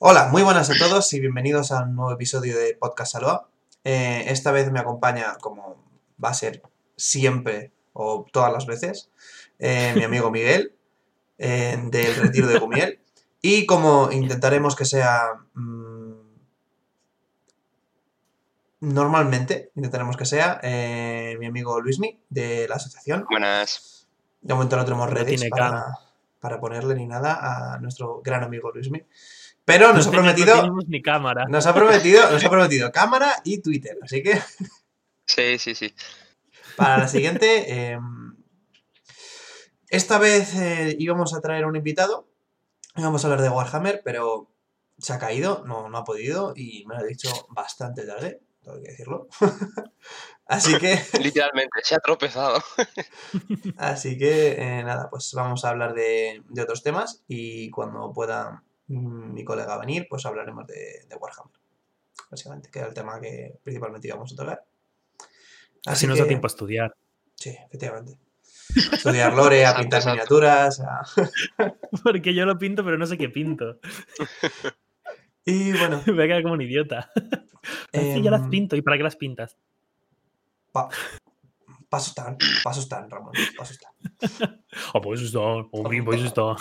Hola, muy buenas a todos y bienvenidos a un nuevo episodio de Podcast Saloa. Eh, esta vez me acompaña, como va a ser siempre o todas las veces, eh, mi amigo Miguel eh, del Retiro de Gumiel. Y como intentaremos que sea mm, normalmente, intentaremos que sea eh, mi amigo Luismi de la asociación. Buenas. De momento no tenemos No redes tiene para, para ponerle ni nada a nuestro gran amigo Luismi. Pero nos ha No prometido. No tenemos ni cámara. Nos ha prometido, nos ha prometido cámara y Twitter. Así que Sí, sí, sí. para la siguiente. eh, esta vez eh, íbamos a traer un invitado. Íbamos a hablar de Warhammer, pero se ha caído, no, no ha podido y me lo ha dicho bastante tarde, tengo que decirlo. así que, Literalmente, se ha tropezado. así que eh, nada, pues vamos a hablar de, de otros temas y cuando pueda mi colega venir, pues hablaremos de, de Warhammer. Básicamente, que era el tema que principalmente íbamos a tocar. Así nos da que- tiempo a estudiar. Sí, efectivamente. Estudiar lore, a pintar miniaturas. a- Porque yo lo pinto, pero no sé qué pinto. Y bueno, Me voy a quedar como un idiota. Así ya las em, pinto. ¿Y para qué las pintas? pa- pasos están, pasos están, Ramón, pasos están. Oh, pues está. Hombre, pues está.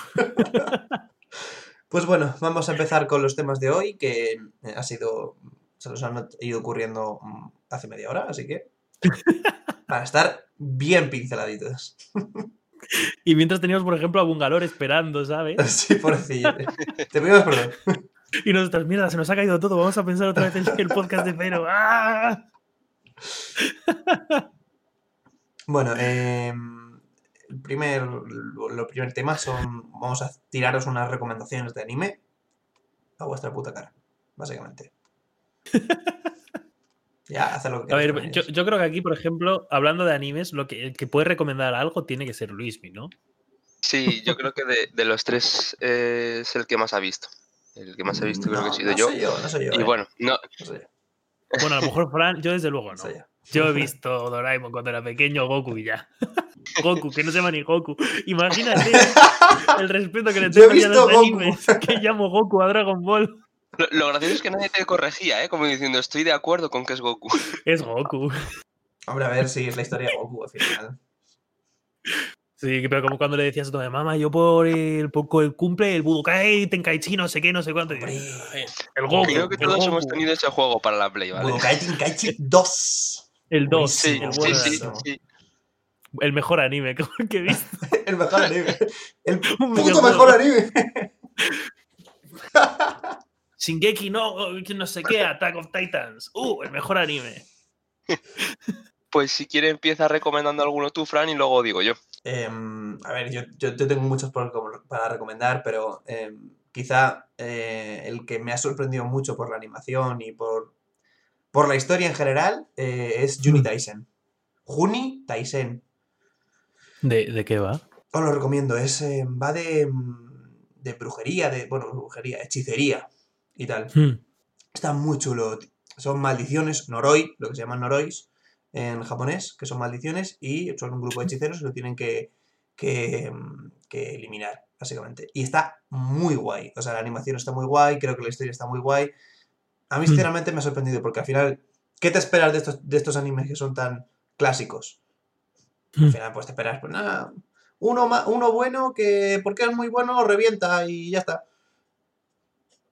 Pues bueno, vamos a empezar con los temas de hoy, que eh, ha sido, se los han ido ocurriendo mm, hace media hora, así que para estar bien pinceladitos. Y mientras teníamos, por ejemplo, a Bungalor esperando, ¿sabes? Sí, pobrecillo. Te pedimos perdón. Y nosotras, mierda, se nos ha caído todo. Vamos a pensar otra vez el, el podcast de cero. ¡Ah! Bueno, el primer, lo, lo primer tema son, vamos a tiraros unas recomendaciones de anime a vuestra puta cara, básicamente. Ya, haz lo que A ver, yo, creo que aquí, por ejemplo, hablando de animes, lo que, el que puede recomendar algo tiene que ser Luismi, ¿no? Sí, yo creo que de, de los tres eh, es el que más ha visto. El que más he visto creo que he sido no yo. soy yo, no soy yo. Y eh, bueno, no, no soy yo, Bueno, a lo mejor Fran, yo desde luego no no. soy yo. Yo he visto Doraemon cuando era pequeño, Goku y ya. Goku, que no se llama ni Goku. Imagínate el respeto que le tengo ya a los Goku. animes que llamo Goku a Dragon Ball. lo, lo gracioso es que nadie te corregía, ¿eh? Como diciendo, estoy de acuerdo con que es Goku. Es Goku. Hombre, a ver si es la historia de Goku al final. Sí, pero como cuando le decías a tu mamá, yo por el, por el cumple, el Budokai, Tenkaichi, no sé qué, no sé cuánto. y- El Goku. Creo que todos hemos tenido ese juego para la Play, ¿vale? Budokai Tenkaichi 2. El 2, Sí, el, sí, bueno, sí, buenísimo. sí. el mejor anime que he visto. El mejor anime. El puto mejor anime. Shingeki no, no sé qué, Attack of Titans. Uh, el mejor anime. Pues si quiere empieza recomendando alguno tú, Fran, y luego digo yo. Em, a ver, yo, yo, yo tengo muchos para recomendar, pero em, quizá eh, el que me ha sorprendido mucho por la animación y por, por la historia en general eh, es Juni Mm. Taisen. Juni Taisen. ¿De, de qué va? Os lo recomiendo. Es, eh, va de, mm, de brujería, de, bueno, brujería, hechicería y tal. Hmm. Está muy chulo. Son maldiciones, noroi, lo que se llaman norois en japonés, que son maldiciones, y son un grupo de hechiceros que lo tienen que, que, mm, que eliminar, básicamente. Y está muy guay. O sea, la animación está muy guay, creo que la historia está muy guay. A mí, Mm. sinceramente, me ha sorprendido, porque al final, ¿qué te esperas de estos, de estos animes que son tan clásicos? Al Mm. final, pues te esperas, pues nada. Uno, uno bueno que, porque es muy bueno, revienta y ya está.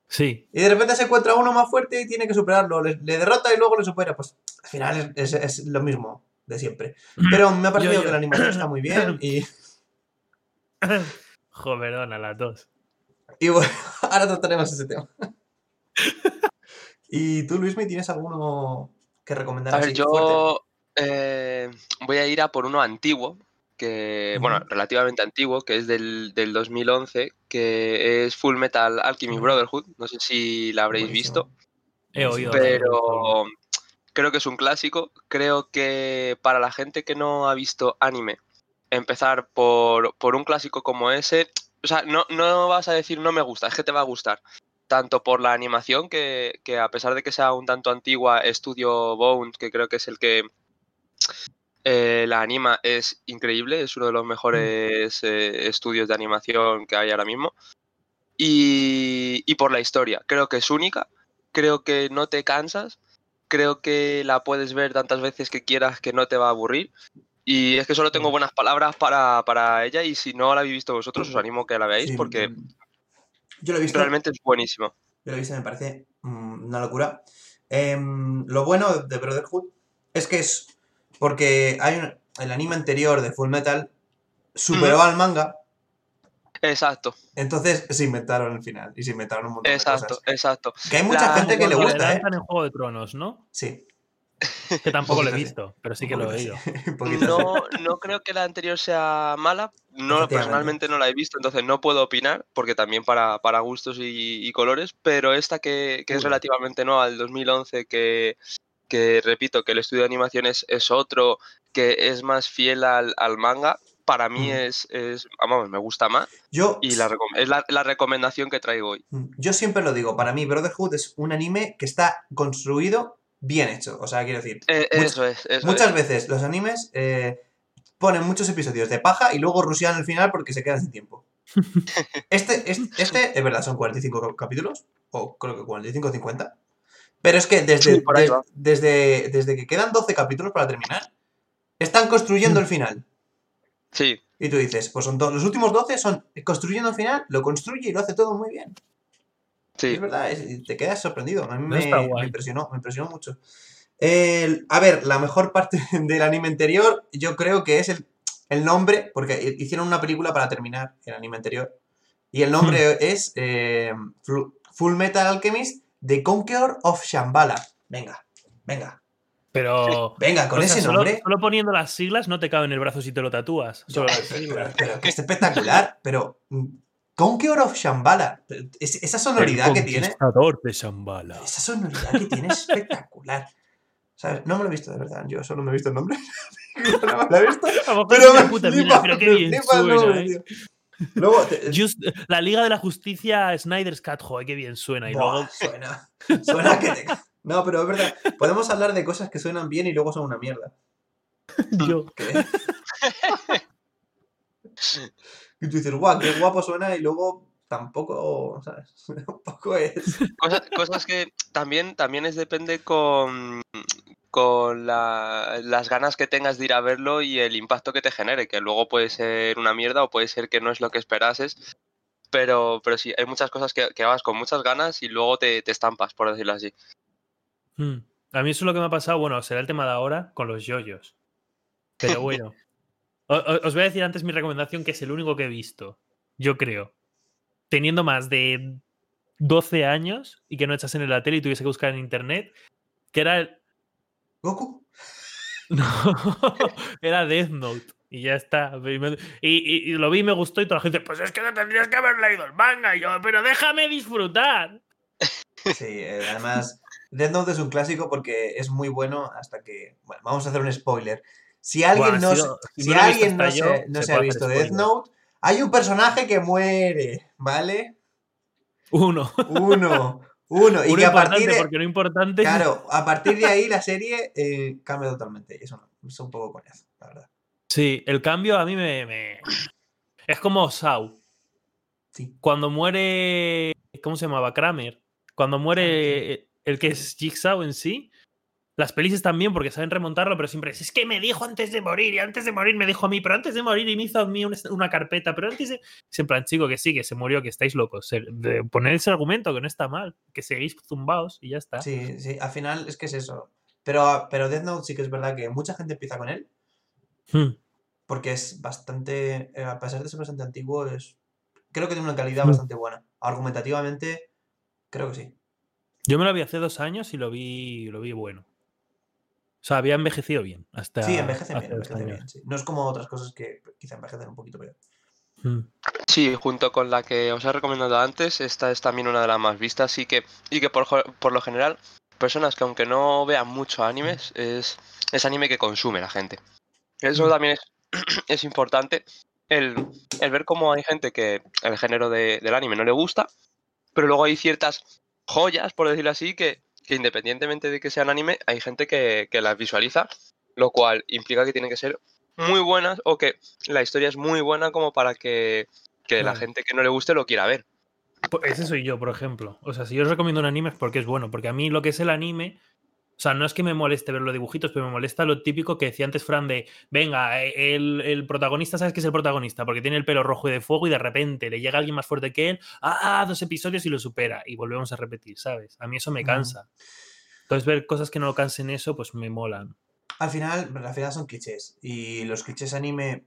Sí. Y de repente se encuentra uno más fuerte y tiene que superarlo. Le, le derrota y luego le supera. Pues al final es, es- es lo mismo de siempre. Pero me ha parecido Yo- yo- que la animación está muy bien. Y, Joder, perdona, las dos. y bueno, ahora trataremos ese tema. ¿Y tú, Luismi, tienes alguno que recomendar? A ver, yo eh, voy a ir a por uno antiguo, que, bueno, relativamente antiguo, que es del, del 2011, que es Full Metal Alchemy. Brotherhood. No sé si la habréis Buenísimo. visto, He oído. pero creo que es un clásico. Creo que para la gente que no ha visto anime, empezar por, por un clásico como ese, o sea, no, no vas a decir no me gusta, es que te va a gustar. Tanto por la animación, que, que a pesar de que sea un tanto antigua, Studio Bones, que creo que es el que eh, la anima, es increíble, es uno de los mejores eh, estudios de animación que hay ahora mismo. Y, y, por la historia. Creo que es única, creo que no te cansas, creo que la puedes ver tantas veces que quieras que no te va a aburrir. Y es que solo tengo buenas palabras para, para ella y si no la habéis visto vosotros os animo a que la veáis Sí, porque mm, Yo lo he visto. realmente es buenísimo. Yo lo he visto, me parece mm, una locura. Em, lo bueno de Brotherhood es que es porque hay un- el anime anterior de Full Metal superó al manga, Exacto, entonces se inventaron el final y se inventaron un montón de exacto, cosas. exacto. Que hay mucha La- gente que le gusta, ¿eh? en Juego de Tronos, ¿no? Sí. Que tampoco lo he visto, pero sí que lo he oído. No, no creo que la anterior sea mala. No, personalmente no la he visto, entonces no puedo opinar, porque también para, para gustos y, y colores, pero esta que, que es relativamente nueva, del 2011, que, que repito, que el estudio de animación es, es otro, que es más fiel al, al manga, para mí Ujú. es, es, vamos, me gusta más Yo, y la, es la, la recomendación que traigo hoy. yo siempre lo digo, para mí Brotherhood es un anime que está construido bien hecho. O sea, quiero decir, Eh, Much- eso es, eso muchas es. veces los animes eh, ponen muchos episodios de paja y luego rushean el final porque se quedan sin tiempo. Este, es- este, es verdad, son 45 cap- capítulos, o creo que 45 o 50. Pero es que desde, Sí, des- desde, desde que quedan 12 capítulos para terminar, están construyendo el final. Sí, Y tú dices, pues son los últimos 12 son construyendo el final, lo construye y lo hace todo muy bien. Sí. Es verdad, es- te quedas sorprendido. A mí No me, me impresionó, me impresionó mucho. El- a ver, la mejor parte del anime anterior, yo creo que es el, el nombre, porque hicieron una película para terminar el anime anterior. Y el nombre Hmm. es eh, Full Metal Alchemist The Conqueror of Shambhala. Venga, venga, Pero. venga, con o sea, ese solo, nombre. solo poniendo las siglas no te cabe en el brazo si te lo tatúas. Solo las Pero, siglas. pero que es espectacular, pero mm, Conqueror of Shambhala, es- esa sonoridad El que tiene. conquistador de Shambhala. Esa sonoridad que tiene es espectacular. ¿Sabes? No me lo he visto de verdad, yo solo me he visto el nombre. no me lo he visto. A lo mejor Pero es una me puta flipa, mierda, pero qué me bien flipa el suena, nombre, ¿eh? tío. Luego, te- Just- la Liga de la Justicia Snyder's Cut, joder, qué bien suena. Y Buah, luego. suena. Suena que te. No, pero es verdad. Podemos hablar de cosas que suenan bien y luego son una mierda. Yo. ¿Qué? y tú dices, guau, qué guapo suena y luego tampoco, ¿sabes? Tampoco es. Cosas, cosas que también, también es depende con, con la- las ganas que tengas de ir a verlo y el impacto que te genere, que luego puede ser una mierda o puede ser que no es lo que esperases. Pero, pero sí, hay muchas cosas que, que vas con muchas ganas y luego te, te estampas, por decirlo así. Hmm. A mí eso es lo que me ha pasado. Bueno, será el tema de ahora con los yoyos. Pero bueno. Os voy a decir antes mi recomendación, que es el único que he visto. Yo creo. Teniendo más de 12 años y que no echasen en la tele y tuviese que buscar en internet, que era el. ¿Goku? No, era Death Note. Y ya está. Y, me- y- y- y lo vi y me gustó y toda la gente, pues es que no tendrías que haber leído el manga. Y yo, pero déjame disfrutar. Sí, eh, además, Death Note es un clásico porque es muy bueno hasta que. Bueno, vamos a hacer un spoiler. Si alguien Buah, no, si se- si no alguien no se, no se se ha visto Death spoiler. Note, hay un personaje que muere, ¿vale? Uno. Uno, uno. Y Uno que a partir de. porque lo importante. Claro, a partir de ahí la serie eh, cambia totalmente. Eso no, es un poco coñazo, la verdad. Sí, el cambio a mí me. me- Es como Sau. Sí. Cuando muere. ¿Cómo se llamaba? Kramer. Cuando muere el que es Jigsaw en sí. Las pelis bien porque saben remontarlo, pero siempre es, es que me dijo antes de morir y antes de morir me dijo a mí, pero antes de morir y me hizo a mí una, una carpeta, pero antes de... Es en plan, chico, que sí, que se murió, que estáis locos. Poner ese argumento que no está mal, que seguís zumbaos y ya está. Sí, sí, al final es que es eso. Pero, pero Death Note sí que es verdad que mucha gente empieza con él Hmm. porque es bastante, eh, a pesar de ser bastante antiguo, es creo que tiene una calidad Mm. bastante buena. Argumentativamente, creo que sí. Yo me lo vi hace dos años y lo vi, lo vi bueno. O sea, había envejecido bien. Hasta Sí, envejece bien, envejece años. bien. sí. No es como otras cosas que quizá envejecen un poquito peor. Hmm. Sí, junto con la que os he recomendado antes, esta es también una de las más vistas y que, y que por, por lo general, personas que aunque no vean mucho animes, es, es anime que consume la gente. Eso Mm. también es, es importante, el, el ver cómo hay gente que el género de- del anime no le gusta, pero luego hay ciertas joyas, por decirlo así, que, que independientemente de que sean anime, hay gente que, que las visualiza, lo cual implica que tienen que ser muy buenas o que la historia es muy buena como para que, que la gente que no le guste lo quiera ver. Pues ese soy yo, por ejemplo. O sea, si yo os recomiendo un anime es porque es bueno. Porque a mí lo que es el anime. O sea, no es que me moleste ver los dibujitos, pero me molesta lo típico que decía antes Fran de, venga, eh, el, el protagonista, ¿sabes que es el protagonista? Porque tiene el pelo rojo y de fuego y de repente le llega alguien más fuerte que él, ah, dos episodios y lo supera y volvemos a repetir, ¿sabes? A mí eso me Mm. cansa. Entonces ver cosas que no lo cansen eso, pues me molan. Al final, al final son clichés. Y los clichés anime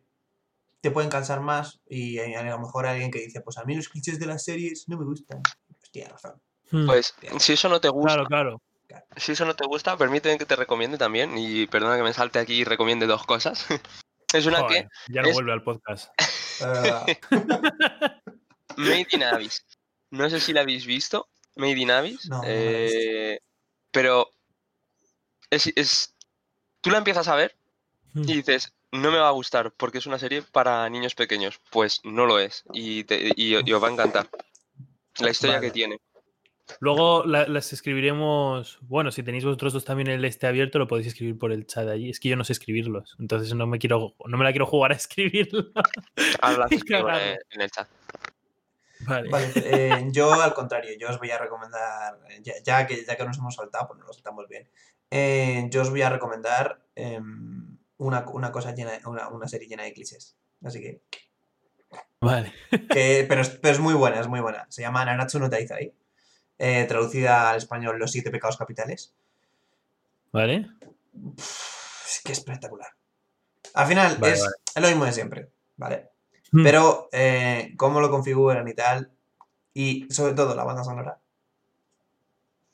te pueden cansar más. Y a lo mejor hay alguien que dice, pues a mí los clichés de las series no me gustan. Pues tiene razón. Hmm, Pues si eso no te gusta, claro, claro. Si eso no te gusta, permíteme que te recomiende también. Y perdona que me salte aquí y recomiende dos cosas. es una Joder, que ya no es- vuelve al podcast. Verdad. Made in Abyss. No sé si la habéis visto. Made in Abyss. No, no eh, pero es, es- Tú la empiezas a ver Hmm. y dices, no me va a gustar porque es una serie para niños pequeños. Pues no lo es. Y, te- y- y os va a encantar. La historia Vale. que tiene. Luego la- las escribiremos. Bueno, si tenéis vosotros dos también el este abierto, lo podéis escribir por el chat de allí. Es que yo no sé escribirlos. Entonces no me quiero, no me la quiero jugar a escribirlo. Ahora cagarla. en, el chat. Vale. Vale, eh, yo al contrario, yo os voy a recomendar, ya, ya que, ya que nos hemos saltado, pues nos lo saltamos bien. Eh, yo os voy a recomendar em, una, una cosa llena, una, una serie llena de clichés. Así que, Vale. que- pero, es, pero es muy buena, es muy buena. Se llama Nanatsu no Taizai, eh, traducida al español Los siete pecados capitales. Vale. Es que es espectacular. Al final Vale, es, vale. es lo mismo de siempre, ¿vale? Hmm. Pero eh, cómo lo configuran y tal, y sobre todo la banda sonora.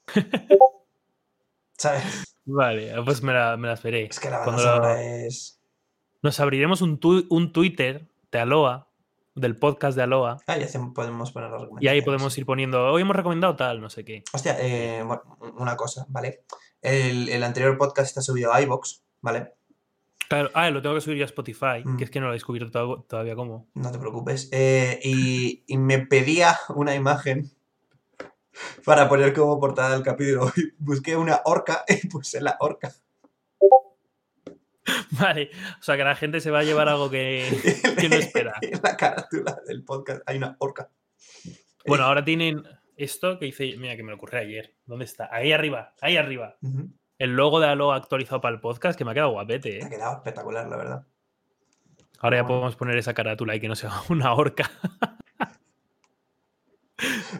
¿Sabes? Vale, pues me, la, me las veré. Es que la banda Cuando sonora es. Nos abriremos un, tu- un Twitter de Aloha, del podcast de Aloha, Ah, y podemos poner las y ahí recomendaciones. podemos ir poniendo, hoy hemos recomendado tal, no sé qué. Hostia, eh, bueno, una cosa, ¿vale? El, el anterior podcast está subido a iBox, ¿vale? Claro, ah, lo tengo que subir yo a Spotify, Mm. que es que no lo he descubierto to- todavía cómo. No te preocupes. Eh, y, y me pedía una imagen para poner como portada del capítulo. Busqué una orca y puse la orca. Vale, o sea que la gente se va a llevar algo que, que no espera. En la carátula del podcast hay una orca. Bueno, ahora tienen esto que hice, mira que me lo ocurrió ayer. ¿Dónde está? Ahí arriba, ahí arriba. El logo de Aloha actualizado para el podcast, que me ha quedado guapete, Te ha ¿eh? quedado espectacular, la verdad. Ahora ya podemos poner esa carátula y que no sea una horca.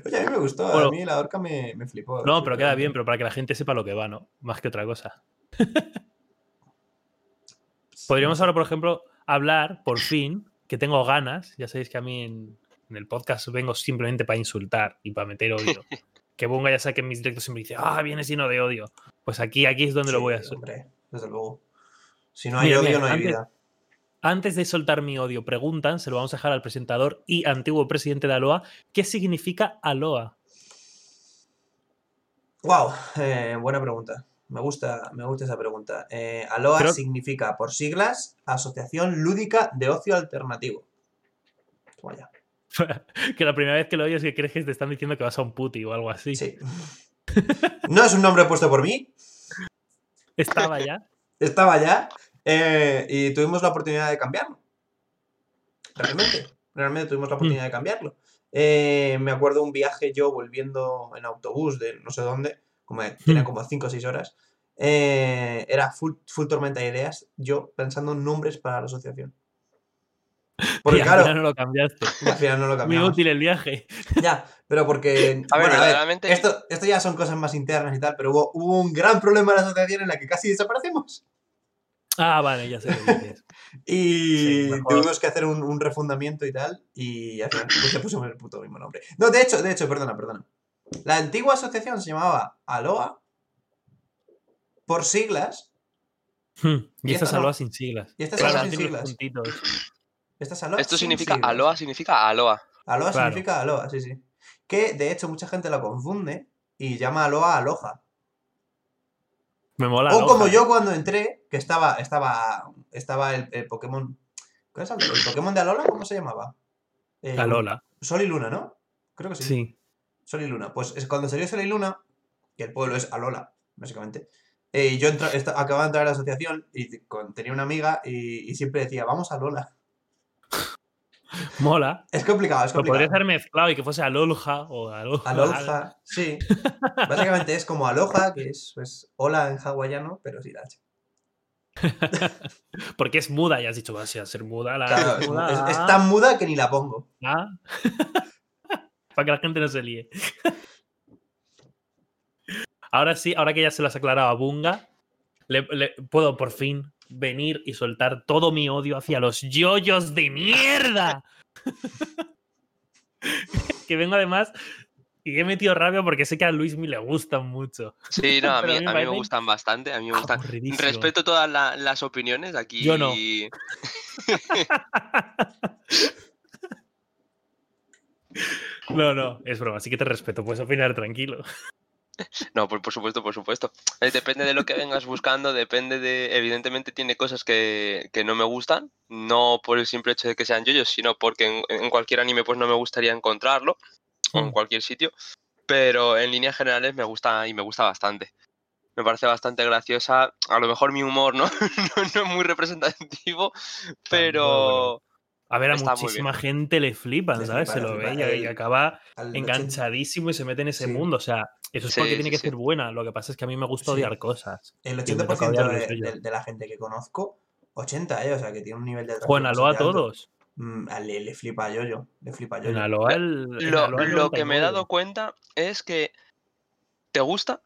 Oye, a mí me gustó. Bueno. a mí la orca me, me flipó. No, pero queda bien, pero para que la gente sepa lo que va, ¿no? Más que otra cosa. Podríamos ahora, por ejemplo, hablar, por fin, que tengo ganas. Ya sabéis que a mí en, en el podcast vengo simplemente para insultar y para meter odio. que Bunga ya sabe que en mis directos siempre dice, ah, viene lleno de odio. Pues aquí, aquí es donde lo voy a hacer. Hombre, desde luego. Si no hay Mira, odio, mira, no hay antes- vida. Antes de soltar mi odio, preguntan, se lo vamos a dejar al presentador y antiguo presidente de Aloha, ¿qué significa Aloha? Wow, eh, buena pregunta. Me gusta, me gusta esa pregunta. Eh, Aloha Creo- significa, por siglas, Asociación Lúdica de Ocio Alternativo. Toma ya. que la primera vez que lo oyes que crees que te están diciendo que vas a un puti o algo así. Sí. No es un nombre puesto por mí, Estaba ya. estaba ya eh, y tuvimos la oportunidad de cambiarlo. Realmente, realmente tuvimos la oportunidad de cambiarlo. Eh, me acuerdo un viaje yo volviendo en autobús de no sé dónde, como tenía Hmm. como 5 o 6 horas. eh, era full, full tormenta de ideas, yo pensando en nombres para la asociación. Porque y al claro, final no lo cambiaste. al final no lo Muy cambiamos. útil el viaje. Ya, pero porque. A ver, bueno, verdaderamente- esto, esto ya son cosas más internas y tal, pero hubo, hubo un gran problema en la asociación en la que casi desaparecemos. Ah, vale, ya sé lo que dices. Y Sí, tuvimos que hacer un, un refundamiento y tal. Y al final pues, le pusimos el puto mismo nombre. No, de hecho, de hecho, perdona, perdona. La antigua asociación se llamaba Aloha. Por siglas. Hmm, Y Y esta es no. Aloha sin siglas. Y esta es Claro, Aloha sin siglas. puntitos. Esta es Aloha. Esto sin significa siglas. aloha, significa aloha. Aloha Claro. significa aloha, sí, sí. Que de hecho mucha gente la confunde y llama aloha aloha. Me mola. O Aloha, como ¿eh? yo cuando entré, que estaba, estaba, estaba el, el Pokémon. ¿Cuál es el, el Pokémon de Alola? ¿Cómo se llamaba? Eh, Alola. Sol y Luna, ¿no? Creo que sí. Sí. Sol y Luna. Pues es cuando salió Sol y Luna, que el pueblo es Alola, básicamente. eh, y yo entra- esta- acababa de entrar a la asociación y con- tenía una amiga y, y siempre decía, vamos a Lola. Mola. Es complicado, es Pero podría complicado. ser mezclado y que fuese Aloha o Aloha. Aloha, sí. Básicamente es como aloha, que es pues, hola en hawaiano, pero sin H. Porque es muda, ya has dicho, vas a ser muda. La Claro, es, muda, es- es ah, tan muda que ni la pongo. ah. Para que la gente no se líe. Ahora sí, ahora que ya se las aclarado a Bunga, le- le- puedo por fin venir y soltar todo mi odio hacia los yoyos de mierda. que vengo además y he metido rabia porque sé que a Luis me le gustan mucho. Sí, no, a mí, a mí me a mí me parecen gustan bastante, a mí me gustan. Respeto todas la- las opiniones aquí. Yo no. No, no, es broma, así que te respeto, puedes opinar tranquilo. No, por, por supuesto, por supuesto. Eh, depende de lo que vengas buscando, depende de. Evidentemente tiene cosas que, que no me gustan, no por el simple hecho de que sean yoyos, sino porque en, en cualquier anime pues no me gustaría encontrarlo, o en Mm. cualquier sitio. Pero en líneas generales me gusta y me gusta bastante. Me parece bastante graciosa. A lo mejor mi humor no, no, no es muy representativo, pero. A ver, a Está muchísima gente le flipan, Le ¿sabes? flipa, Se lo ve y- acaba Al enganchadísimo y se mete en ese Sí. mundo. O sea, eso es Sí, porque tiene que sí. ser buena. Lo que pasa es que a mí me gusta Sí. odiar cosas. El Y me toca 80% odiar de, de- de la gente que conozco, 80, ¿eh? O sea, que tiene un nivel de atracción Juan Aloa a todos. Mm, le, le flipa a Yoyo. Le flipa a En Yoyo. Aloha el. en Lo, Aloha el lo que me he 99. dado cuenta es que te gusta.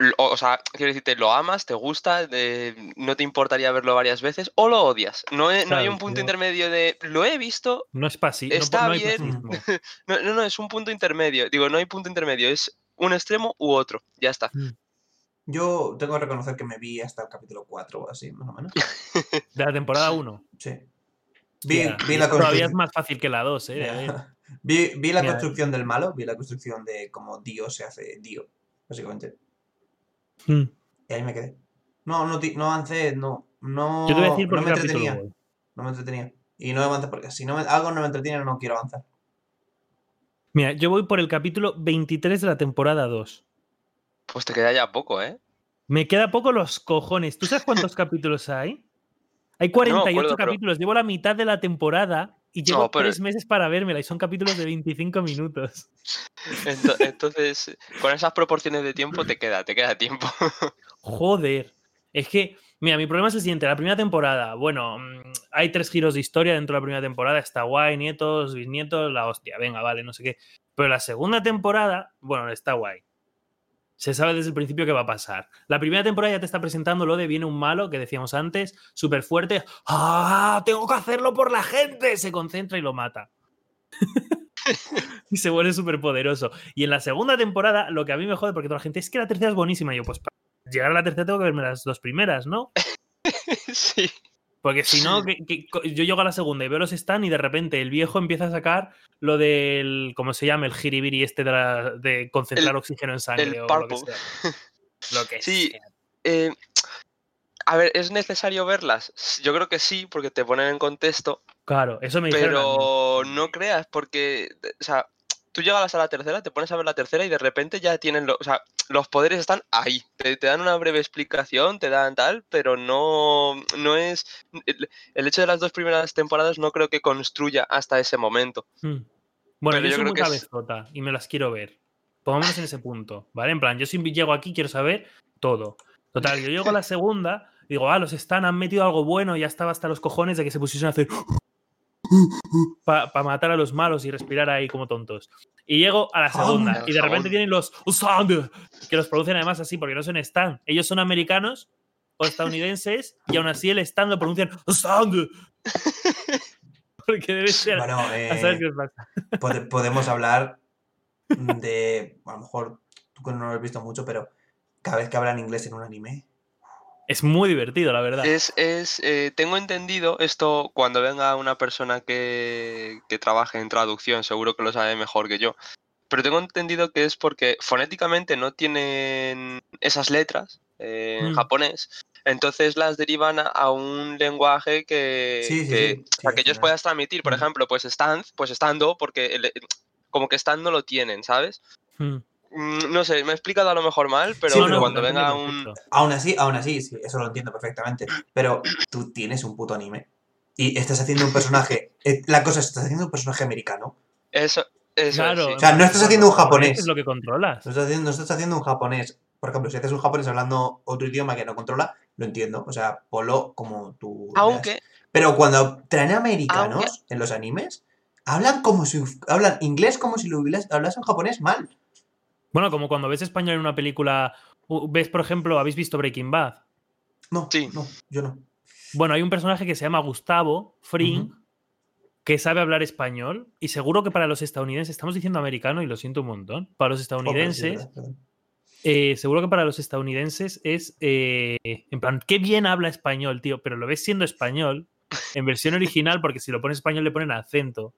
Lo- O sea, quiero decirte, lo amas, te gusta, de- no te importaría verlo varias veces, o lo odias. No, he- no hay un punto yo- intermedio de lo he visto. No es pasi no po- Está no, bien. No, no, no, es un punto intermedio. Digo, no hay punto intermedio, es un extremo u otro. Ya está. Yo tengo que reconocer que me vi hasta el capítulo 4 o así, más o menos. De la temporada 1. Sí. Vi, Hostia, vi la todavía es construcción. más fácil que la 2, ¿eh? vi, vi la Mira. construcción del malo, vi la construcción de cómo Dio se hace Dio, básicamente. Mm. Y ahí me quedé. No, no, no avancé, no. No, Yo te voy a decir por no qué me entretenía. voy. No me entretenía. Y no avancé porque si no me- algo no me entretiene, no quiero avanzar. Mira, yo voy por el capítulo 23 de la temporada 2. Pues te queda ya poco, ¿eh? Me queda poco los cojones. ¿Tú sabes cuántos capítulos hay? Hay 48 acuerdo, pero- capítulos. Llevo la mitad de la temporada y llevo No, pero- tres meses para vérmela y son capítulos de 25 minutos. Ento- Entonces, con esas proporciones de tiempo te queda, te queda tiempo. Joder. Es que, mira, mi problema es el siguiente. La primera temporada, bueno, mm, hay tres giros de historia dentro de la primera temporada. Está guay, nietos, bisnietos, la hostia, venga, vale, no sé qué. Pero la segunda temporada, bueno, está guay. Se sabe desde el principio qué va a pasar. La primera temporada ya te está presentando lo de viene un malo, que decíamos antes, súper fuerte. ¡Ah! ¡Tengo que hacerlo por la gente! Se concentra y lo mata. y se vuelve súper poderoso. Y en la segunda temporada, lo que a mí me jode, porque toda la gente es que la tercera es buenísima. Y yo, pues para llegar a la tercera tengo que verme las dos primeras, ¿no? sí. Porque si no, que- que- co- yo llego a la segunda y veo los están y de repente el viejo empieza a sacar lo del, ¿cómo se llama? El jiribiri este de, la- de concentrar El- oxígeno en sangre el o lo que sea. Lo que Sí, sea. Eh, a ver, ¿es necesario verlas? Yo creo que sí, porque te ponen en contexto, Claro, eso me pero no creas, porque, o sea, tú llegas a la tercera, te pones a ver la tercera y de repente ya tienen, lo- o sea, los poderes están ahí. Te, te dan una breve explicación, te dan tal, pero no, no es... El, el hecho de las dos primeras temporadas no creo que construya hasta ese momento. Mm. Bueno, Pero yo soy muy es- cabezota y me las quiero ver. Pongámonos en ese punto, ¿vale? En plan, yo si llego aquí quiero saber todo. Total, yo llego a la segunda y digo, ah, los están, han metido algo bueno, ya estaba hasta los cojones de que se pusiesen a hacer para matar a los malos y respirar ahí como tontos. Y llego a la segunda Jabón. y de repente tienen los Stand, que los producen además así porque no son Stan. Ellos son americanos o estadounidenses y aún así el Stand lo pronuncian Stand. Porque debe ser... Bueno, a saber eh, qué os pasa. pode- podemos hablar de. A lo mejor tú que no lo has visto mucho, pero cada vez que hablan inglés en un anime. Es muy divertido, la verdad. Es, es eh, tengo entendido esto cuando venga una persona que, que trabaje en traducción, seguro que lo sabe mejor que yo. Pero tengo entendido que es porque fonéticamente no tienen esas letras eh, en Mm. japonés, entonces las derivan a, un lenguaje que, Sí, sí, que, sí, ellos puedan transmitir. Por Mm. ejemplo, pues stand, pues estando, porque el- como que stand no lo tienen, ¿sabes? Mm. Mm, No sé, me he explicado a lo mejor mal, pero Sí, que no, cuando venga un... Aún así, aún así, sí, eso lo entiendo perfectamente. Pero tú tienes un puto anime. y estás haciendo un personaje. eh, La cosa es, estás haciendo un personaje americano. Eso, eso Claro. sí. O sea, no estás haciendo un japonés. Es lo que controlas. No estás haciendo, no estás haciendo un japonés. Por ejemplo, si haces un japonés hablando otro idioma que no controla, lo entiendo. O sea, polo como tú. veas. Aunque, Pero cuando traen americanos Aunque- en los animes, hablan como si hablan inglés como si lo hubieras- hablasen japonés mal. Bueno, como cuando ves español en una película. Ves, por ejemplo, ¿habéis visto Breaking Bad? No, Sí. no, yo no. Bueno, hay un personaje que se llama Gustavo Fring, que sabe hablar español. Y seguro que para los estadounidenses, estamos diciendo americano y lo siento un montón. Para los estadounidenses, eh, seguro que para los estadounidenses es. eh, en plan, qué bien habla español, tío. Pero lo ves siendo español en versión original, porque si lo pones español le ponen acento.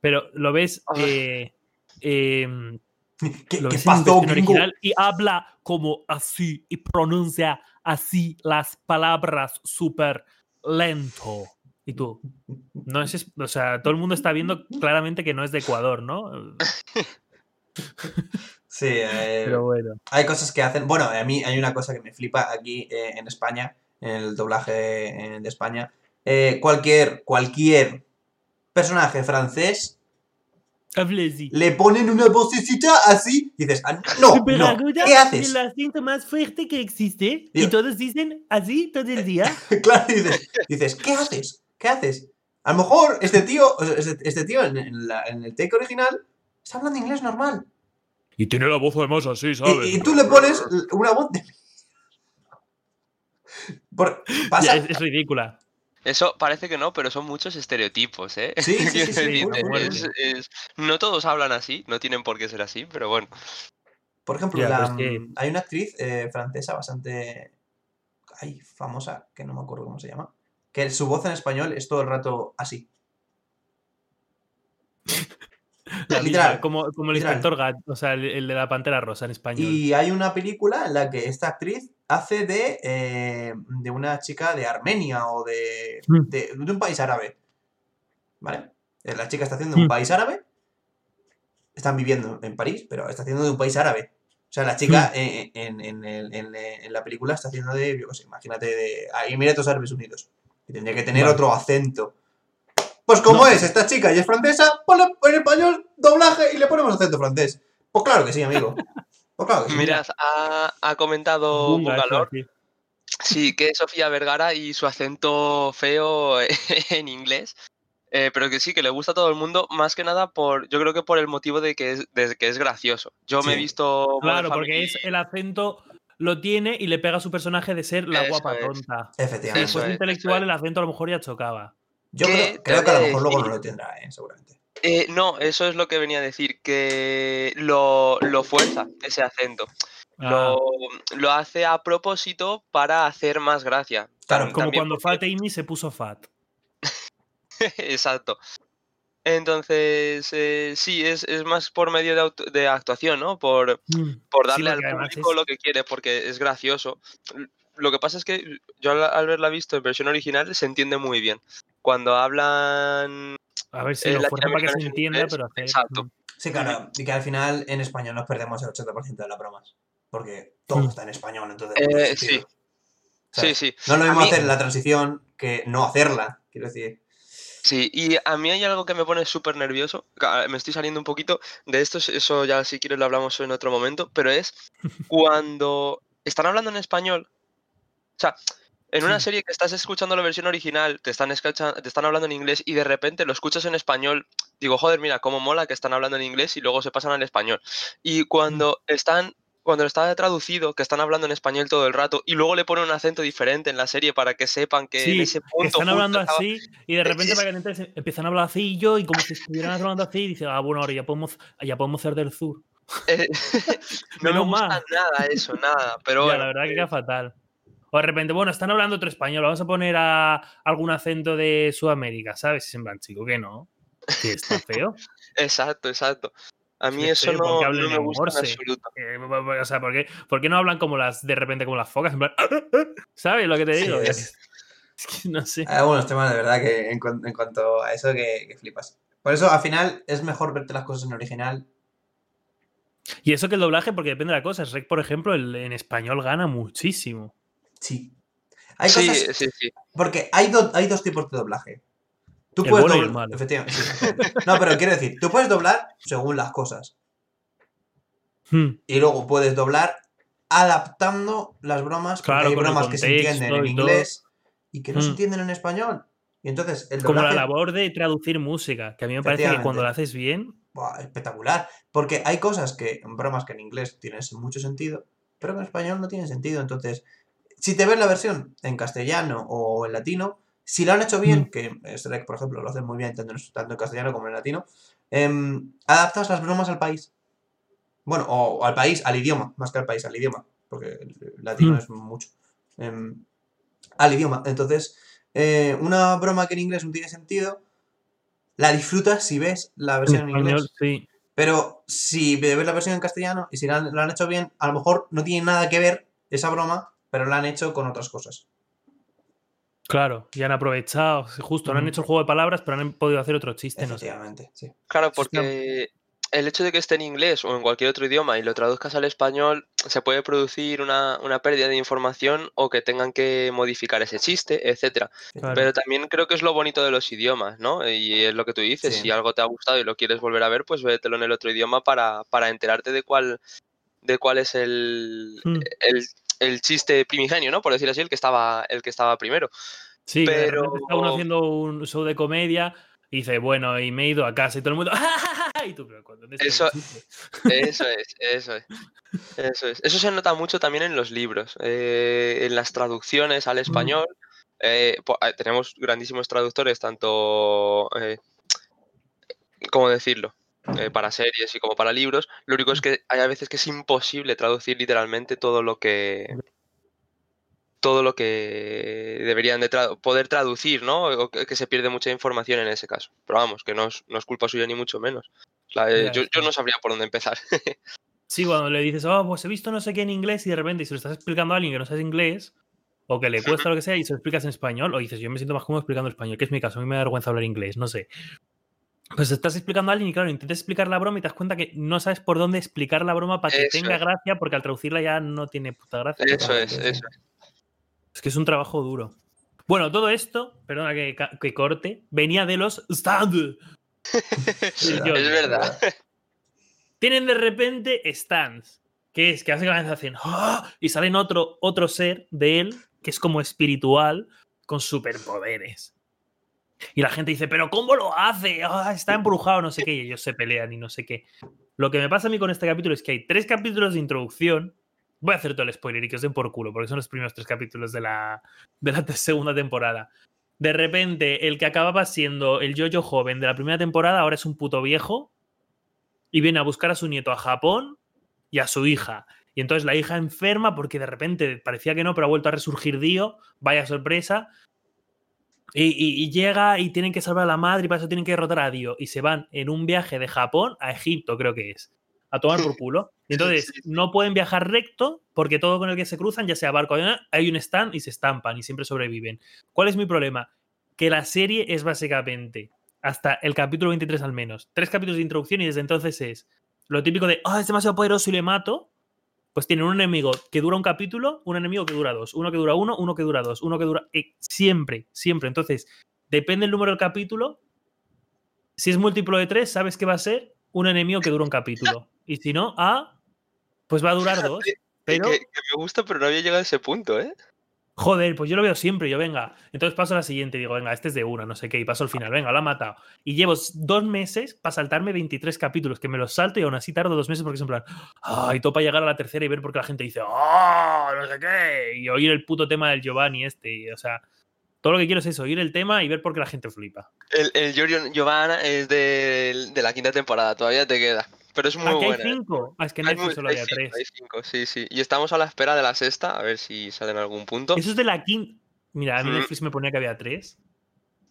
Pero lo ves. Ah. eh, em, ¿Qué, lo qué en pasó, gringo? original y habla como así y pronuncia así las palabras súper lento. Y tú, no es, o sea, todo el mundo está viendo claramente que no es de Ecuador, ¿no? Sí, eh, Pero bueno. hay cosas que hacen. Bueno, a mí hay una cosa que me flipa aquí eh, en España, en el doblaje eh, de España. Cualquier, cualquier personaje francés Le ponen una vocecita así y dices, "Ah, no, Pero no, Aguda ¿qué haces? El acento más fuerte que existe. Y todos dicen así todo el día. Claro, y dices, dices, ¿qué haces? ¿Qué haces? A lo mejor este tío, este, este tío en, en la- en el take original está hablando inglés normal. Y tiene la voz además así, Y, y tú le pones una voz de... Por- pasa... es, es ridícula. Eso parece que no, pero son muchos estereotipos, ¿eh? Sí, sí, es- es- no todos hablan así, no tienen por qué ser así, pero bueno. Por ejemplo, Ya, la- pero es que- hay una actriz eh, francesa bastante ay, famosa, que no me acuerdo cómo se llama, que su voz en español es todo el rato así. La Literal, misma, como, como el literal. inspector Gat, o sea, el, el de la pantera rosa en español. Y hay una película en la que esta actriz hace de, eh, de una chica de Armenia o de, Mm. de, de un país árabe. ¿Vale? Eh, La chica está haciendo de un Mm. país árabe. Están viviendo en París, pero está haciendo de un país árabe. O sea, la chica Mm. eh, en, en en la película está haciendo de, yo qué sé, imagínate, de Emiratos Árabes Unidos. Y tendría que tener Vale. otro acento. Pues como No. es esta chica y es francesa, ponle en español doblaje y le ponemos acento francés. Pues claro que sí, amigo. Pues claro que sí. Mirad, ha, ha comentado Bungalor, decir. sí, que es Sofía Vergara y su acento feo en inglés. eh, pero que sí, que le gusta a todo el mundo, más que nada por, yo creo que por el motivo de que es, de que es gracioso. Yo me he visto... Claro, porque es el acento lo tiene y le pega a su personaje de ser la Eso guapa es. tonta. Efectivamente. Fuese es, intelectual, el acento a lo mejor ya chocaba. Yo que creo, que a lo mejor luego no lo tendrá, eh, seguramente. Eh, no, eso es lo que venía a decir, que lo, lo fuerza, ese acento. Ah, Lo, lo hace a propósito para hacer más gracia. Claro, como también cuando Fat Amy se puso fat. Exacto. Entonces, eh, sí, es, es más por medio de, auto- de actuación, ¿no? Por, por Sí, darle al público es- lo que quiere, porque es gracioso. Lo que pasa es que yo al, al haberla visto en versión original se entiende muy bien. Cuando hablan... A ver si eh, lo fuerza para que se entienda, inglés, pero hacer. exacto. Sí, claro. Y que al final en español nos perdemos el 80% de las bromas. Porque todo Mm. está en español, entonces. Eh, sí. Sí, sí. No es lo A mismo mí- hacer la transición que no hacerla. Quiero decir. Sí, y a mí hay algo que me pone súper nervioso. Me estoy saliendo un poquito de esto, eso ya si quieres lo hablamos en otro momento, pero es cuando están hablando en español. O sea, en una serie que estás escuchando la versión original, te están, escucha- te están hablando en inglés y de repente lo escuchas en español. Digo, joder, mira, cómo mola que están hablando en inglés y luego se pasan al español. Y cuando están, cuando está traducido, que están hablando en español todo el rato y luego le ponen un acento diferente en la serie para que sepan que en Sí, ese que punto están hablando estaba- así y de repente es- para que entres, empiezan a hablar así y yo y como si estuvieran hablando así y dice, ah, bueno, ahora ya podemos, ya podemos ser del sur. Eh, no me Menos gusta mal. nada eso, nada. Pero Ya, bueno, la verdad que eh, queda fatal. O de repente, bueno, están hablando otro español, vamos a poner a algún acento de Sudamérica, ¿sabes? Y se en plan, chico, que no. Que está feo. exacto, exacto. A mí eso feo, no, no me gusta en Morse. absoluto. Eh, o sea, ¿por qué, por qué no hablan como las, de repente como las focas? En plan, ¿sabes lo que te Sí, digo? es- Es que no sé. Hay algunos temas de verdad que en, cuan- en cuanto a eso que, que flipas. Por eso al final es mejor verte las cosas en original. Y eso que el doblaje, porque depende de la cosa. Shrek, por ejemplo, el- en español gana muchísimo. Sí. Hay Sí, cosas. sí, sí. Porque hay, do- hay dos tipos de doblaje. Tú El puedes bueno y el doblar. malo. Efectivamente. sí. No, pero quiero decir, tú puedes doblar según las cosas. Hmm. Y luego puedes doblar adaptando las bromas. Claro, hay bromas que se entienden en inglés y que no se Mm. entienden en español. Y entonces el Como la doblaje. labor de traducir música, que a mí me parece que cuando lo haces bien, Buah, espectacular. Porque hay cosas que, bromas que en inglés tienen mucho sentido, pero que en español no tienen sentido. Entonces, si te ves la versión en castellano o en latino, si lo han hecho bien, Mm. que Shrek, por ejemplo, lo hacen muy bien tanto en, castellano como en latino, em, adaptas las bromas al país. Bueno, o, o al país, al idioma, más que al país, al idioma, porque el latino Mm. es mucho. Em, al idioma. Entonces, eh, una broma que en inglés no tiene sentido, la disfrutas si ves la versión en inglés. español, sí. Pero si ves la versión en castellano y si la han, la han hecho bien, a lo mejor no tiene nada que ver esa broma, pero la han hecho con otras cosas. Claro, y han aprovechado, justo, no han hecho el juego de palabras, pero han podido hacer otro chiste, no sé. Efectivamente, sí. Claro, porque el hecho de que esté en inglés o en cualquier otro idioma y lo traduzcas al español, se puede producir una, una pérdida de información o que tengan que modificar ese chiste, etcétera. Claro. Pero también creo que es lo bonito de los idiomas, ¿no? Y es lo que tú dices, Sí. si algo te ha gustado y lo quieres volver a ver, pues vételo en el otro idioma para, para enterarte de cuál, de cuál es el, Hmm. el, el chiste primigenio, ¿no? Por decir así, el que estaba, el que estaba primero. Sí, pero- está uno haciendo un show de comedia y dice, bueno, y me he ido a casa y todo el mundo, y tú, pero ¿dónde está el Eso-? Eso es, eso es. Eso es. Eso se nota mucho también en los libros, eh, en las traducciones al español. eh, eh, tenemos grandísimos traductores, tanto, eh, ¿cómo decirlo? Eh, para series y como para libros. Lo único es que hay a veces que es imposible traducir literalmente todo lo que todo lo que deberían de tra- poder traducir, ¿no? O que, se pierde mucha información en ese caso. Pero vamos, que no es, no es culpa suya ni mucho menos. La- eh, yo, yo no sabría por dónde empezar. Sí, cuando le dices, oh, pues he visto no sé qué en inglés y de repente se lo estás explicando a alguien que no sabe inglés o que le cuesta lo que sea y se lo explicas en español o dices, yo me siento más cómodo explicando español, que es mi caso, a mí me da vergüenza hablar inglés, no sé. Pues estás explicando a alguien y claro, intentas explicar la broma y te das cuenta que no sabes por dónde explicar la broma para que Eso tenga es. gracia porque al traducirla ya no tiene puta gracia. Eso es, eso es. Es que es un trabajo duro. Bueno, todo esto, perdona que, que corte, venía de los stand. Es verdad. Tienen de repente stands, que es que básicamente hacen ¡ah! y salen otro, otro ser de él, que es como espiritual, con superpoderes. Y la gente dice, pero ¿cómo lo hace? Ah, está embrujado, no sé qué, y ellos se pelean y no sé qué. Lo que me pasa a mí con este capítulo es que hay tres capítulos de introducción. Voy a hacer todo el spoiler y que os den por culo, porque son los primeros tres capítulos de la, de la segunda temporada. De repente, el que acababa siendo el yo-yo joven de la primera temporada ahora es un puto viejo y viene a buscar a su nieto a Japón y a su hija. Y entonces la hija enferma porque de repente parecía que no, pero ha vuelto a resurgir Dio. Vaya sorpresa. Y, y- y llega y tienen que salvar a la madre y para eso tienen que derrotar a Dio. Y se van en un viaje de Japón a Egipto, creo que es. A tomar por culo. Y entonces no pueden viajar recto porque todo con el que se cruzan, ya sea barco, avión, hay un stand y se estampan y siempre sobreviven. ¿Cuál es mi problema? Que la serie es básicamente hasta el capítulo 23 al menos. Tres capítulos de introducción y desde entonces es lo típico de, ah, es demasiado poderoso y le mato. Pues tienen un enemigo que dura un capítulo, un enemigo que dura dos, uno que dura uno, uno que dura dos, uno que dura... eh, siempre, siempre. Entonces, depende el número del capítulo. Si es múltiplo de tres, sabes que va a ser un enemigo que dura un capítulo. Y si no, ah, pues va a durar dos. Pero, Que, que me gusta, pero no había llegado a ese punto, ¿eh? Joder, pues yo lo veo siempre. Yo, venga. Entonces paso a la siguiente digo, venga, este es de una, no sé qué. Y paso al final, venga, lo ha matado. Y llevo dos meses para saltarme 23 capítulos, que me los salto y aún así tardo dos meses porque es en plan, ay, topa llegar a la tercera y ver por qué la gente dice, oh, no sé qué. Y oír el puto tema del Giovanni este. y, o sea, todo lo que quiero es eso, oír el tema y ver por qué la gente flipa. El, el Giovanna es de, de la quinta temporada, todavía te queda. Pero es muy Aquí buena. hay ¿eh? cinco. Ah, es que en Netflix solo hay había cinco, tres. hay cinco, sí, sí. Y estamos a la espera de la sexta, a ver si sale en algún punto. Eso es de la quinta. Mira, mí Mm. Netflix me ponía que había tres.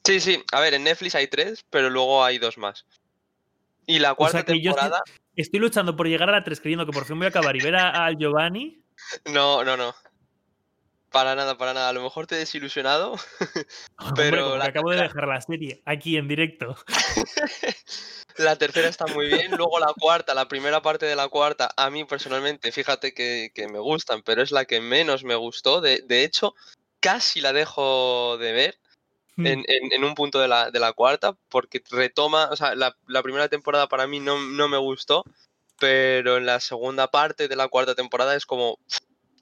Sí, sí. A ver, en Netflix hay tres, pero luego hay dos más. Y la O sea cuarta que yo estoy, temporada. estoy luchando por llegar a la tres creyendo que por fin voy a acabar y ver a- al Giovanni. No, no, no. Para nada, para nada. A lo mejor te he desilusionado. Pero la acabo de dejar la serie aquí en directo. La tercera está muy bien. Luego la cuarta, la primera parte de la cuarta, a mí personalmente, fíjate que, que me gustan, pero es la que menos me gustó. De, de hecho, casi la dejo de ver Hmm. en, en- en un punto de la, de la cuarta, porque retoma, o sea, la, la primera temporada para mí no, no me gustó, pero en la segunda parte de la cuarta temporada es como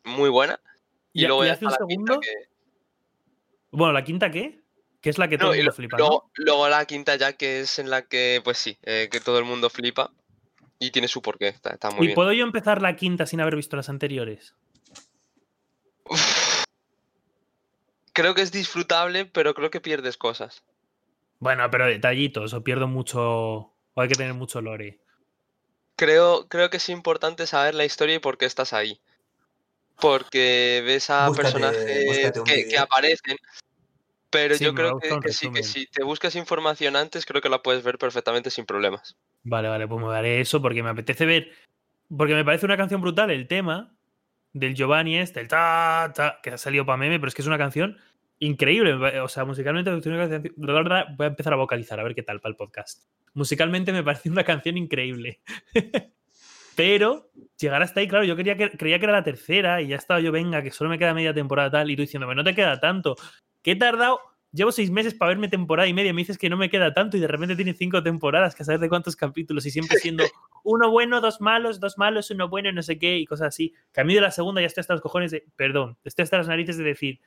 muy buena. Y, Y- luego y hace un segundo, que- Bueno, ¿la quinta qué? Que es la que todo el mundo flipa, ¿no? luego, la quinta ya que es en la que, pues sí, eh, que todo el mundo flipa y tiene su porqué, está, está muy ¿Y bien. puedo yo empezar la quinta sin haber visto las anteriores? Creo que es disfrutable, pero creo que pierdes cosas. Bueno, pero detallitos, o pierdo mucho. O hay que tener mucho lore. Creo, creo que es importante saber la historia y por qué estás ahí. Porque ves a Búscate- personajes que, que aparecen. Pero Sí, yo creo que, que sí, que si te buscas información antes, creo que la puedes ver perfectamente sin problemas. Vale, vale, pues me daré eso porque me apetece ver. Porque me parece una canción brutal el tema del Giovanni este, el ta, ta, que ha salido para meme, pero es que es una canción increíble. O sea, musicalmente es una canción- la verdad, voy a empezar a vocalizar a ver qué tal para el podcast. Musicalmente me parece una canción increíble. pero llegar hasta ahí, claro, yo quería que, creía que era la tercera y ya estaba yo, venga, que solo me queda media temporada tal, y tú diciéndome, no te queda tanto. ¿Qué he tardado? Llevo seis meses para verme temporada y media y me dices que no me queda tanto y de repente tiene cinco temporadas, que a saber de cuántos capítulos y siempre siendo uno bueno, dos malos, dos malos, uno bueno, no sé qué y cosas así. Que a mí de la segunda ya estoy hasta los cojones de, perdón, estoy hasta las narices de decir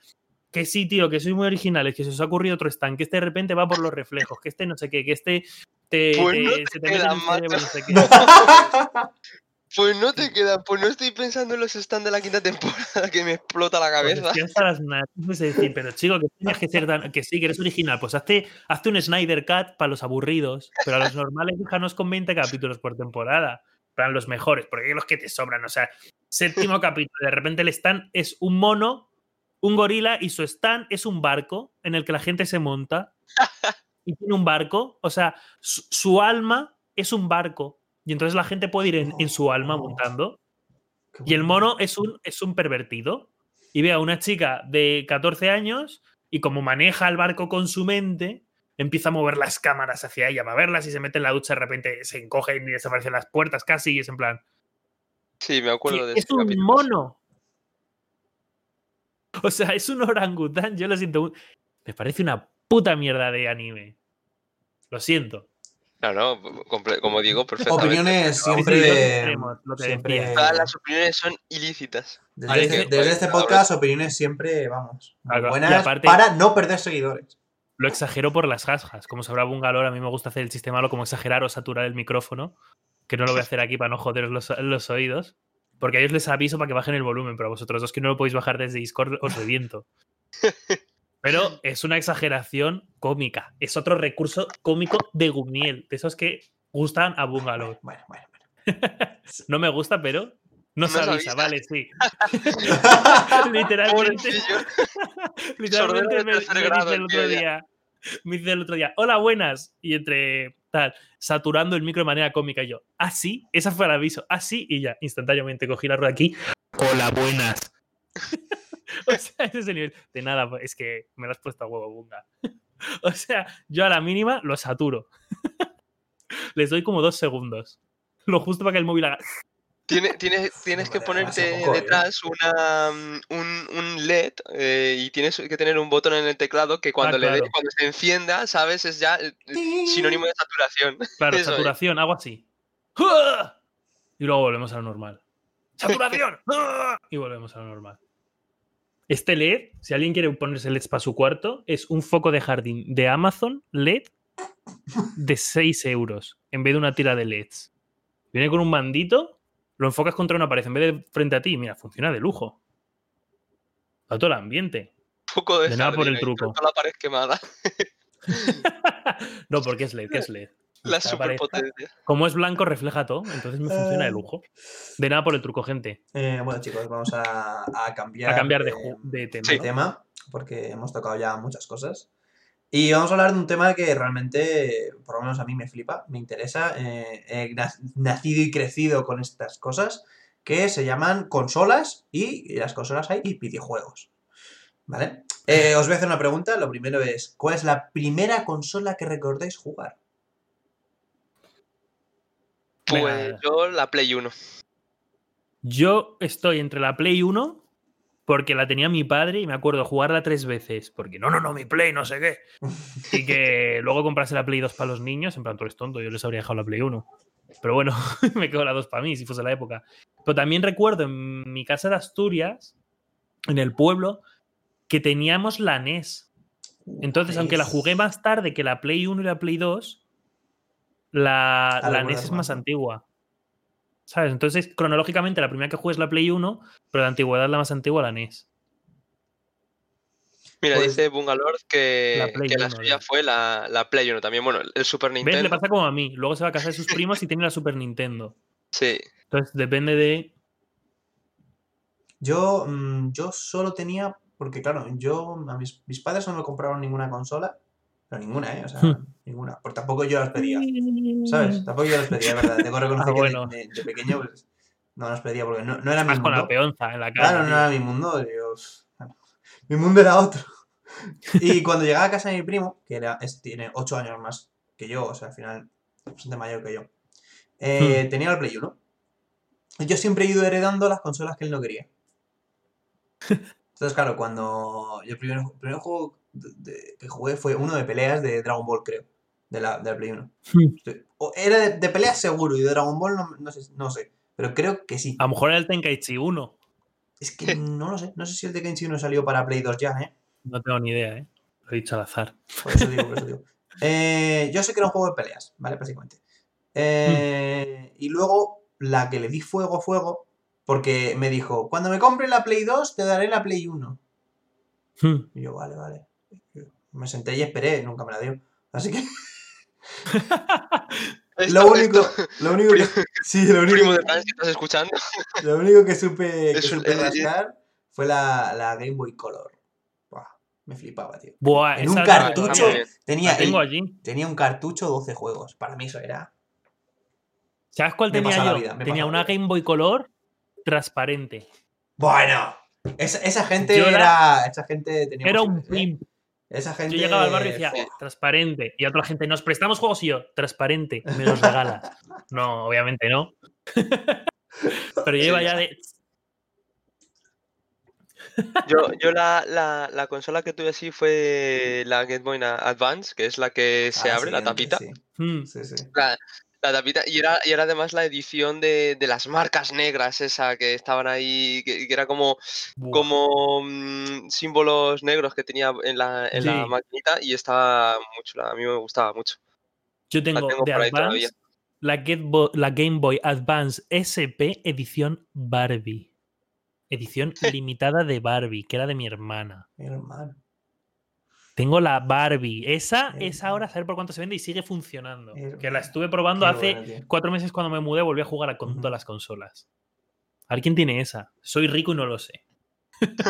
que sí, tío, que sois muy originales, que se os ha ocurrido otro stand, que este de repente va por los reflejos, que este no sé qué, que este te, Pues no te se te mete en queda, cerebro. Pues no te queda, pues no estoy pensando en los stands de la quinta temporada que me explota la Pues cabeza. de decir, pero chico, que tienes que ser tan, que sí, que eres original, pues hazte, hazte un Snyder Cut para los aburridos, pero a los normales déjanos con 20 capítulos por temporada, para los mejores, porque hay los que te sobran, o sea, séptimo capítulo, de repente el stand es un mono, un gorila y su stand es un barco en el que la gente se monta y tiene un barco, o sea, su, su alma es un barco y entonces la gente puede ir en, en su alma montando y el mono es un, es un pervertido. Y ve a una chica de 14 años y como maneja el barco con su mente, empieza a mover las cámaras hacia ella para verlas y se mete en la ducha, de repente se encogen y desaparecen las puertas casi y es en plan... Sí, me acuerdo "¿Qué? de es este un capítulo. mono. O sea, es un orangután, yo lo siento. Me parece una puta mierda de anime. Lo siento. No, no, como digo, perfectamente. Opiniones siempre. dos extremos, lo que siempre- decía. Todas las opiniones son ilícitas. Desde, este, que- desde este podcast, opiniones siempre, vamos, Claro, buenas aparte- para no perder seguidores. Lo exagero por las jasjas. Como sabrá Bungalor, a mí me gusta hacer el chiste malo como exagerar o saturar el micrófono. Que no lo voy a hacer aquí para no joderos los, los oídos. Porque a ellos les aviso para que bajen el volumen, pero a vosotros dos que no lo podéis bajar desde Discord os reviento. Pero es una exageración cómica. Es otro recurso cómico de Gumiel. De esos que gustan a Bungalor. Bueno, bueno, bueno. No me gusta, pero no se No se avisa, avisa. vale, sí. Literalmente. Literalmente me, me grado dice el otro día. Me dice el otro día, hola, buenas. Y entre tal, saturando el micro de manera cómica. Y yo, ah, sí, esa fue el aviso. Ah, sí, y ya, instantáneamente cogí la rueda aquí. Hola, buenas. o sea, ese es el nivel. De nada, pues, es que me lo has puesto a huevo, bunga. o sea, yo a la mínima lo saturo. Les doy como dos segundos. Lo justo para que el móvil haga. Tiene- tienes, tienes que ponerte ¿eh? detrás una, mm, un, un LED eh, y tienes que tener un botón en el teclado que cuando, le Ah, claro. cuando se encienda, ¿sabes? Es ya eh, sinónimo de saturación. Claro, Eso es. saturación, hago así. Y luego volvemos a lo normal. ¡Saturación! Y volvemos a lo normal. Este LED, si alguien quiere ponerse LEDs para su cuarto, es un foco de jardín de Amazon LED de 6 euros en vez de una tira de LEDs. Viene con un mandito, lo enfocas contra una pared en vez de frente a ti. Mira, funciona de lujo. A todo el ambiente. Un poco de, De nada por el truco. la pared quemada. no, porque es LED, ¿qué es LED? La superpotencia. Como es blanco, refleja todo, entonces me funciona de Ah. lujo. De nada por el truco, gente. Eh, bueno, chicos, vamos a, a cambiar, A cambiar de, tema. de ¿no? tema, porque hemos tocado ya muchas cosas. Y vamos a hablar de un tema que realmente, por lo menos a mí me flipa, me interesa. eh, he na- nacido y crecido con estas cosas, que se llaman consolas y, y las consolas hay y videojuegos. ¿Vale? Eh, os voy a hacer una pregunta. Lo primero es, ¿cuál es la primera consola que recordéis jugar? Pues yo la Play 1. Yo estoy entre la Play 1 porque la tenía mi padre y me acuerdo jugarla tres veces. Porque no, no, no, mi Play, no sé qué. Y que luego comprase la Play 2 para los niños. En plan, tú eres tonto, yo les habría dejado la Play 1. Pero bueno, me quedo la 2 para mí, si fuese la época. Pero también recuerdo en mi casa de Asturias, en el pueblo, que teníamos la NES. Entonces, aunque la jugué más tarde que la Play 1 y la Play 2, la, Ah, la NES es más antigua. ¿Sabes? Entonces, cronológicamente, la primera que jugué es la Play 1, pero la antigüedad la más antigua la NES. Mira, Pues- dice Bungalord que La la, Play que la 1 suya ya. fue la, la Play 1 también. Bueno, el Super ¿Ves? Nintendo. Le pasa como a mí. Luego se va a casa de sus primos y tiene la Super Nintendo. Sí. Entonces, depende de. Yo, mm, yo solo tenía, porque claro, yo, a mis, mis padres no me compraron ninguna consola, pero ninguna, ¿eh? O sea, Hmm. ninguna. Porque tampoco yo las pedía, ¿sabes? Tampoco yo las pedía, es verdad. Tengo que reconocer Ah, bueno. que de, de- de pequeño pues, no las pedía porque no, no era mi Más con la mundo. peonza en la cara. Claro, no tío. era mi mundo. bueno, mi mundo era otro. Y cuando llegaba a casa de mi primo, que era, es- tiene 8 años más que yo, o sea, al final, bastante mayor que yo, Hmm. eh, tenía el Play 1. Y Yo siempre he ido heredando las consolas que él no quería. Entonces, claro, cuando yo el primer, el primer juego de- de- que jugué fue uno de peleas de Dragon Ball, creo, de la, de la Play 1. Hmm. O era de, de peleas seguro y de Dragon Ball no, no sé, no sé, pero creo que sí. A lo mejor era el Tenkaichi 1. Es que no lo sé, no sé si el Kenshi 1 salió para Play 2 ya, ¿eh? No tengo ni idea, ¿eh? Lo he dicho al azar. Por eso digo, por eso digo. Eh, yo sé que era un juego de peleas, ¿vale? Básicamente. Eh, Y luego la que le di fuego, fuego, porque me dijo, cuando me compre la Play 2 te daré la Play 1. Hmm. Y yo, vale, vale. Me senté y esperé, nunca me la dio. Así que lo único, lo único que, sí, lo único, primo de estás escuchando. lo único que supe, que Es- supe rascar fue la, la Game Boy Color. Buah, me flipaba, tío. Buah, En un cartucho tenía, tengo el- allí. tenía un cartucho 12 juegos. Para mí eso era ¿Sabes cuál Me tenía yo? vida, tenía una. Game Boy Color transparente. Bueno, esa, esa gente Yo era- era. Esa gente tenía Era un ¿eh? Esa gente. Yo llegaba al barrio y decía, transparente. Y a otra gente, nos prestamos juegos y yo, transparente, me los regalas. no, obviamente no. Pero yo iba ya de. Yo, yo la, la, la consola que tuve así fue la Game Boy Advance, que es la que se Ah, abre, la tapita. Sí, "Hmm, sí, sí. La, la tapita. Y era, y era además la edición de, de las marcas negras, esa que estaban ahí, que, que era como, buah". como mm, símbolos negros que tenía en la, en la maquinita y estaba mucho, la- a mí me gustaba mucho. Yo La tengo, tengo de por ahí todavía. Advance la, Get Bo- la Game Boy Advance SP edición Barbie. Edición limitada de Barbie, que era de mi hermana. Mi hermano. Tengo la Barbie. Esa es ahora a saber por cuánto se vende y sigue funcionando. Que la estuve probando Qué hace cuatro meses cuando me mudé, volví a jugar a con todas las consolas. A ver quién tiene esa. Soy rico y no lo sé.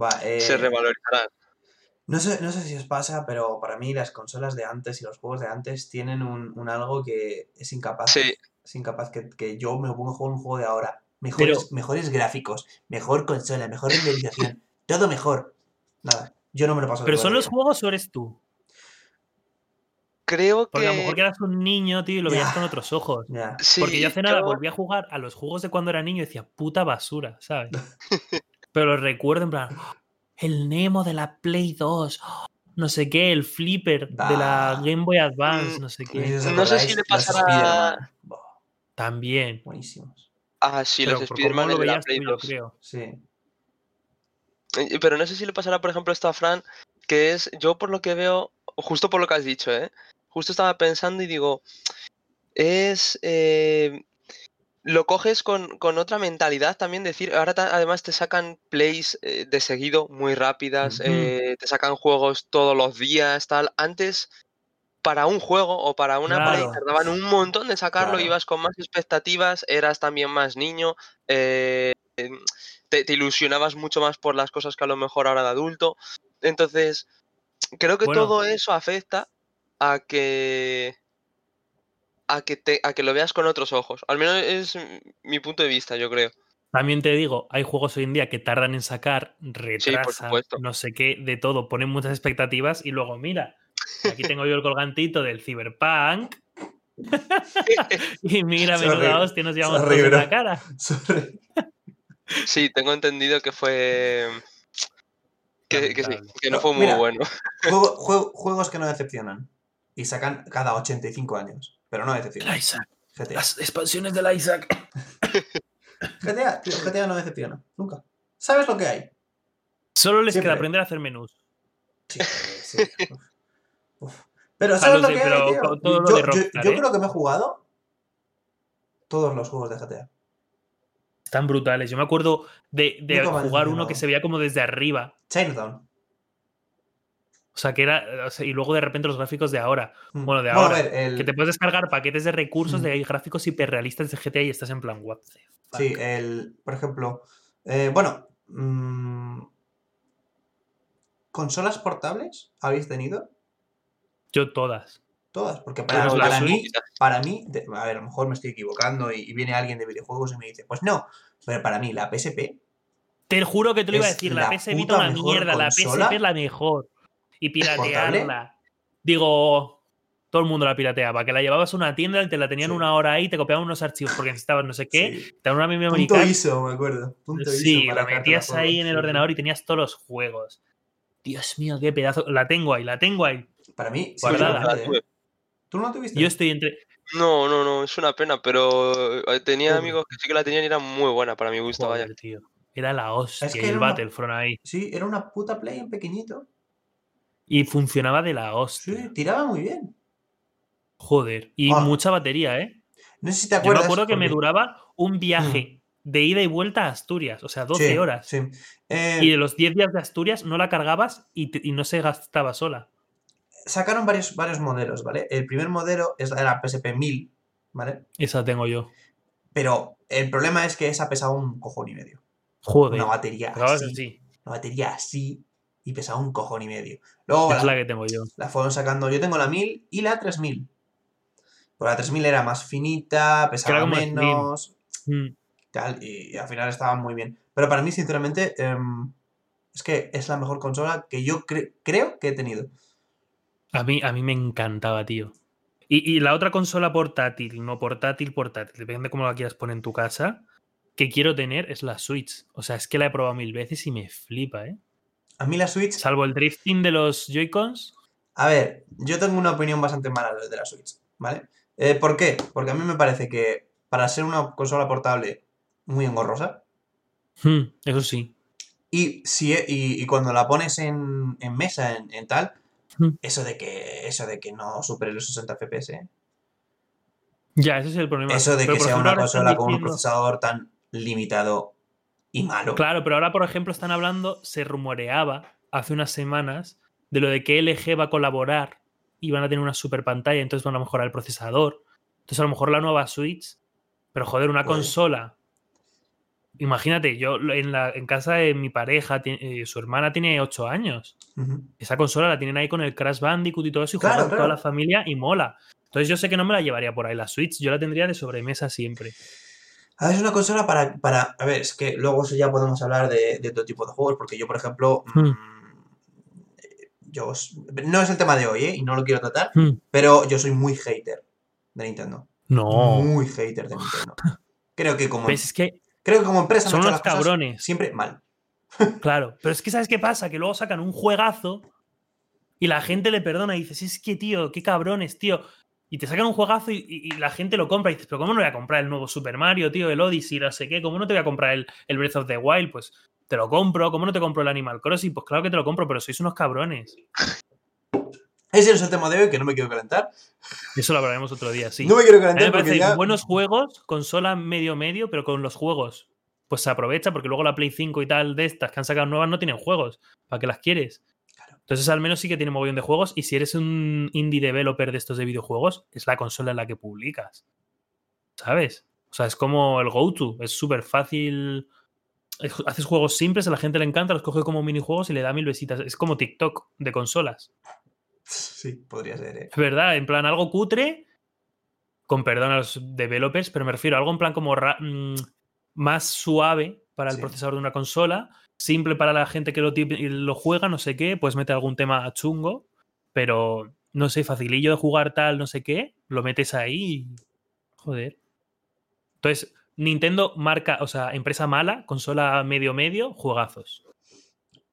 Va, eh, Se revalorizarán. no, sé, no sé si os pasa, pero para mí las consolas de antes y los juegos de antes tienen un, un algo que es incapaz. Sí. Es incapaz que, que yo me ponga a jugar un juego de ahora. Mejores, Pero- mejores gráficos, mejor consola, mejor renderización, todo mejor. Nada, yo no me lo paso. ¿Pero son los juegos o eres tú? Creo Porque a lo mejor que que. eras un niño, tío, y lo veías con otros ojos. Sí, Porque yo hace nada yo- volví a jugar a los juegos de cuando era niño y decía, puta basura, ¿sabes? Pero lo recuerdo en plan, "Oh, el Nemo de la Play 2, oh, no sé qué, el Flipper de la. Game Boy Advance, Mm, no sé qué. No sé si le pasará- También. buenísimos. Ah, sí, Pero los Spider-Man lo de la Play yo 2. creo. Sí. Eh, Pero no sé si le pasará, por ejemplo, esto a Fran, que es, yo por lo que veo, justo por lo que has dicho, ¿eh? Justo estaba pensando y digo, es... eh, lo coges con, con otra mentalidad también, decir, ahora ta- además te sacan plays eh, de seguido, muy rápidas, eh, te sacan juegos todos los días, tal. Antes, para un juego o para una play, tardaban un montón de sacarlo, Claro. ibas con más expectativas, eras también más niño, eh, te, te ilusionabas mucho más por las cosas que a lo mejor ahora de adulto. Entonces, creo que Bueno. todo eso afecta a que a que te a que lo veas con otros ojos. Al menos es mi punto de vista, yo creo. También te digo, hay juegos hoy en día que tardan en sacar, retrasan, no sé qué, de todo, ponen muchas expectativas y luego, mira, aquí tengo yo el colgantito del Cyberpunk. y mira, menuda hostia, nos llevamos es todos en la cara. Sorry. Sí, tengo entendido que fue. Que, que sí, que no fue muy mira. bueno. Juego- juego- juegos que no decepcionan. Y sacan cada 85 años. Pero no decepcionan. Isaac. GTA. Las expansiones del Isaac. GTA, tío, GTA no decepciona. Nunca. ¿Sabes lo que hay? Solo les Siempre. queda aprender a hacer menús. Sí, sí. Uf. Uf. Pero Ah, ¿sabes lo que hay, tío? yo ¿eh? creo que me he jugado todos los juegos de GTA. Están brutales. Yo me acuerdo de, jugar uno que se veía como desde arriba. Chinatown. O sea, que era. o sea, y luego de repente los gráficos de ahora. Mm. Bueno, de ahora, ver, el- Que te puedes descargar paquetes de recursos Mm. de gráficos hiperrealistas de GTA y estás en plan, what the fuck? Sí, el, por ejemplo, eh, bueno, mm, ¿consolas portables habéis tenido? Yo todas. Todas, porque para, la para mí, para mí, de- a ver, a lo mejor me estoy equivocando y, y viene alguien de videojuegos y me dice, pues no, pero para mí la PSP, Te juro que te lo iba a decir. La, la PSP es puta una mierda. La. PSP es la mejor. Y piratearla. Digo, todo el mundo la pirateaba. Que la llevabas a una tienda y te la tenían Sí. una hora ahí y te copiaban unos archivos porque necesitabas no sé qué. sí, Te daban una memory punto. ISO, me acuerdo, punto ISO Sí, para la metías juegos, ahí en el sí. ordenador y tenías todos los juegos. Dios mío, qué pedazo. La tengo ahí, la tengo ahí. Para mí, sí, Guardada. ¿eh? ¿Tú no la tuviste? Yo estoy entre. No, no, no, es una pena, pero eh, tenía Joder. amigos que sí que la tenían y era muy buena para mi gusto, vaya. Joder, tío. Era la hostia. que y el una- Battlefront ahí. Sí, era una puta play en pequeñito. Y funcionaba de la Sí, hostia. tiraba muy bien. Joder. Y Ah. mucha batería, ¿eh? No sé si te Yo me acuerdas. acuerdo que me duraba un viaje de ida y vuelta a Asturias. O sea, 12 Sí, horas. Sí. Eh, Y de los 10 días de Asturias no la cargabas y, te- y no se gastaba sola. Sacaron varios, varios modelos, ¿vale? El primer modelo es la de la PSP 1000, ¿vale? Esa tengo yo. Pero el problema es que esa pesaba un cojón y medio. Joder. Una batería así, así. una batería así y pesaba un cojón y medio. Luego Es la, la que tengo yo. la fueron sacando, yo tengo la 1000 y la 3000. Pues la 3000 era más finita, pesaba menos, Mm. tal, y, y al final estaba muy bien. Pero para mí, sinceramente, em, es que es la mejor consola que yo cre- creo que he tenido. A mí, a mí me encantaba, tío. Y, y la otra consola portátil, no portátil, portátil, depende de cómo la quieras poner en tu casa, que quiero tener es la Switch. O sea, es que la he probado mil veces y me flipa, ¿eh? A mí la Switch, Salvo el drifting de los Joy-Cons. a ver, yo tengo una opinión bastante mala de la Switch, ¿vale? Eh, ¿Por qué? Porque a mí me parece que para ser una consola portable muy engorrosa, Hmm, eso sí. y, si, e, y, y cuando la pones en, en mesa, en, en tal. Eso de que eso de que no supere los 60 FPS. Ya, ese es el problema. eso de Pero, que sea ejemplo, una consola con un procesador tan limitado y malo. Claro, pero ahora, por ejemplo, están hablando, se rumoreaba hace unas semanas de lo de que LG va a colaborar y van a tener una super pantalla, entonces van a mejorar el procesador. Entonces, a lo mejor la nueva Switch, pero joder, una Puede. consola. Imagínate, yo en, la, en casa de mi pareja, eh, su hermana tiene 8 años. Esa consola la tienen ahí con el Crash Bandicoot y todo eso y Claro, juegan toda la familia y mola. Entonces, yo sé que no me la llevaría por ahí la Switch, yo la tendría de sobremesa siempre. A ver, es una consola para, para. A ver, es que luego eso ya podemos hablar de, de todo tipo de juegos, porque yo, por ejemplo. Hmm. mm, yo. No es el tema de hoy, ¿eh? Y no lo quiero tratar, Hmm. pero yo soy muy hater de Nintendo. No. Muy hater de Nintendo. Creo que como, ¿Ves? Es que creo que como empresa son unos cabrones. siempre mal. Claro, pero es que ¿sabes qué pasa? Que luego sacan un juegazo y la gente le perdona y dices, es que, tío, qué cabrones, tío. Y te sacan un juegazo y, y- y la gente lo compra y dices, pero ¿cómo no voy a comprar el nuevo Super Mario, tío, el Odyssey, no sé qué? ¿Cómo no te voy a comprar el, el Breath of the Wild? Pues te lo compro. ¿Cómo no te compro el Animal Crossing? Pues claro que te lo compro, pero sois unos cabrones. Ese es el tema de hoy, que no me quiero calentar. Eso lo hablaremos otro día, sí. No me quiero A mí me calentar porque parece ya. buenos juegos, consola medio-medio, pero con los juegos pues se aprovecha porque luego la Play 5 y tal de estas que han sacado nuevas no tienen juegos. ¿Para qué las quieres? Entonces al menos sí que tiene mogollón de juegos y si eres un indie developer de estos de videojuegos, es la consola en la que publicas. ¿Sabes? O sea, es como el go-to, es súper fácil. Es- Haces juegos simples, a la gente le encanta, los coge como minijuegos y le da mil besitas. Es como TikTok de consolas. Sí, podría ser, ¿eh? Es verdad, en plan algo cutre, con perdón a los developers, pero me refiero a algo en plan como mm, más suave para el Sí. procesador de una consola, simple para la gente que lo, lo juega, no sé qué, pues mete algún tema chungo, pero no sé, facilillo de jugar tal, no sé qué, lo metes ahí y... Joder. Entonces, Nintendo marca, o sea, empresa mala, consola medio medio, juegazos.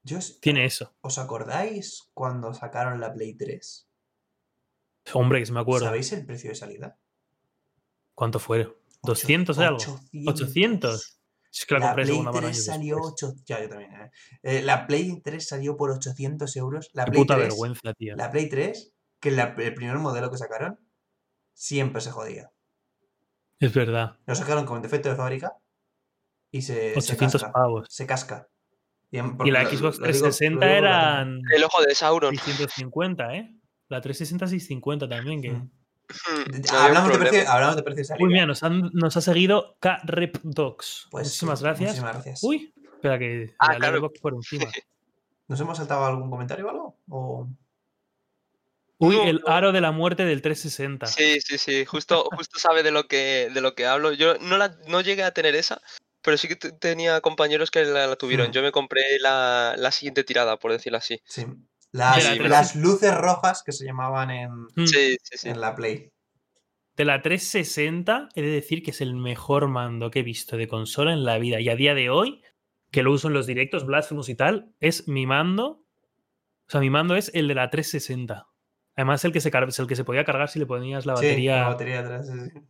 Yo Tiene eso. ¿Os acordáis cuando sacaron la Play 3? Hombre, que se me acuerdo. ¿Sabéis el precio de salida? ¿Cuánto? Ocho- ¿200 de algo? 800. 800. Es que la, La Play segunda mano 3 años salió después. 8... Ya, yo también. ¿eh? Eh, la Play 3 salió por 800 euros. La Play Puta 3, vergüenza, tío. La Play 3, que la- el primer modelo que sacaron, siempre se jodía. Es verdad. Lo sacaron con defecto de fábrica y se, se 800 casca. pavos. Se casca. Y, en- Y porque la lo- Xbox lo digo- lo 360 digo eran El ojo de Sauron. 650, ¿eh? La 360 650 también, que... Mm. No Hablamos de, precio, hablamos de precio de salida. Uy, mira, nos, han- nos ha seguido K-Rep-Docs. Pues Muchísimas sí, gracias. Muchísimas gracias. Uy, espera que Ah, la claro. Por encima. ¿Nos hemos saltado algún comentario o algo? O... Uy, No, el no. aro de la muerte del 360. Sí, sí, sí. Justo, justo sabe de lo que de lo que hablo. Yo no la no llegué a tener esa, pero sí que te- tenía compañeros que la, la tuvieron. Hmm. Yo me compré la, la siguiente tirada, por decirlo así. Sí. Las, De la las luces rojas que se llamaban en, Mm. Sí, sí, sí. en la Play. De la 360, he de decir que es el mejor mando que he visto de consola en la vida. Y a día de hoy, que lo uso en los directos, Blasphemous y tal, es mi mando. O sea, mi mando es el de la 360. Además, el que se, car- es el que se podía cargar si le ponías la Sí, batería. la batería atrás. sí, sí.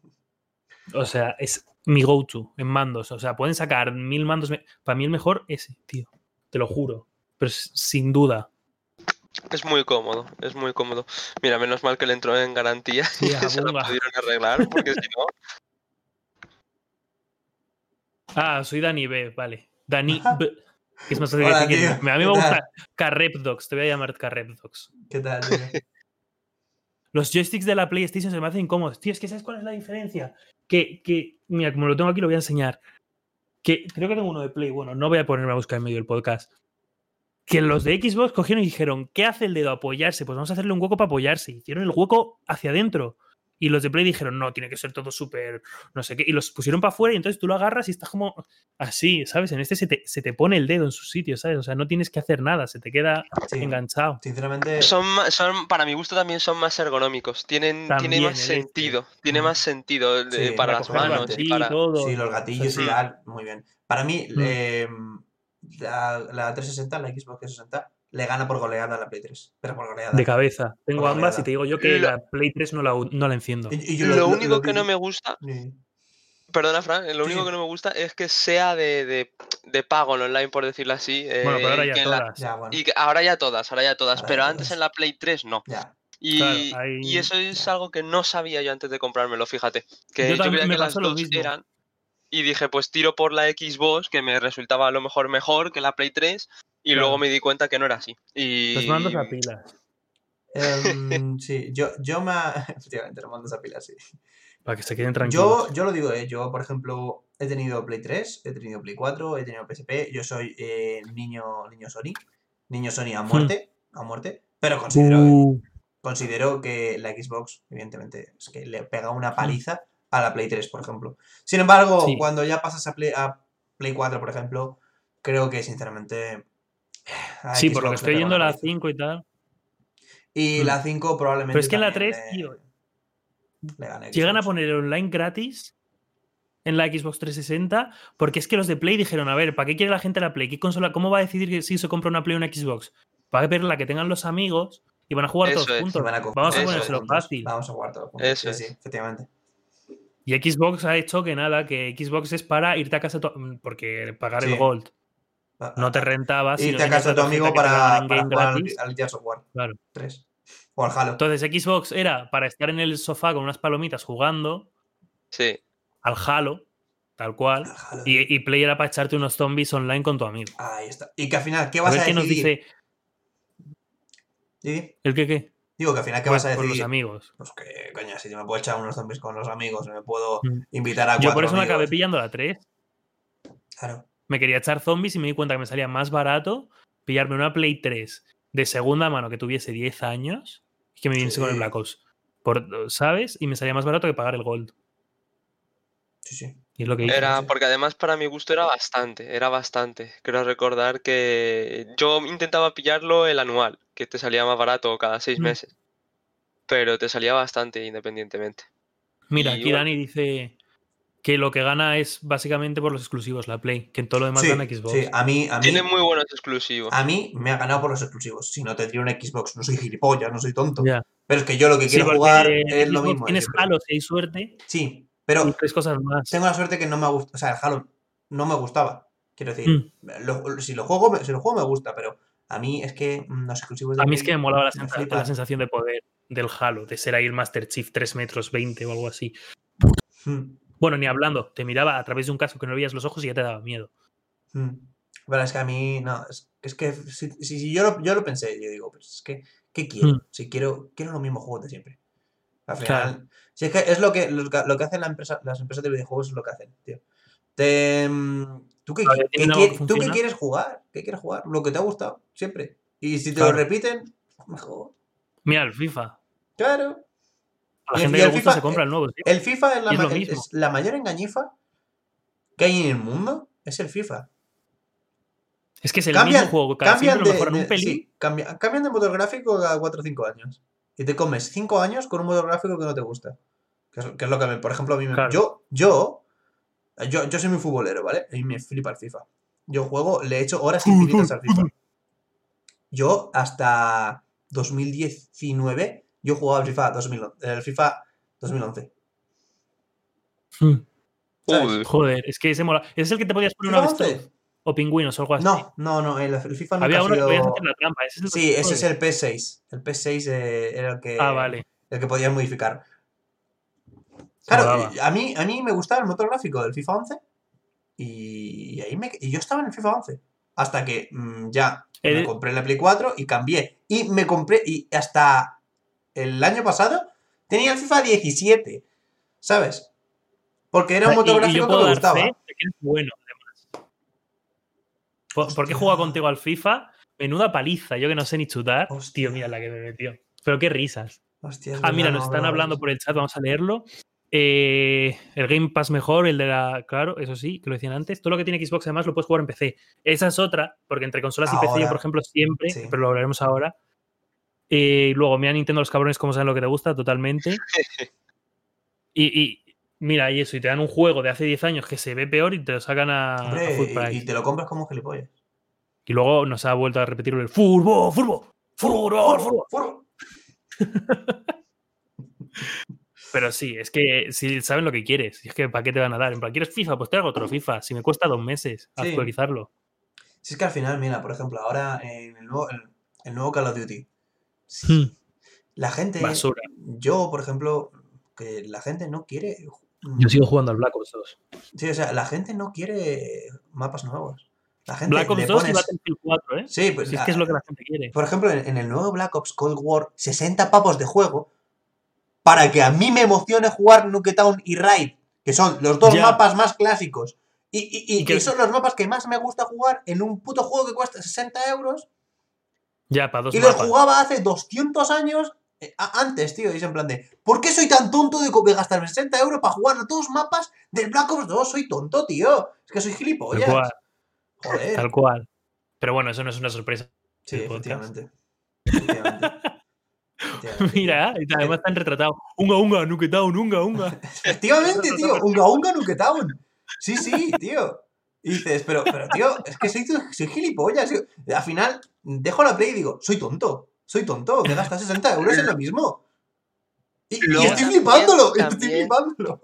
O sea, es mi go-to en mandos. O sea, pueden sacar mil mandos. me- Para mí el mejor ese, tío. Te lo juro. Pero es- sin duda. Es muy cómodo, es muy cómodo. Mira, menos mal que le entró en garantía Sí, y se lo pudieron arreglar, porque si no, Ah, soy Dani B, vale. Dani B. Que es más fácil Hola, decir que- A mí ¿qué me tal? gusta Carrepdox. Te voy a llamar Carrepdox. ¿Qué tal? tío? Los joysticks de la PlayStation se me hacen incómodos. Tío, es que ¿sabes cuál es la diferencia? Que, que, mira, como lo tengo aquí, lo voy a enseñar. Que creo que tengo uno de Play. Bueno, no voy a ponerme a buscar en medio del podcast. Que los de Xbox cogieron y dijeron, ¿qué hace el dedo? Apoyarse. Pues vamos a hacerle un hueco para apoyarse. Hicieron el hueco hacia adentro. Y los de Play dijeron, no, tiene que ser todo súper, no sé qué. Y los pusieron para afuera y entonces tú lo agarras y estás como así, ¿sabes? En este se te, se te pone el dedo en su sitio, ¿sabes? O sea, no tienes que hacer nada, se te queda Sí, enganchado. sinceramente, son, son, para mi gusto también son más ergonómicos. Tienen, tiene También más este. sentido, tiene más sentido Sí, para para las manos y para... todo. sí, los gatillos y tal, muy bien. Para mí, Mm. eh, la, la 360, la Xbox 360, le gana por goleada a la Play 3. Pero por goleada. De cabeza. Tengo ambas goleada. y te digo yo que Lo- la Play 3 no la, no la enciendo. Y- y yo Lo, único que no me gusta, Sí. perdona Fran, lo Sí, único sí. que no me gusta es que sea de, de, de pago en online, por decirlo así. Bueno, pero ahora eh, ya en la- todas. Ya, bueno. y que ahora ya todas, ahora ya todas, Ahora pero ya antes todas. en la Play 3 no. Ya. Y, Claro, y eso es algo que no sabía yo antes de comprármelo, fíjate. Que Yo yo, también creía me que las dos eran. Y dije, pues tiro por la Xbox, que me resultaba a lo mejor mejor que la Play 3. Y Claro. luego me di cuenta que no era así. Y... Los mandos a pilas. Em, sí, yo, yo me. Efectivamente, los mandos a pilas, sí. Para que se queden tranquilos. Yo, yo lo digo, eh, yo, por ejemplo, he tenido Play 3, he tenido Play 4, he tenido PSP. Yo soy eh, niño, niño Sony. Niño Sony a muerte. A muerte. Pero considero, Uh, considero que la Xbox, evidentemente, es que le pega una paliza a la Play 3, por ejemplo. Sin embargo, Sí. cuando ya pasas a Play, a Play 4, por ejemplo, creo que sinceramente. Sí, por lo que estoy una la paliza. 5 y tal. Y Mm. la 5 probablemente. Pero es que en la también 3, le- tío, le llegan a poner online gratis en la Xbox 360 porque es que los de Play dijeron, a ver, ¿para qué quiere la gente la Play? ¿Qué consola? ¿Cómo va a decidir que si se compra una Play o una Xbox? Para ver la que tengan los amigos y van a jugar Eso todos es. Juntos. van a Vamos a ponérselo fácil. Vamos a jugar todos juntos. Eso sí, es. sí, efectivamente. Y Xbox ha hecho que nada, que Xbox es para irte a casa porque pagar Sí. el Gold no te rentaba. si Irte no a casa de tenías tu amigo te para, jugar al, gratis. al Gears of War Claro. 3. O al Halo. Entonces Xbox era para estar en el sofá con unas palomitas jugando Sí. al Halo, tal cual. Al Halo. Y, y Play era para echarte unos zombies online con tu amigo. Ahí está. Y que al final, ¿qué A vas a, ver qué nos dice. Didi? ¿El qué qué? Digo que al final, ¿qué Pues vas a con los amigos. Pues que, coño, si yo me puedo echar unos zombies con los amigos, me puedo Mm. invitar a Yo por eso me acabé pillando la 3. Claro. Me quería echar zombies y me di cuenta que me salía más barato pillarme una Play 3 de segunda mano que tuviese 10 años y que me viniese con el. Black Ops. Por, ¿Sabes? Y me salía más barato que pagar el Gold. Sí, sí. Y es lo que hice. Era, porque además para mi gusto era bastante, era bastante. Creo recordar que yo intentaba pillarlo el anual, que te salía más barato cada seis Mm. meses. Pero te salía bastante independientemente. Mira, y aquí bueno. Dani dice que lo que gana es básicamente por los exclusivos, la Play, que en todo lo demás Sí, gana Xbox. sí, a mí, a mí, Tiene muy buenos exclusivos. a mí me ha ganado por los exclusivos. Si no tendría una Xbox, no soy gilipollas, no soy tonto. Ya. Pero es que yo lo que quiero jugar es lo mismo. Tienes. Halo si hay suerte Sí, pero tres cosas más. tengo la suerte que no me gusta. O sea, el Halo no me gustaba. Quiero decir, Mm. lo- si, lo juego, me- si lo juego me gusta, pero a mí es que mm, los exclusivos de A mí es que me molaba la, me la sensación de poder del Halo, de ser ahí el Master Chief 3 metros 20 o algo así. Mm, Bueno, ni hablando, te miraba a través de un caso que no veías los ojos y ya te daba miedo. mm. Pero es que a mí, no, es, es que si, si- si yo, lo, yo lo pensé, yo digo, pues es que, ¿qué quiero? Mm. Si quiero, quiero los mismos juegos de siempre. Al Claro. final, si es que es lo que, lo que, lo que hacen la empresa, las empresas de videojuegos, es lo que hacen, tío. Te, mm, ¿tú, qué, ¿Tú qué quieres jugar? ¿Qué quieres jugar? Lo que te ha gustado, siempre. Y si te Claro. lo repiten, mejor. Mira, el FIFA. Claro. A la gente que el le gusta FIFA, se compra el nuevo. tío. El FIFA es la, es ma- es- mismo. es la mayor engañifa que hay en el mundo. Es el FIFA. Es que es el Cambian, mismo juego, cada cambian de, mejoran un de- pelín. sí, cambia- cambian de motor gráfico cada 4 o 5 años. Y te comes 5 años con un motor gráfico que no te gusta. Que es, que es lo que, me- por ejemplo, a mí me... Claro. Yo, yo, yo, yo soy muy futbolero, ¿vale? Y me flipa el FIFA. Yo juego, le he hecho horas infinitas al FIFA. Yo hasta 2019, yo jugaba al FIFA 2011. El FIFA 2011. Mm. ¿sabes? Joder. Joder, es que ese mola. ¿Es el que te podías poner ¿FIFA una 11? vez o pingüinos o algo así? No, no, no, el, el FIFA nunca Había ha uno que sido... podías hacer la trampa. Ese es el Sí, ese es el P6. El P6 eh, era el que, Ah, vale. el que podías modificar. Claro, a mí, a mí me gustaba el motor gráfico del FIFA 11 y, ahí me, y yo estaba en el FIFA 11. Hasta que mm, ya me El- compré la Play 4 y cambié. Y me compré, y hasta el año pasado tenía el FIFA 17. ¿Sabes? Porque era un motor gráfico que me gustaba. fe que bueno, además. ¿Por, por qué juega contigo al FIFA? Menuda paliza, yo que no sé ni chutar. Hostia. Tío, mira la que me metió. Pero qué risas. Hostia, Ah, mira, nos no, están hablando por el chat, vamos a leerlo. Eh, el Game Pass mejor, el de la. Claro, eso sí, que lo decían antes. Todo lo que tiene Xbox además lo puedes jugar en PC. Esa es otra, porque entre consolas y PC, yo, por ejemplo, siempre, sí. pero lo hablaremos ahora. Eh, luego, mira Nintendo los cabrones como saben lo que te gusta, totalmente. Y, y mira, y eso, y te dan un juego de hace 10 años que se ve peor y te lo sacan a, a Hombre, full y- price. y, te lo compras como gilipollas. Y luego nos ha vuelto a repetirlo el furbo, furbo, furbo, furbo. Furbo. Pero sí, es que si saben lo que quieres, y es que ¿para qué te van a dar? En plan, ¿quieres FIFA? Pues te hago otro FIFA. Si me cuesta dos meses Sí. actualizarlo. Si es que al final, mira, por ejemplo, ahora en el nuevo, el, el nuevo Call of Duty, Hmm. la gente, Basura. yo, por ejemplo, que la gente no quiere, Yo sigo jugando al Black Ops 2. sí, o sea, la gente no quiere mapas nuevos. La gente Black Ops le 2 y Battlefield 4, ¿eh? Sí, pues Si es que es lo que la gente quiere. Por ejemplo, en, el nuevo Black Ops Cold War, 60 pavos de juego para que a mí me emocione jugar Nuketown y Raid, que son los dos Ya. mapas más clásicos. Y, y- y- Y que- son los mapas que más me gusta jugar en un puto juego que cuesta 60 euros. Ya, para dos Y los jugaba hace 200 años eh, antes, tío. Y es en plan de, ¿por qué soy tan tonto de, de gastarme 60 euros para jugar a dos mapas del Black Ops 2? Soy tonto, tío. Es que soy Tal gilipollas. cual, Joder. tal cual. Pero bueno, eso no es una sorpresa. Sí. Efectivamente. Efectivamente. Mira, y además están retratados. Unga, unga, nuketown, unga, unga. Efectivamente, tío. Unga Unga Nuketown. Sí, sí, tío. Y dices, pero, pero tío, es que soy, soy gilipollas. tío. Al final, dejo la play y digo, soy tonto. Soy tonto. Me gasta 60 euros en lo mismo. Y, estoy también- flipándolo. Estoy flipándolo.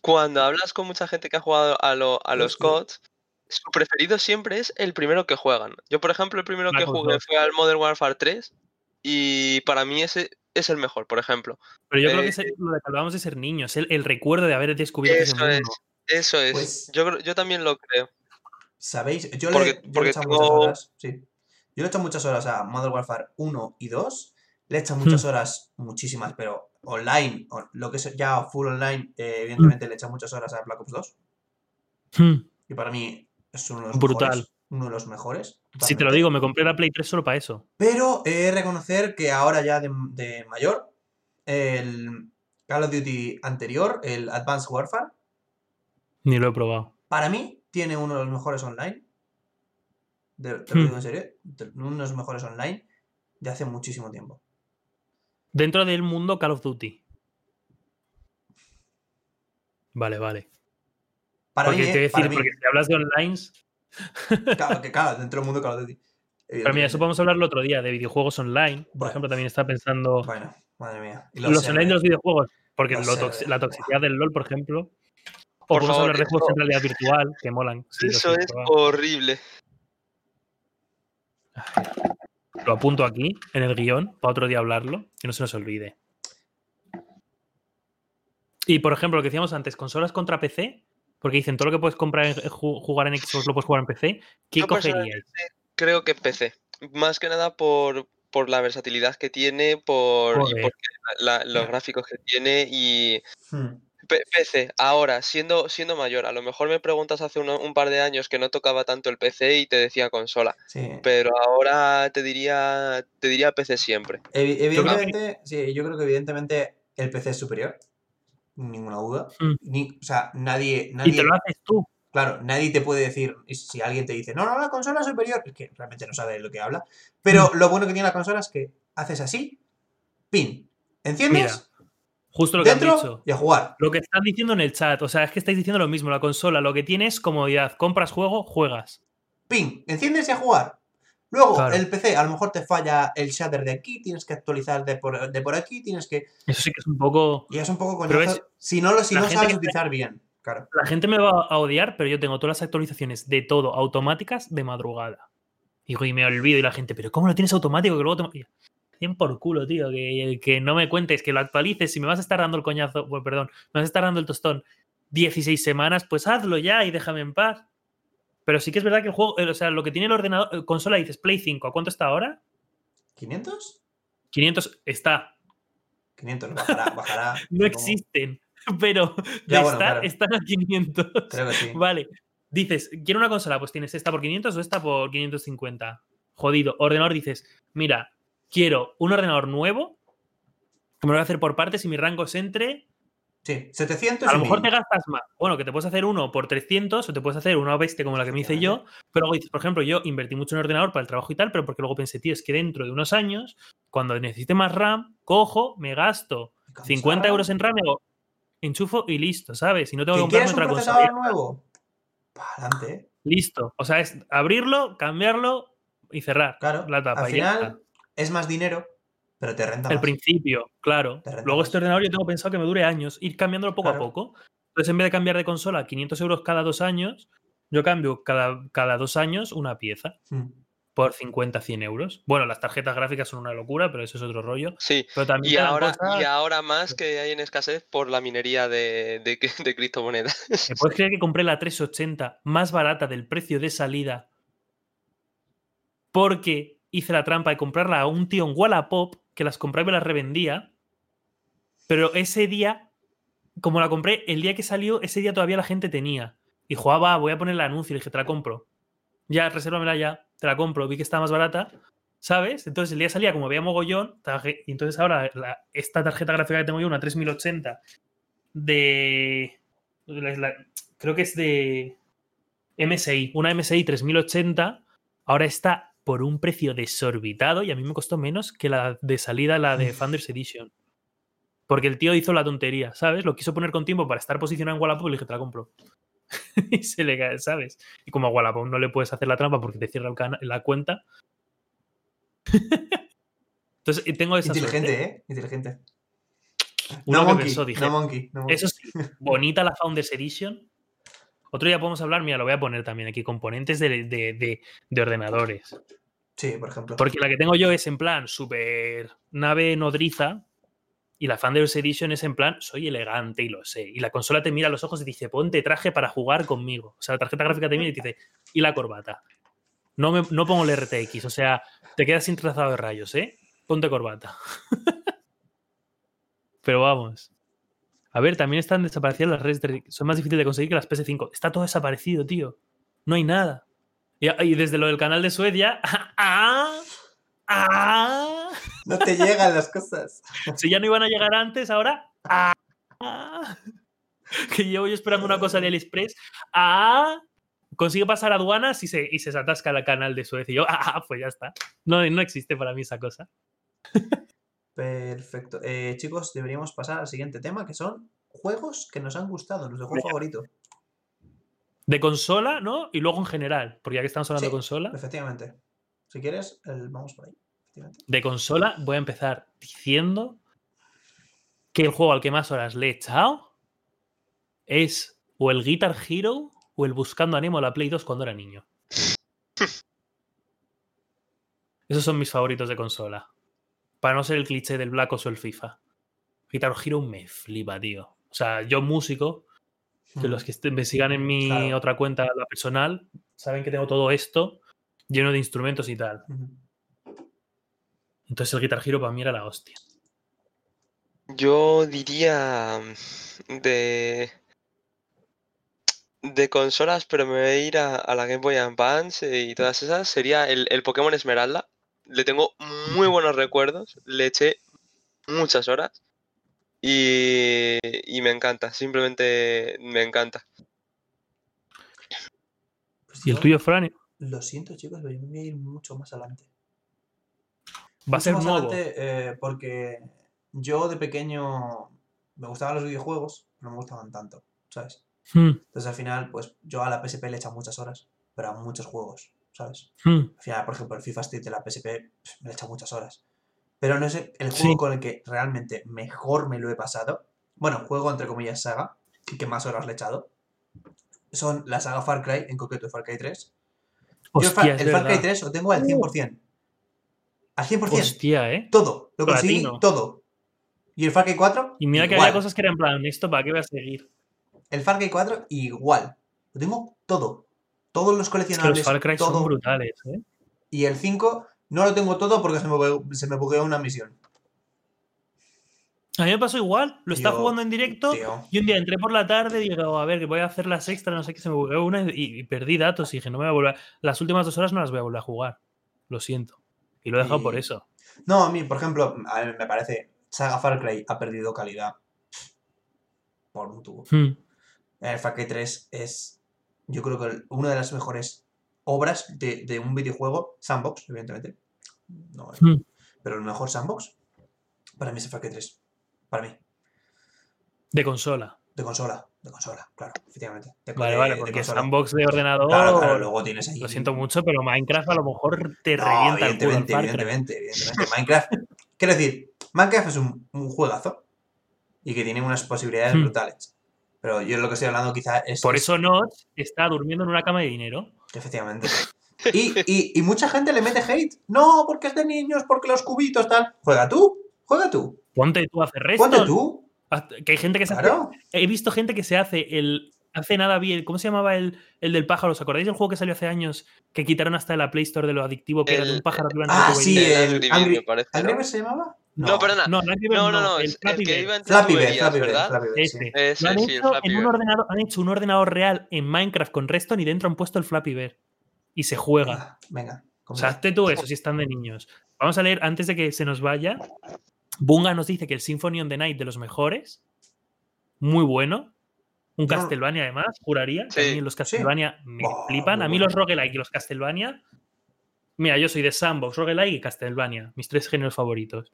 Cuando hablas con mucha gente que ha jugado a, lo- a los Hostia. CODs, su preferido siempre es el primero que juegan. Yo, por ejemplo, el primero que jugué 2. fue al Modern Warfare 3 y para mí ese es el mejor, por ejemplo. Pero yo creo Eh, que es el- lo de que hablábamos de ser niños, el, el recuerdo de haber descubierto ese Eso es. mundo. Eso es. Pues- yo, creo- yo también lo creo. ¿Sabéis? Yo Porque- le, yo le he echado tengo- muchas horas. Sí. Yo le he hecho muchas horas a Modern Warfare 1 y 2. Le he muchas Hmm. horas, muchísimas, pero online, o lo que es ya full online, eh, evidentemente le he echado muchas horas a Black Ops 2. Hmm. Y para mí es uno de los Brutal. mejores. Uno de los mejores. Si te lo totalmente. digo, me compré la Play 3 solo para eso. Pero he de reconocer que ahora ya de, de mayor, el Call of Duty anterior, el Advanced Warfare, Ni lo he probado. para mí tiene uno de los mejores online. De- te lo Hmm. digo en serio. de- Uno de los mejores online de hace muchísimo tiempo. Dentro del mundo Call of Duty. Vale, vale. Para porque mí, te voy a ¿eh? Para decir, mí. porque si hablas de online. Claro, que claro, dentro del mundo Call of Duty. Pero mira, eso podemos hablar el otro día de videojuegos online. Por Bueno. ejemplo, también está pensando Bueno, madre mía. Y los, sé, online de los videojuegos. Porque Los toxi- la toxicidad del LOL, por ejemplo. O Por podemos favor, hablar de juegos eso- en realidad virtual, que molan. sí, los Eso es horrible. Lo apunto aquí, en el guion, para otro día hablarlo, que no se nos olvide. Y por ejemplo, lo que decíamos antes, consolas contra PC, porque dicen todo lo que puedes comprar en, ju- jugar en Xbox lo puedes jugar en PC. ¿Qué Yo cogeríais? Creo que PC. Más que nada por, por la versatilidad que tiene, por, y la- los gráficos que tiene y Hmm. PC. Ahora, siendo, siendo mayor, a lo mejor me preguntas hace un par de años que no tocaba tanto el PC y te decía consola. Sí. Pero ahora te diría, te diría PC siempre. Evidentemente, sí, yo creo que evidentemente el PC es superior. Ninguna duda. Mm. Ni- o sea, nadie, Y nadie te lo haces tú. Claro, nadie te puede decir, y si alguien te dice, no, no, la consola es superior, es que realmente no sabe de lo que habla. Pero Mm. lo bueno que tiene la consola es que haces así, pin, enciendes, Justo lo que dentro dicho. y a jugar. Lo que están diciendo en el chat, o sea, es que estáis diciendo lo mismo. La consola lo que tiene es comodidad. Compras juego, juegas. Pin, enciendes y a jugar. Luego, Claro. el PC, a lo mejor te falla el shader de aquí, tienes que actualizar de por, de por aquí, tienes que. Eso sí que es un poco. Y es un poco coñazo. es- Si no lo si no sabes utilizar bien. Claro. La gente me va a odiar, pero yo tengo todas las actualizaciones de todo automáticas de madrugada. Y me olvido y la gente, pero ¿cómo lo tienes automático? Que luego te... Y, Cien por culo, tío, que, que no me cuentes, que lo actualices. Si me vas a estar dando el coñazo, pues, perdón, me vas a estar dando el tostón 16 semanas, pues hazlo ya y déjame en paz. Pero sí que es verdad que el juego, o sea, lo que tiene el ordenador, eh, consola, dices Play 5, ¿a cuánto está ahora? ¿500? 500 está. 500, bajará, bajará. No existen, pero Ya, está- bueno, claro. están a 500. Creo que sí. Vale. Dices, quiero una consola, pues tienes esta por 500 o esta por 550. Jodido. Ordenador dices, mira, quiero un ordenador nuevo, que me lo voy a hacer por partes y mi rango es entre... Sí, 700 A lo mejor 1000. te gastas más. Bueno, que te puedes hacer uno por 300 o te puedes hacer una bestia como la que me hice yo. Pero luego dices, por ejemplo, yo invertí mucho en ordenador para el trabajo y tal, pero porque luego pensé, tío, es que dentro de unos años, cuando necesite más RAM, cojo, me gasto 50 euros en RAM, enchufo y listo, ¿sabes? Y no tengo que ¿Que comprarme quieres un otra procesador nuevo? Para adelante, ¿eh? Listo. O sea, es abrirlo, cambiarlo y cerrar Claro. la tapa. Al final es más dinero, pero te renta El más. principio, claro. Te Luego más. este ordenador yo tengo pensado que me dure años, ir cambiándolo poco Claro. a poco. Entonces, en vez de cambiar de consola a 500 euros cada dos años, yo cambio cada, cada dos años una pieza Mm. por 50, 100 euros. Bueno, las tarjetas gráficas son una locura, pero eso es otro rollo. Sí. Pero también Y te ahora, cosas- y ahora más que hay en escasez por la minería de, de, de criptomonedas. ¿Me puedes creer que compré la 380 más barata del precio de salida? Porque hice la trampa de comprarla a un tío en Wallapop que las compraba y me las revendía. Pero ese día, como la compré el día que salió, ese día todavía la gente tenía. Y dijo, ah, voy a poner el anuncio. Y dije, te la compro. Ya, resérvamela ya, te la compro. Vi que estaba más barata, ¿sabes? Entonces el día salía como había mogollón. Y entonces ahora esta tarjeta gráfica que tengo yo, una 3080 de. creo que es de MSI. Una MSI 3080 ahora está por un precio desorbitado y a mí me costó menos que la de salida, la de Founders Edition. Porque el tío hizo la tontería, ¿sabes? Lo quiso poner con tiempo para estar posicionado en Wallapop y le dije, te la compro. y se le cae, ¿sabes? Y como a Wallapop no le puedes hacer la trampa porque te cierra la cuenta. Entonces, tengo esa Inteligente, suerte. ¿eh? Inteligente. Uno no monkey, pensó, dije, no monkey, no monkey. Eso sí, bonita la Founders Edition. Otro día podemos hablar, mira, lo voy a poner también aquí, componentes de, de- de- de ordenadores. Sí, por ejemplo. Porque la que tengo yo es en plan super nave nodriza y la Founders Edition es en plan soy elegante y lo sé. Y la consola te mira a los ojos y te dice ponte traje para jugar conmigo. O sea, la tarjeta gráfica te mira y te dice y la corbata. No, me, no pongo el RTX, o sea, te quedas sin trazado de rayos, ¿eh? Ponte corbata. Pero vamos. A ver, también están desaparecidas las redes de... Son más difíciles de conseguir que las PS5. Está todo desaparecido, tío. No hay nada. Y, y desde lo del canal de Suecia... ¡Ah! ¡Ah! No te llegan las cosas. Si ya no iban a llegar antes, ahora... ¡Ah! Que llevo yo esperando una cosa de AliExpress. ¡Ah! Consigue pasar aduanas y se, y se atasca el canal de Suecia. Y yo, ¡ah! Pues ya está. No, no existe para mí esa cosa. Perfecto. Eh, chicos, deberíamos pasar al siguiente tema, que son juegos que nos han gustado, nuestro juego favorito. De consola, ¿no? Y luego en general, porque ya que estamos hablando Sí. de consola, Efectivamente. Si quieres, el- vamos por ahí. de consola voy a empezar diciendo que el juego al que más horas le he echado es o el Guitar Hero o el Buscando a Nemo a la Play 2 cuando era niño. Esos son mis favoritos de consola. Para no ser el cliché del Black Ops o el FIFA. Guitar Hero me flipa, tío. O sea, yo músico, que los que est- me sigan en mi Claro. otra cuenta, la personal, saben que tengo todo esto lleno de instrumentos y tal. Entonces el Guitar Hero para mí era la hostia. Yo diría mm, de de consolas, pero me voy a ir a, a la Game Boy Advance y todas esas. Sería el, el Pokémon Esmeralda. Le tengo muy buenos recuerdos. Le eché muchas horas. Y, y me encanta. Simplemente me encanta. Pues ¿Y el yo, tuyo, Fran? Lo siento, chicos, pero yo me voy a ir mucho más adelante. Va a Mucho ser más nuevo. adelante, eh, porque yo de pequeño me gustaban los videojuegos, pero no me gustaban tanto, ¿sabes? Hmm, Entonces al final, pues yo a la PSP le he echado muchas horas, pero a muchos juegos, ¿sabes? hmm. Al final, por ejemplo, el FIFA Street de la PSP me le he echado muchas horas. Pero no es el Sí. juego con el que realmente mejor me lo he pasado. Bueno, juego entre comillas saga, y que más horas le he echado. Son la saga Far Cry, en concreto Far Cry 3. Yo el Far, el Cry verdad. 3 lo tengo al 100%. Al 100%. Hostia, ¿eh? Todo. Lo conseguí Platino. todo. Y el Far Cry 4, Y mira que había cosas que eran en plan, ¿esto para qué voy a seguir? El Far Cry 4, igual. Lo tengo todo. Todos los coleccionables. los Far Cry todo. son brutales, ¿eh? Y el 5 no lo tengo todo porque se me, bugueó- se me bugueó una misión. A mí me pasó igual, lo estaba jugando en directo Tío. y un día entré por la tarde y digo, a ver, que voy a hacer las extras, no sé qué, se me bugueó una y, y perdí datos y dije, no me voy a volver. Las últimas dos horas no las voy a volver a jugar. Lo siento. Y lo he dejado por eso. No, a mí, por ejemplo, a mí me parece. Saga Far Cry ha perdido calidad. Por un tubo. Hmm. El Far Cry 3 es. Yo creo que el- una de las mejores obras de, de un videojuego. Sandbox, evidentemente. No, Hmm. Pero el mejor sandbox. Para mí es el Cry 3. Para mí. De consola. De consola. De consola, claro, efectivamente. De- Vale, de- vale, de porque consola. sandbox de ordenador. Claro, claro, luego tienes ahí. Lo siento mucho, pero Minecraft a lo mejor te No, revienta el culo evidentemente, Cry. evidentemente, evidentemente. Minecraft. Quiero decir, Minecraft es un, un juegazo y que tiene unas posibilidades Hmm. brutales. Pero yo lo que estoy hablando quizá es. Por es- eso Notch está durmiendo en una cama de dinero. Efectivamente. Y, y- y mucha gente le mete hate. No, porque es de niños, porque los cubitos, tal. Juega tú, juega tú. Ponte tú a hacer resto. Ponte tú. Que hay gente que se hace Claro. He visto gente que se hace el. Hace nada bien. ¿Cómo se llamaba el, el del pájaro? ¿Os acordáis del juego que salió hace años? Que quitaron hasta de la Play Store de lo adictivo que era de un El- pájaro que iba en Ah, sí, El el Angry Angry- me parece, ¿no? ¿Angry Birds se llamaba? No, perdona. No, el Angry Bird No, no, no, el Flappy que Bird. iba Flappy Bird, sí. Este. Ese, han, sí, hecho en un ordenador, han hecho un ordenador real en Minecraft con Redstone y dentro han puesto el Flappy Bird. Y se juega. Venga, venga. O sea, hazte tú eso si están de niños. Vamos a leer antes de que se nos vaya. Bunga nos dice que el Symphony on the Night de los mejores. Muy bueno. Un no- Castlevania, además, juraría. que a Sí, mí los Castlevania me flipan. A mí bueno. los roguelike y los Castlevania. Mira, yo soy de Sandbox, roguelike y Castlevania. Mis tres géneros favoritos.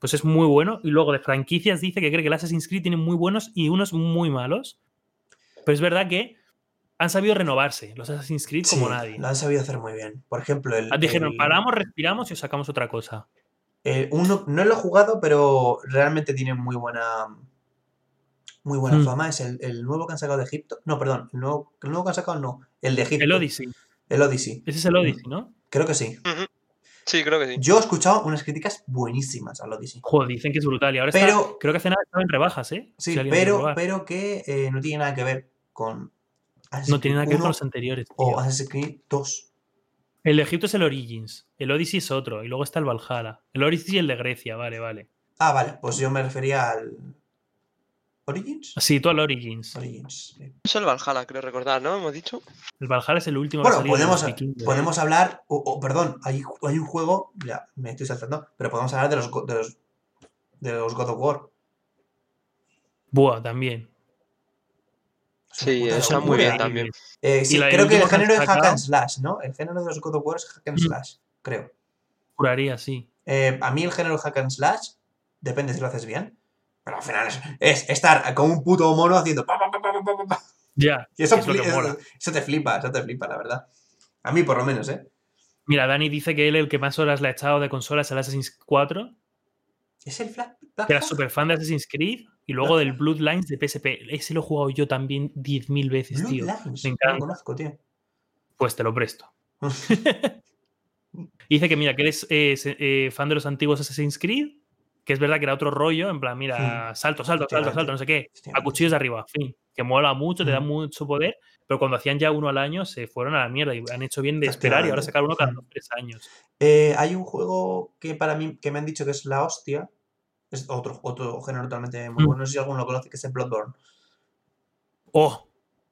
Pues es muy bueno. Y luego de franquicias dice que cree que el Assassin's Creed tiene muy buenos y unos muy malos. Pero es verdad que han sabido renovarse los Assassin's Creed como Sí, nadie. Lo han sabido hacer muy bien. Por ejemplo, el. Ah, Dijeron, el- paramos, respiramos y os sacamos otra cosa. eh, uno, no lo he jugado, pero realmente tiene muy buena. Muy buena Hmm. fama. Es el, el nuevo que han sacado de Egipto. No, perdón. El nuevo, el nuevo que han sacado no. El de Egipto. El Odyssey. El Odyssey. Ese es el Odyssey, ¿no? Creo que sí. Sí, creo que sí. Yo he escuchado unas críticas buenísimas al Odyssey. Joder, dicen que es brutal. Y ahora Pero- está, creo que hace nada estaba en rebajas, ¿eh? Sí, Si pero, pero que eh, no tiene nada que ver con. Assassin's no tiene nada que ver con 1 los anteriores. O. Assassin's Creed 2. El de Egipto es el Origins. El Odyssey es otro. Y luego está el Valhalla. El Odyssey y el de Grecia. Vale, vale. Ah, vale. Pues yo me refería al. ¿Origins? Sí, tú al Origins. Origins. sí. Es el Valhalla, creo recordar, ¿no? Hemos dicho. El Valhalla es el último Bueno, de podemos, podemos hablar. O, o, perdón, hay, hay un juego. Ya, me estoy saltando. Pero podemos hablar de los, de los, de los God of War. Buah, también. Sí, puta está muy bien también. Eh, sí, creo que el género es hack and slash, ¿no? El género de los God of War es hack and Mm. slash, creo. Juraría, sí. Eh, a mí el género hack and slash, depende si lo haces bien, Pero al final es, es estar como un puto mono haciendo. pa, pa, pa. Ya. Y eso, es lo que fli- eso- mola. eso te flipa, eso te flipa, la verdad. A mí, por lo menos, ¿eh? Mira, Dani dice que él el que más horas le ha echado de consolas es el Assassin's 4, ¿Es el Flash? Que era súper fan de Assassin's Creed, y luego del Bloodlines de PSP. Ese lo he jugado yo también 10.000 veces, tío. Bloodlines, Me no encanta. lo conozco, tío. Pues te lo presto. Dice que mira, que eres eh, eh, fan de los antiguos Assassin's Creed, que es verdad que era otro rollo, en plan, mira, salto, salto, salto, Efectivamente. salto, no sé qué, a cuchillos de arriba, fin, que mola mucho, te da Mm. mucho poder, pero cuando hacían ya uno al año se fueron a la mierda y han hecho bien de esperar y ahora sacar uno cada Mm. dos tres años. Eh, hay un juego que para mí, que me han dicho que es la hostia. Es otro, otro género totalmente muy Mm. bueno. No sé si alguno lo conoce, que es el Bloodborne. ¡Oh!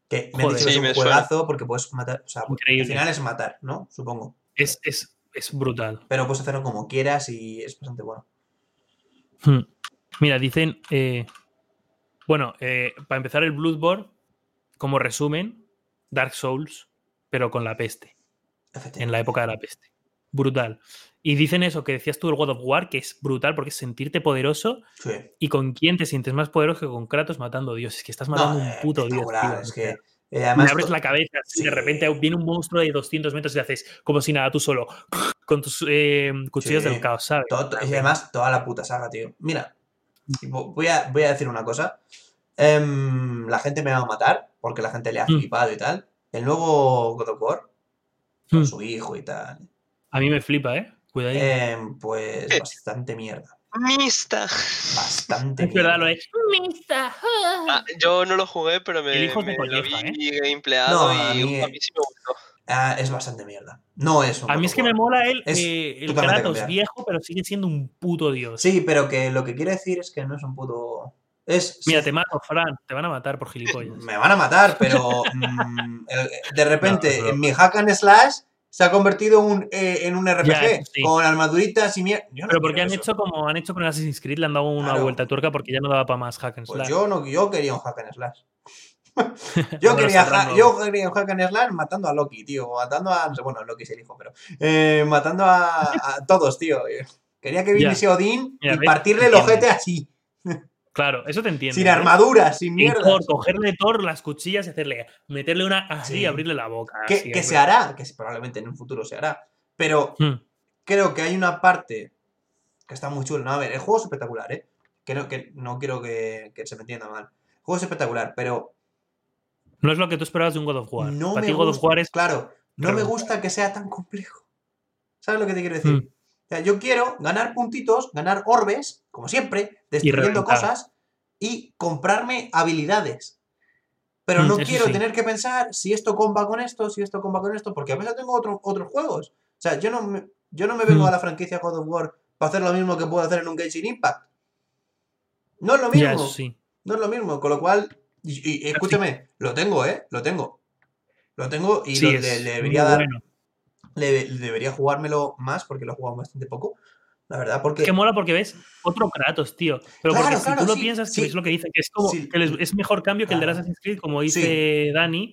Que me han Joder. dicho que Sí, es un suena. juegazo porque puedes matar. O sea, Increíble. al final es matar, ¿no? Supongo. Es, es, es brutal. Pero puedes hacerlo como quieras y es bastante bueno. Hmm. Mira, dicen. eh, bueno, eh, para empezar, el Bloodborne, como resumen, Dark Souls, pero con la peste, en la época de la peste. Brutal. Y dicen eso que decías tú del God of War, que es brutal porque es sentirte poderoso Sí. y con quién te sientes más poderoso que con Kratos matando dioses. Es que estás matando No, un eh, puto dios. tío. Es que. eh, me abres la cabeza así, de Sí. repente viene un monstruo de 200 metros y haces como si nada, tú solo, con tus eh, cuchillos Sí. del caos, ¿sabes? to- to- y además, toda la puta saga, tío. Mira, vo- voy a, voy a decir una cosa. Em, la gente me va a matar porque la gente le ha Mm. flipado y tal. El nuevo God of War, con Hmm. su hijo y tal. A mí me flipa, ¿eh? Cuidadito. Em, pues Eh. bastante mierda. Mista. Bastante es verdad, mierda. lo es. Mista. Ah, yo no lo jugué, pero me, El hijo de me lo vi gameplayado No, a y mí- a mí sí me gustó. Ah, es bastante mierda. No es un A mí es que me mola el, Es eh, el Kratos viejo, pero sigue siendo un puto dios. Sí, pero que lo que quiero decir es que no es un puto. Es. Mira, sí, te mato, Fran. Te van a matar por gilipollas. me van a matar, pero mm, de repente No, no. en mi hack and slash se ha convertido un, eh, en un RPG eso sí. con armaduritas y mierda. Pero porque han eso. hecho como han hecho con Assassin's Creed, le han dado una Claro. vuelta de tuerca porque ya no daba para más hack and Pues slash. yo no, yo quería un hack and slash. yo, quería, yo quería matando a Loki, tío. o Matando a. no sé, Bueno, Loki es el hijo, pero. eh, matando a, a todos, tío. Quería que viniese Odín Mira, y partirle el ojete así. Claro, eso te entiendo. Sin ¿eh? armadura, sin mierda. Thor, cogerle Thor las cuchillas y hacerle, meterle una así Sí. y abrirle la boca. Que, así, que hombre. se hará, que probablemente en un futuro se hará. Pero Hmm. creo que hay una parte que está muy chula. No, a ver, el juego es espectacular, ¿eh? Que no, que no quiero que, que se me entienda mal. El juego es espectacular, pero No es lo que tú esperabas de un God of War. no Para me ti God of gusta. War es Claro, no me gusta que sea tan complejo. ¿Sabes lo que te quiero decir? Mm. O sea, yo quiero ganar puntitos, ganar orbes, como siempre, destruyendo cosas y comprarme habilidades. Pero Mm, no quiero sí. tener que pensar si esto comba con esto, si esto comba con esto, porque a veces tengo otro- otros juegos. O sea, yo no me, yo no me vengo Mm. a la franquicia God of War para hacer lo mismo que puedo hacer en un Genshin Impact. No es lo mismo. eso sí. No es lo mismo. Con lo cual, y, y escúchame, lo tengo, ¿eh? Lo tengo. Lo tengo y Sí, lo- le, le debería dar, bueno. le, le debería jugármelo más porque lo he jugado bastante poco. La verdad, porque. Que mola porque ves otro Kratos, tío. Pero Claro, porque si claro, tú lo sí, piensas, sí. que es lo que dicen, que es como Sí. que es mejor cambio que el de Claro. Assassin's Creed, como dice Dani.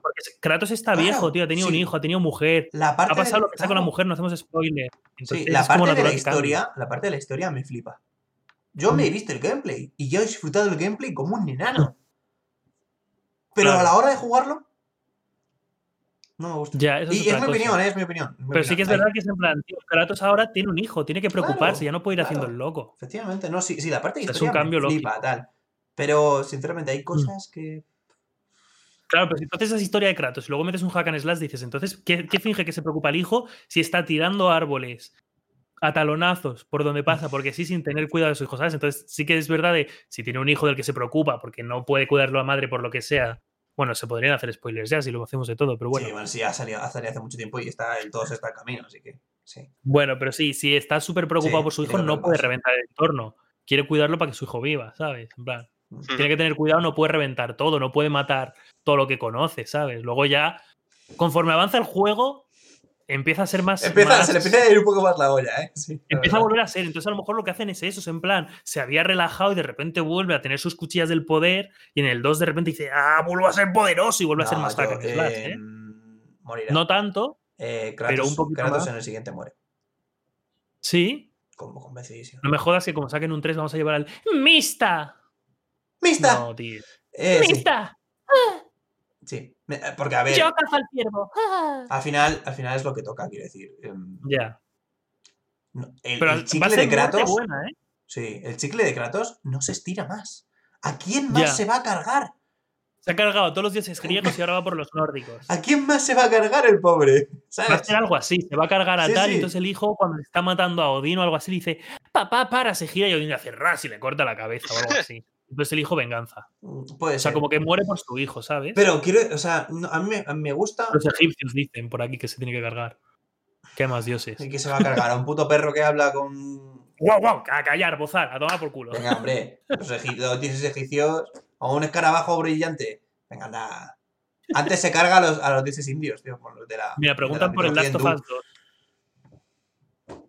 Porque Kratos está Claro, viejo, tío. Ha tenido un hijo, ha tenido mujer. la parte Ha pasado de- lo que está con la claro, mujer, no hacemos spoiler. Sí, Entonces, la parte de la historia, la parte de la historia me flipa. Yo me he Mm. visto el gameplay y yo he disfrutado del gameplay como un enano. Pero Claro. a la hora de jugarlo, no me gusta. Ya, eso es y es mi opinión, ¿eh? es mi opinión. es mi Pero sí que es verdad que es en plan, tío, Kratos ahora tiene un hijo, tiene que preocuparse, Claro, ya no puede ir haciendo el loco. Efectivamente, no, sí, sí, la parte de O sea, es un cambio me flipa, lógico. tal. Pero, sinceramente, Mm. hay cosas que... Claro, pero si haces esa historia de Kratos y luego metes un hack and slash, dices, entonces, ¿qué, qué finge que se preocupa el hijo si está tirando árboles a talonazos por donde pasa? Porque sí, sin tener cuidado de su hijo, ¿sabes? Entonces, sí que es verdad de si tiene un hijo del que se preocupa porque no puede cuidarlo a madre por lo que sea. Bueno, se podrían hacer spoilers ya si lo hacemos de todo, pero bueno. Sí, bueno, sí, ha salido, ha salido hace mucho tiempo y está, el todo se está en camino, así que sí. Bueno, pero sí, si está súper preocupado Sí, por su hijo, no puede reventar el entorno. Quiere cuidarlo para que su hijo viva, ¿sabes? En plan, Mm. tiene que tener cuidado, no puede reventar todo, no puede matar todo lo que conoce, ¿sabes? Luego ya, conforme avanza el juego, empieza a ser más. Empieza, más- Se le empieza a ir un poco más la olla, ¿eh? Sí, empieza a volver a ser. Entonces, a lo mejor lo que hacen es eso: es en plan, se había relajado y de repente vuelve a tener sus cuchillas del poder. Y en el 2 de repente dice, ¡ah, vuelvo a ser poderoso! Y vuelve a ser más yo, slash, eh, ¿eh? Morirá. No tanto, Eh, pero Kratos, un poquito Kratos más. en el siguiente muere. sí. como convencidísimo. No me jodas que como saquen un 3 vamos a llevar al Mista. ¡Mista! No, tío. Eh, sí, Mista. Sí. Me- eh, Porque, a ver, Yo cazo al ciervo. Al final, al final es lo que toca, quiero decir. Em, Ya. no, el, Pero el chicle de Kratos. buena, ¿eh? Sí, el chicle de Kratos no se estira más. ¿A quién más se va a cargar? Se ha cargado todos los dioses griegos y ahora va por los nórdicos. ¿A quién más se va a cargar el pobre? Va a ser algo así, se va a cargar a Sí, tal sí. y entonces el hijo cuando está matando a Odín o algo así le dice, papá, para, se gira y Odín le hace ras y le corta la cabeza o algo así. Entonces el hijo venganza. Mm, Puede O sea, ser. como que muere por su hijo, ¿sabes? Pero quiero, o sea, no, a, mí, me- a mí me gusta Los egipcios dicen por aquí que se tiene que cargar. ¿Qué más dioses? el que se va a cargar a un puto perro que habla con. ¡Guau, guau! A callar, bozar, a tomar por culo. Venga, hombre, los, egip- los dioses egipcios o un escarabajo brillante. Venga, anda. Antes se carga a los, a los dioses indios, tío, por los de la. Mira, de preguntan la por el Last of Us 2. hindú.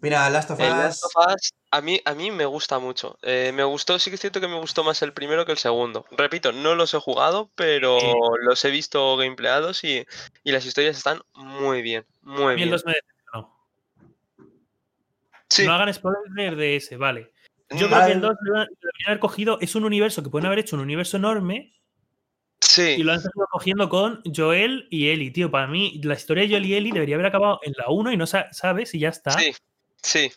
Mira, Last of El Us. Last of Us, a mí, a mí me gusta mucho. Eh, me gustó, sí que es cierto que me gustó más el primero que el segundo. Repito, no los he jugado, pero Sí. los he visto gamepleados y, y las historias están muy bien, muy el bien. 2 me decepcionó. Sí, No hagan spoiler de ese, vale. Yo mm, creo que el Vale. 2 lo deberían haber cogido, es un universo que pueden haber hecho un universo enorme sí, y lo han seguido cogiendo con Joel y Ellie, tío. Para mí, la historia de Joel y Ellie debería haber acabado en la 1 y no sa- sabes y ya está. sí, sí.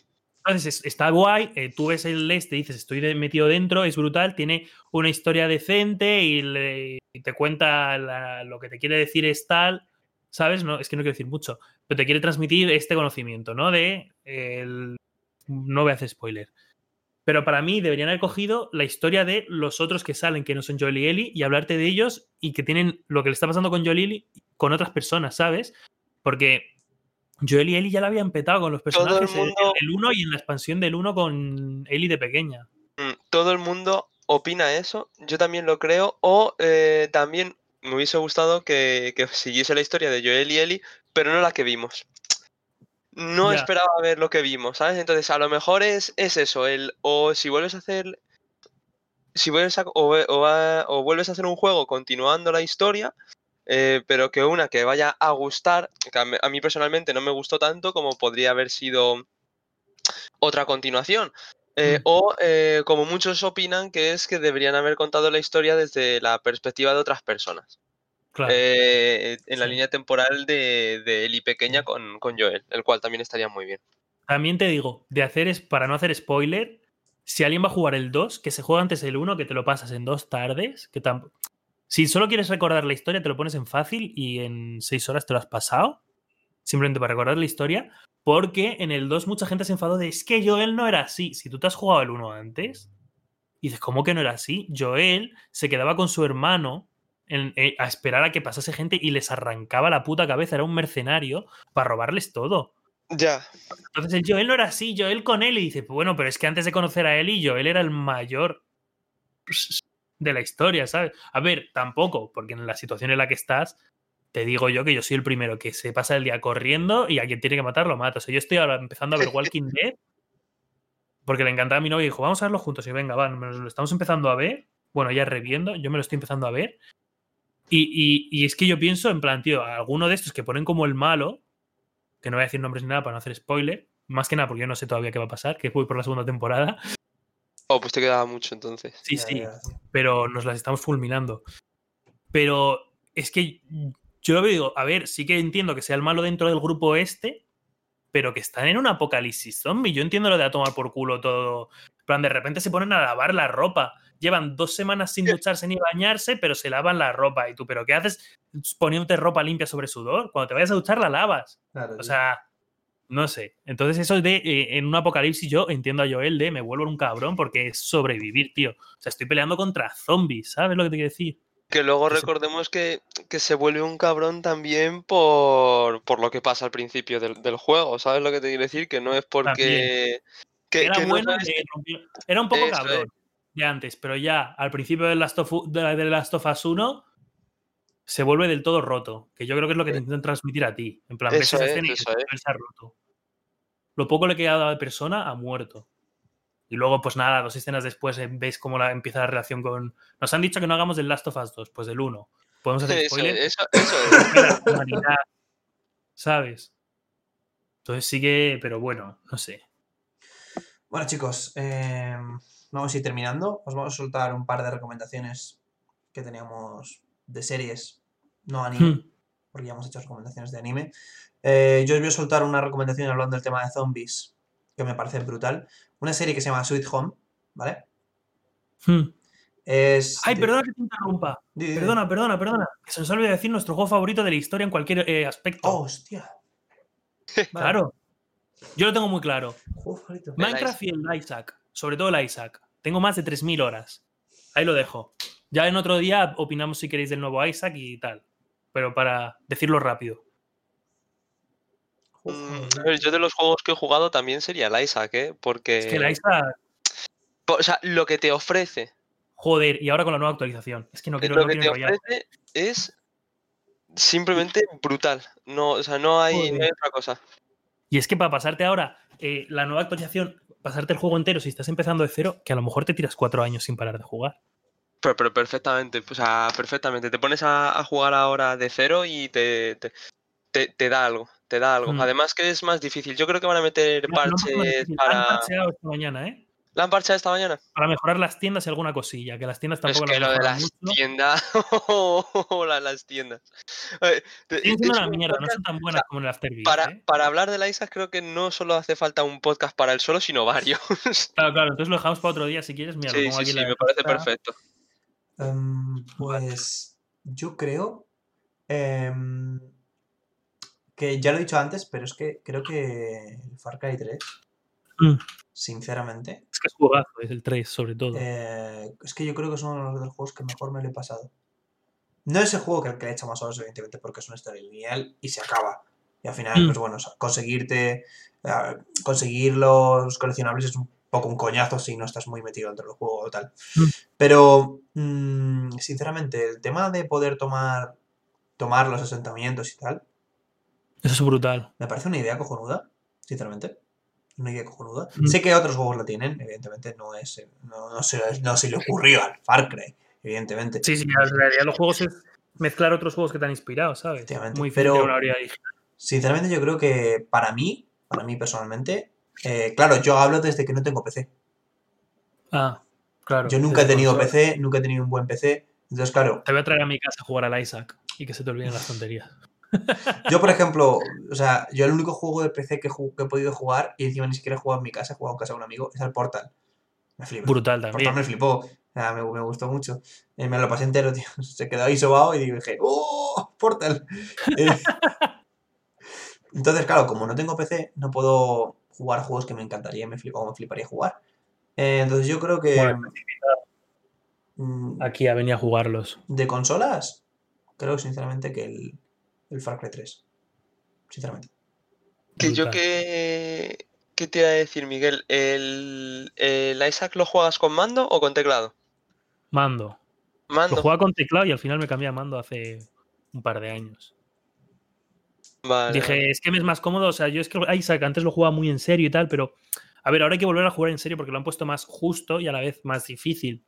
Entonces es- está guay, eh, tú ves el este, dices, estoy metido dentro, es brutal, tiene una historia decente y, y te cuenta lo que te quiere decir es tal, ¿sabes? No, es que no quiero decir mucho, pero te quiere transmitir este conocimiento, ¿no? De el- no voy a hacer spoiler. Pero para mí deberían haber cogido la historia de los otros que salen, que no son Joel y Ellie, y hablarte de ellos y que tienen lo que le está pasando con Joel y Ellie con otras personas, ¿sabes? Porque Joel y Ellie ya la habían petado con los el personajes en- mundo- en el 1 y en la expansión del 1 con Ellie de pequeña. Mm, Todo el mundo opina eso, yo también lo creo, o eh, también me hubiese gustado que, que siguiese la historia de Joel y Ellie, pero no la que vimos. No Ya. esperaba ver lo que vimos, ¿sabes? Entonces, a lo mejor es, es eso, el o si vuelves a hacer. Si vuelves a, o, o a- o vuelves a hacer un juego continuando la historia, eh, pero que una que vaya a gustar, que a mí- personalmente no me gustó tanto como podría haber sido otra continuación. Eh, Mm. O eh, como muchos opinan que es que deberían haber contado la historia desde la perspectiva de otras personas. Claro. Eh, en la Sí. línea temporal de, de Ellie pequeña con, con Joel, el cual también estaría muy bien. También te digo, de hacer es para no hacer spoiler, si alguien va a jugar el 2, que se juega antes el 1, que te lo pasas en dos tardes, que tam- si solo quieres recordar la historia, te lo pones en fácil y en seis horas te lo has pasado, simplemente para recordar la historia, porque en el 2 mucha gente se enfadó de es que Joel no era así. Si tú te has jugado el 1 antes, y dices, ¿cómo que no era así? Joel se quedaba con su hermano en- eh, a esperar a que pasase gente y les arrancaba la puta cabeza, era un mercenario para robarles todo. Ya. Entonces el Joel no era así, Joel con él y dice, "Pues bueno, pero es que antes de conocer a Ellie, Joel era el mayor de la historia, ¿sabes? A ver, tampoco, porque en la situación en la que estás, te digo yo que yo soy el primero que se pasa el día corriendo y a quien tiene que matar lo mata. O sea, yo estoy ahora empezando a ver Walking Dead porque le encantaba a mi novia y dijo, vamos a verlo juntos. Y venga, va, nos lo estamos empezando a ver. Bueno, ya reviendo, yo me lo estoy empezando a ver. Y, y- y es que yo pienso, en plan, tío, alguno de estos que ponen como el malo, que no voy a decir nombres ni nada para no hacer spoiler, más que nada porque yo no sé todavía qué va a pasar, que voy por la segunda temporada. Oh, pues te quedaba mucho entonces. Sí, Ya, sí, ya, pero nos las estamos fulminando. Pero es que yo lo digo, a ver, sí que entiendo que sea el malo dentro del grupo este, pero que están en un apocalipsis zombie. Yo entiendo lo de a tomar por culo todo. En plan, de repente se ponen a lavar la ropa. Llevan dos semanas sin ducharse ni bañarse, pero se lavan la ropa. Y tú, ¿pero qué haces poniéndote ropa limpia sobre sudor? Cuando te vayas a duchar, la lavas. Claro, O sea, no sé. Entonces, eso de eh, en un apocalipsis, yo entiendo a Joel de me vuelvo un cabrón porque es sobrevivir, tío. O sea, estoy peleando contra zombies, ¿sabes lo que te quiero decir? Que luego recordemos que, que se vuelve un cabrón también por, por lo que pasa al principio del, del juego, ¿sabes lo que te quiero decir? Que no es porque... Que, Era que bueno, de era un poco Eso cabrón de antes, pero ya al principio del Last of, de, de Last of Us 1 se vuelve del todo roto, que yo creo que es lo que te intentan transmitir a ti. En plan, ves esa es, escena y eso dices, es. "Joel se ha roto. Lo poco le queda de persona ha muerto. Y luego, pues nada, dos escenas después eh, ves cómo la, empieza la relación con. Nos han dicho que no hagamos del Last of Us 2, pues del 1. Podemos hacer Eso, spoiler. eso, eso es. de la humanidad, ¿Sabes? Entonces sigue, pero bueno, no sé. Bueno, chicos, eh, vamos a ir terminando. Os vamos a soltar un par de recomendaciones que teníamos de series, no anime, Hmm. porque ya hemos hecho recomendaciones de anime. Eh, yo os voy a soltar una recomendación hablando del tema de zombies, que me parece brutal. Una serie que se llama Sweet Home, ¿vale? Hmm. Es. Ay, perdona que te interrumpa. Perdona, perdona, perdona. Que se nos olvide decir nuestro juego favorito de la historia en cualquier eh, aspecto. Oh, hostia. Claro. Yo lo tengo muy claro. Juego favorito. Ma- Minecraft y el Isaac. Sobre todo el Isaac. Tengo más de 3.000 horas. Ahí lo dejo. Ya en otro día opinamos si queréis del nuevo Isaac y tal. Pero para decirlo rápido. Mm, favorito. a ver, yo de los juegos que he jugado también sería el Isaac, ¿eh? Porque. Es que el Isaac, O sea, lo que te ofrece. joder, y ahora con la nueva actualización. Es que no quiero, lo no que quiero te enrollar. ofrece es simplemente brutal. No, o sea, no hay, no hay Joder. otra cosa. Y es que para pasarte ahora eh, la nueva actualización, pasarte el juego entero si estás empezando de cero, que a lo mejor te tiras cuatro años sin parar de jugar. Pero, pero perfectamente, o sea, perfectamente. Te pones a, a jugar ahora de cero y te, te, te- te da algo, te da algo. Mm. Además que es más difícil. Yo creo que van a meter No- no parches parece difícil. Han para... parcheado esta mañana, ¿eh? ¿La han parcheado esta mañana? Para mejorar las tiendas y alguna cosilla, que las tiendas Es tampoco que las lo de las mucho. tiendas... la- las tiendas. Eh, de- Siguen de siendo hecho, una un mierda, no son tan buenas como en el Afterbeat. Para, ¿eh? para hablar de la Isaac creo que no solo hace falta un podcast para él solo, sino varios. Claro, claro, entonces lo dejamos para otro día si quieres. Mira, sí, sí, aquí sí, la me parece perfecto. Em, pues yo creo em, que ya lo he dicho antes, pero es que creo que el Far Cry 3, Mm. sinceramente, Es que es jugazo, es el 3 sobre todo. eh, es que yo creo que es uno de los, juegos que mejor me lo he pasado. No es el juego que, que le he hecho más horas, evidentemente, porque es una historia lineal y se acaba. Y al final, Mm. pues bueno, conseguirte eh, conseguir los coleccionables es un poco un coñazo si no estás muy metido dentro del juego o tal. Mm. Pero, mm, sinceramente, el tema de poder tomar, tomar los asentamientos y tal, Eso es brutal. me parece una idea cojonuda, sinceramente. Una idea cojonuda. Mm. Sé que otros juegos la tienen, evidentemente, no es no, no se, no se le ocurrió al Far Cry, evidentemente. Sí, sí, en realidad los juegos es mezclar otros juegos que te han inspirado, ¿sabes? Muy pero-. Sinceramente, yo creo que para mí, para mí personalmente, eh, claro, yo hablo desde que no tengo PC. Ah, claro. Yo nunca he tenido. PC, nunca he tenido un buen PC. Entonces, claro, Te voy a traer a mi casa a jugar al Isaac y que se te olviden las tonterías. yo por ejemplo, o sea, yo el único juego de PC que, he podido jugar, y encima ni siquiera he jugado en mi casa, he jugado en casa de un amigo, es el Portal. Me flipa. Brutal Portal también. me flipó. O sea, me, me gustó mucho. Eh, me lo pasé entero, tío. Se quedó ahí sobado y dije, ¡Oh! ¡Portal! Eh, Entonces, claro, como no tengo PC, no puedo jugar juegos que me encantaría me flipa, o me fliparía jugar. Eh, entonces, yo creo que. Bueno, mm, Aquí a venir a jugarlos. de consolas, creo sinceramente que el, el Far Cry 3. Sinceramente. Que yo que... ¿Qué te iba a decir, Miguel? ¿El, ¿El Isaac lo juegas con mando o con teclado? Mando. Mando. Lo jugaba con teclado y al final me cambié a mando hace un par de años. Vale, Dije, es que me es más cómodo. O sea, yo es que Isaac antes lo jugaba muy en serio y tal, pero. A ver, ahora hay que volver a jugar en serio porque lo han puesto más justo y a la vez más difícil.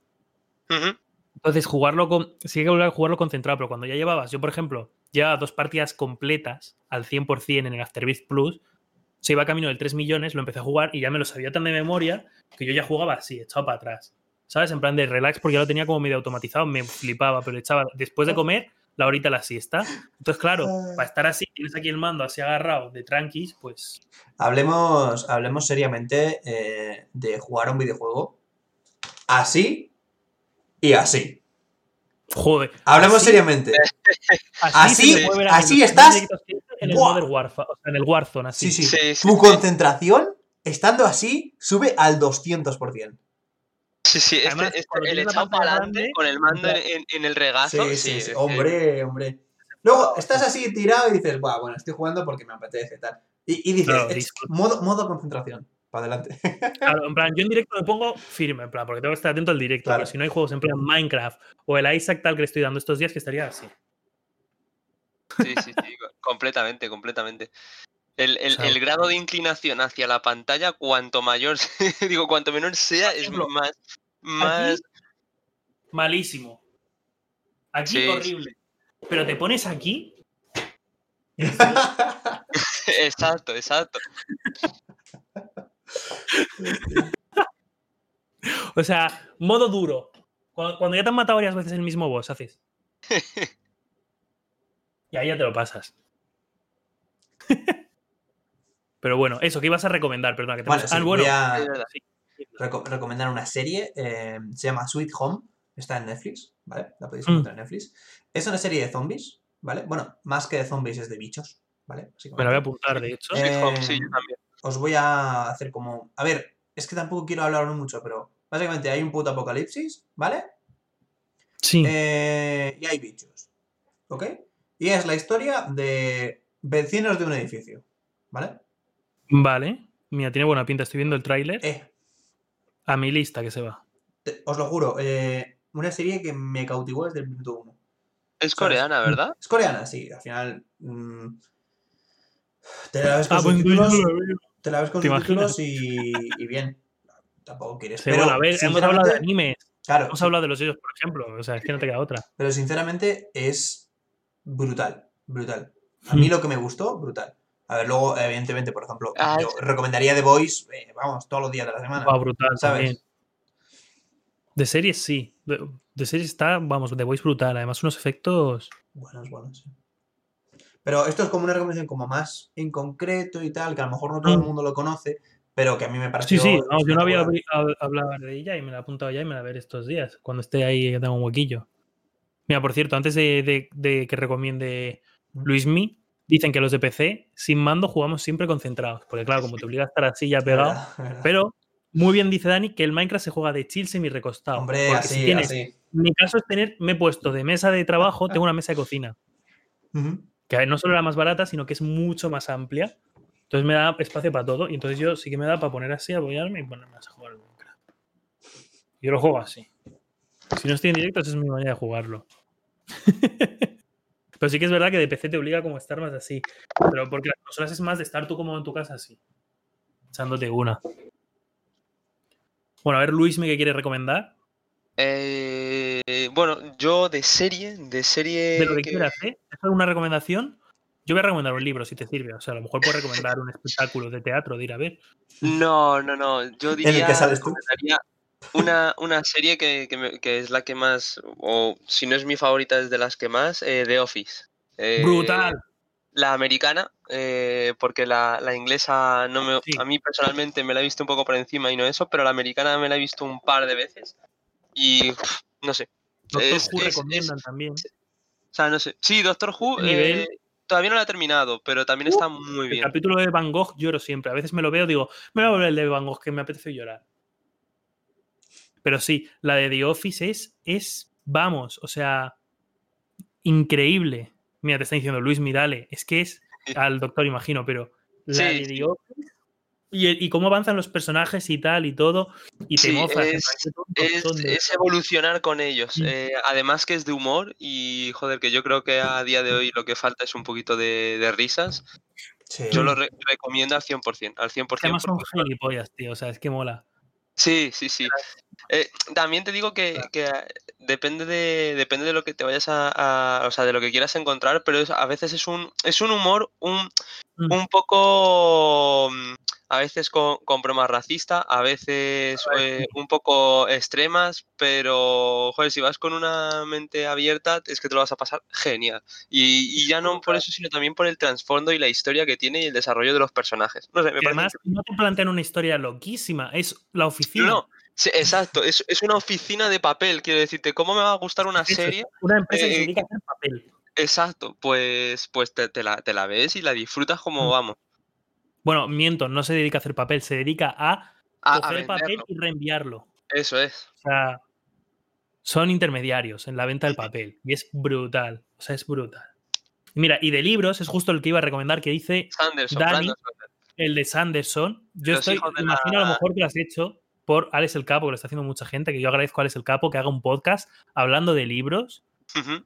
Entonces, jugarlo con. Sí hay que volver a jugarlo concentrado, pero cuando ya llevabas, yo por ejemplo, llevaba dos partidas completas al 100% en el Afterbeat Plus, se iba camino del 3 millones, lo empecé a jugar y ya me lo sabía tan de memoria que yo ya jugaba así, echado para atrás. ¿Sabes? En plan de relax, porque ya lo tenía como medio automatizado, me flipaba, pero echaba después de comer la horita la siesta. Entonces, claro, para estar así, tienes aquí el mando así agarrado de tranquis, pues. Hablemos, hablemos seriamente eh, de jugar a un videojuego así y así. Joder. Hablemos así- seriamente. Así- así estás- En el Warfare, o sea, en el Warzone, así. Sí, sí. Sí, sí, Tu sí. concentración, estando así, sube al 200%. Sí, sí, este, Además, este- el echado para adelante con el mando en, en- en el regazo. Sí, sí, sí, Hombre, hombre. Luego estás así tirado y dices, Buah, bueno, estoy jugando porque me apetece tal. Y, y dices, Claro, "Es disfruta. modo, modo concentración. Para adelante. Claro, en plan, yo en directo me pongo firme, en plan, porque tengo que estar atento al directo. Claro. Pero si no hay juegos en plan Minecraft o el Isaac tal que le estoy dando estos días, que estaría así. Sí, sí, sí, co- completamente, completamente. El, el- O sea, el grado de inclinación hacia la pantalla, cuanto mayor, digo, cuanto menor sea, es más, más, Malísimo. Aquí Sí. horrible. Pero te pones aquí. exacto, exacto. O sea, modo duro. Cuando, cuando ya te han matado varias veces el mismo boss, haces. Y ahí ya te lo pasas. Pero bueno, eso, ¿qué ibas a recomendar? Perdona, que te Vale, puse- sí, Ah, bueno, voy a reco- recomendar una serie. eh, se llama Sweet Home. Está en Netflix, ¿vale? La podéis Mm. encontrar en Netflix. Es una serie de zombies, ¿vale? Bueno, más que de zombies es de bichos, ¿vale? me la voy a apuntar, de hecho. Eh, Sweet Home, sí, yo también. os voy a hacer como. A ver, es que tampoco quiero hablar mucho, pero básicamente hay un puto apocalipsis, ¿vale? Sí. Eh, y hay bichos, ¿ok? Y es la historia de vecinos de un edificio, ¿vale? Vale. Mira, tiene buena pinta. Estoy viendo el tráiler. Eh, A mi lista que se va. te- os lo juro, eh, una serie que me cautivó desde el minuto uno. Es ¿sabes? coreana, ¿verdad? Es coreana, sí, al final. mm, te la ves con Ah, pues te la ves con ¿te subtítulos y, y bien. Tampoco quieres. Sí, pero, bueno, a ver, hemos hablado de animes. Claro, Hemos hablado de los ellos, por ejemplo. O sea, es que no te queda otra. Pero sinceramente es brutal, brutal. A mí Hmm. lo que me gustó, brutal. A ver, luego, evidentemente, por ejemplo, Ah, yo recomendaría The Voice, eh, vamos, todos los días de la semana. Va brutal ¿Sabes? también. De series sí. De, de series está, vamos, de Voice brutal. Además, unos efectos. Buenos, buenos, sí. Pero esto es como una recomendación como más en concreto y tal, que a lo mejor no todo el Mm. mundo lo conoce, pero que a mí me Sí, pareció. sí. vamos, yo no había hablado de ella y me la he apuntado ya y me la veré estos días. Cuando esté ahí, que tenga un huequillo. Mira, por cierto, antes de, de- de que recomiende Mm. Luismi, dicen que los de PC sin mando jugamos siempre concentrados. Porque, claro, como te obliga a estar así ya pegado. Verdad, verdad. Pero muy bien dice Dani que el Minecraft se juega de chill semi recostado. Hombre, así, si tienes, así. mi caso es tener, me he puesto de mesa de trabajo, tengo una mesa de cocina, que no solo era más barata, sino que es mucho más amplia. Entonces me da espacio para todo. Y entonces yo sí que me da para poner así, apoyarme y ponerme a jugar al Minecraft. Yo lo juego así. Si no estoy en directo, esa es mi manera de jugarlo. Pero sí que es verdad que de PC te obliga como a estar más así. Pero porque las consolas es más de estar tú como en tu casa así. Echándote una. Bueno, a ver, Luis, ¿me qué quiere recomendar? Eh, bueno, yo de serie, de serie. De lo que que- quieras, ¿eh? ¿Es alguna recomendación? Yo voy a recomendar un libro si te sirve. O sea, a lo mejor puedo recomendar un espectáculo de teatro, de ir a ver. No, no, no. Yo el diría. que sales tú. recomendaría Una, una serie que, que me- que es la que más, o si no es mi favorita, es de las que más, eh, The Office. Eh, ¡Brutal! La americana, eh, porque la, la inglesa no me, Sí. a mí personalmente me la he visto un poco por encima y no eso, pero la americana me la he visto un par de veces y uf, no sé. Doctor es- Who es- recomiendan es- también. O sea, no sé. Sí, Doctor Who eh, todavía no la he terminado, pero también está muy El bien. capítulo de Van Gogh lloro siempre. A veces me lo veo digo, me voy a volver el de Van Gogh, que me apetece llorar. Pero sí, la de The Office es, es vamos, o sea, increíble. Mira, te está diciendo Luis Midale, es que es al doctor, imagino, pero la Sí, de. The Office y, cómo avanzan los personajes y tal y todo, y te Sí, mofas. es- de- evolucionar con ellos. Eh, además que es de humor y, joder, que yo creo que a día de hoy lo que falta es un poquito de, de risas. Sí. Yo lo re- recomiendo al 100%, al 100%. que además son gilipollas, tío, o sea, es que mola. Sí, sí, sí. Eh, también te digo que, que, eh, depende de depende de lo que te vayas a, a- o sea, de lo que quieras encontrar, pero es- a veces es un es un humor un, Mm. un poco mm, a veces con, con bromas racistas, a veces eh, un poco extremas, pero joder, si vas con una mente abierta es que te lo vas a pasar genial. Y, y ya no por eso, sino también por el trasfondo y la historia que tiene y el desarrollo de los personajes. No sé, me parece además, no te plantean una historia loquísima, es la oficina. no, sí, exacto, es, es una oficina de papel, quiero decirte, ¿cómo me va a gustar una Eso serie? Una empresa que se eh, dedica a hacer papel. Exacto, pues, pues te, te la, te la ves y la disfrutas como Mm. vamos. Bueno, miento, no se dedica a hacer papel, se dedica a A, a coger papel venderlo. y reenviarlo. Eso es. O sea, son intermediarios en la venta del papel. Y es brutal. O sea, es brutal. Mira, y de libros es justo el que iba a recomendar que dice Sanderson, Dani, Sanderson. el de Sanderson. Yo Los estoy, imagino a lo la- mejor que lo has hecho por Alex el Capo, que lo está haciendo mucha gente, que yo agradezco a Alex el Capo que haga un podcast hablando de libros,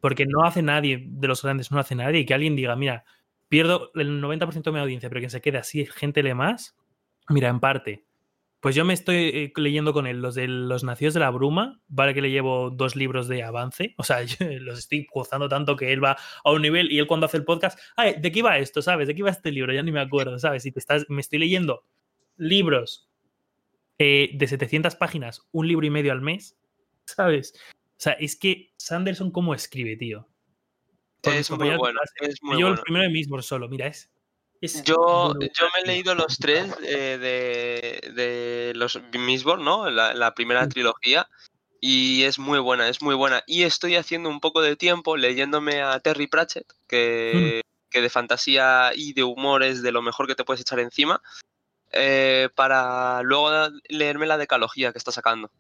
porque no hace nadie de los grandes, no hace nadie, y que alguien diga, mira, pierdo el 90% de mi audiencia, pero que se quede así, gente lee más. Mira, en parte. Pues yo me estoy eh, leyendo con él los de los nacidos de la bruma, vale que le llevo dos libros de avance, o sea, los estoy gozando tanto que él va a un nivel y él cuando hace el podcast, ¿de qué iba esto? ¿Sabes? ¿De qué iba este libro? Ya ni me acuerdo, ¿sabes? Y te estás, me estoy leyendo libros eh, de 700 páginas, un libro y medio al mes, ¿sabes? O sea, es que Sanderson cómo escribe, tío. Es muy bueno, es muy Yo bueno. el primero de Mismor solo, mira, es... es Yo, yo me he leído los tres eh, de, de los Mistborn, ¿no? La, la primera Mm. trilogía. Y es muy buena, es muy buena. Y estoy haciendo un poco de tiempo leyéndome a Terry Pratchett, que, que de fantasía y de humor es de lo mejor que te puedes echar encima, eh, para luego leerme la decalogía que está sacando.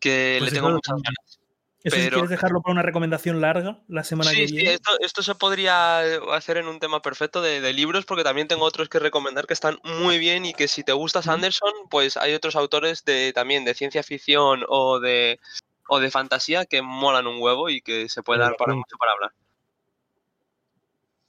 Que Pues le tengo muchas ganas. Eso si pero- quieres dejarlo para una recomendación larga la semana Sí, que sí, viene. esto, esto se podría hacer en un tema perfecto de, de libros, porque también tengo otros que recomendar que están muy bien y que si te gusta. Sanderson, pues hay otros autores de también de ciencia ficción o de o de fantasía que molan un huevo y que se puede Pues dar para mucho para hablar.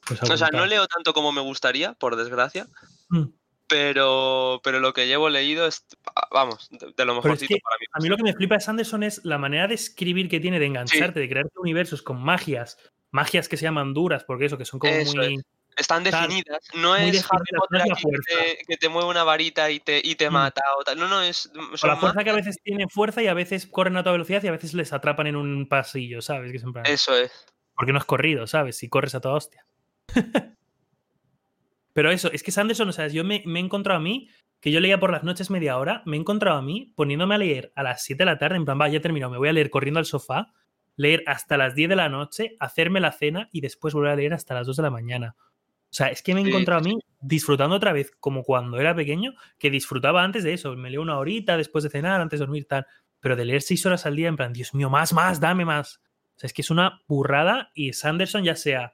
Pues O sea, no leo tanto como me gustaría, por desgracia, Mm. Pero pero lo que llevo leído es vamos, de, de lo es mejorcito que para mí. A mí lo que me flipa de Sanderson es la manera de escribir que tiene, de engancharte, de crearte universos con magias, magias que se llaman duras, porque eso, que son como Eso muy... Están definidas, no es Harry Potter es aquí que te, que te mueve una varita y te, y te Mm. mata o tal. No, no, es. Son la fuerza que a veces tienen fuerza y a veces corren a toda velocidad y a veces les atrapan en un pasillo, ¿sabes? Que es en plan, Eso es. Porque no has corrido, ¿sabes? Si corres a toda hostia. Pero eso, es que Sanderson, o sea, yo me, me he encontrado a mí, que yo leía por las noches media hora, me he encontrado a mí poniéndome a leer a las 7 de la tarde, en plan, va, ya he terminado, me voy a leer corriendo al sofá, leer hasta las 10 de la noche, hacerme la cena y después volver a leer hasta las 2 de la mañana. O sea, es que me he Sí, encontrado a mí disfrutando otra vez, como cuando era pequeño, que disfrutaba antes de eso. Me leo una horita después de cenar, antes de dormir, tal. Pero de leer 6 horas al día, en plan, Dios mío, más, más, dame más. O sea, es que es una burrada y Sanderson ya sea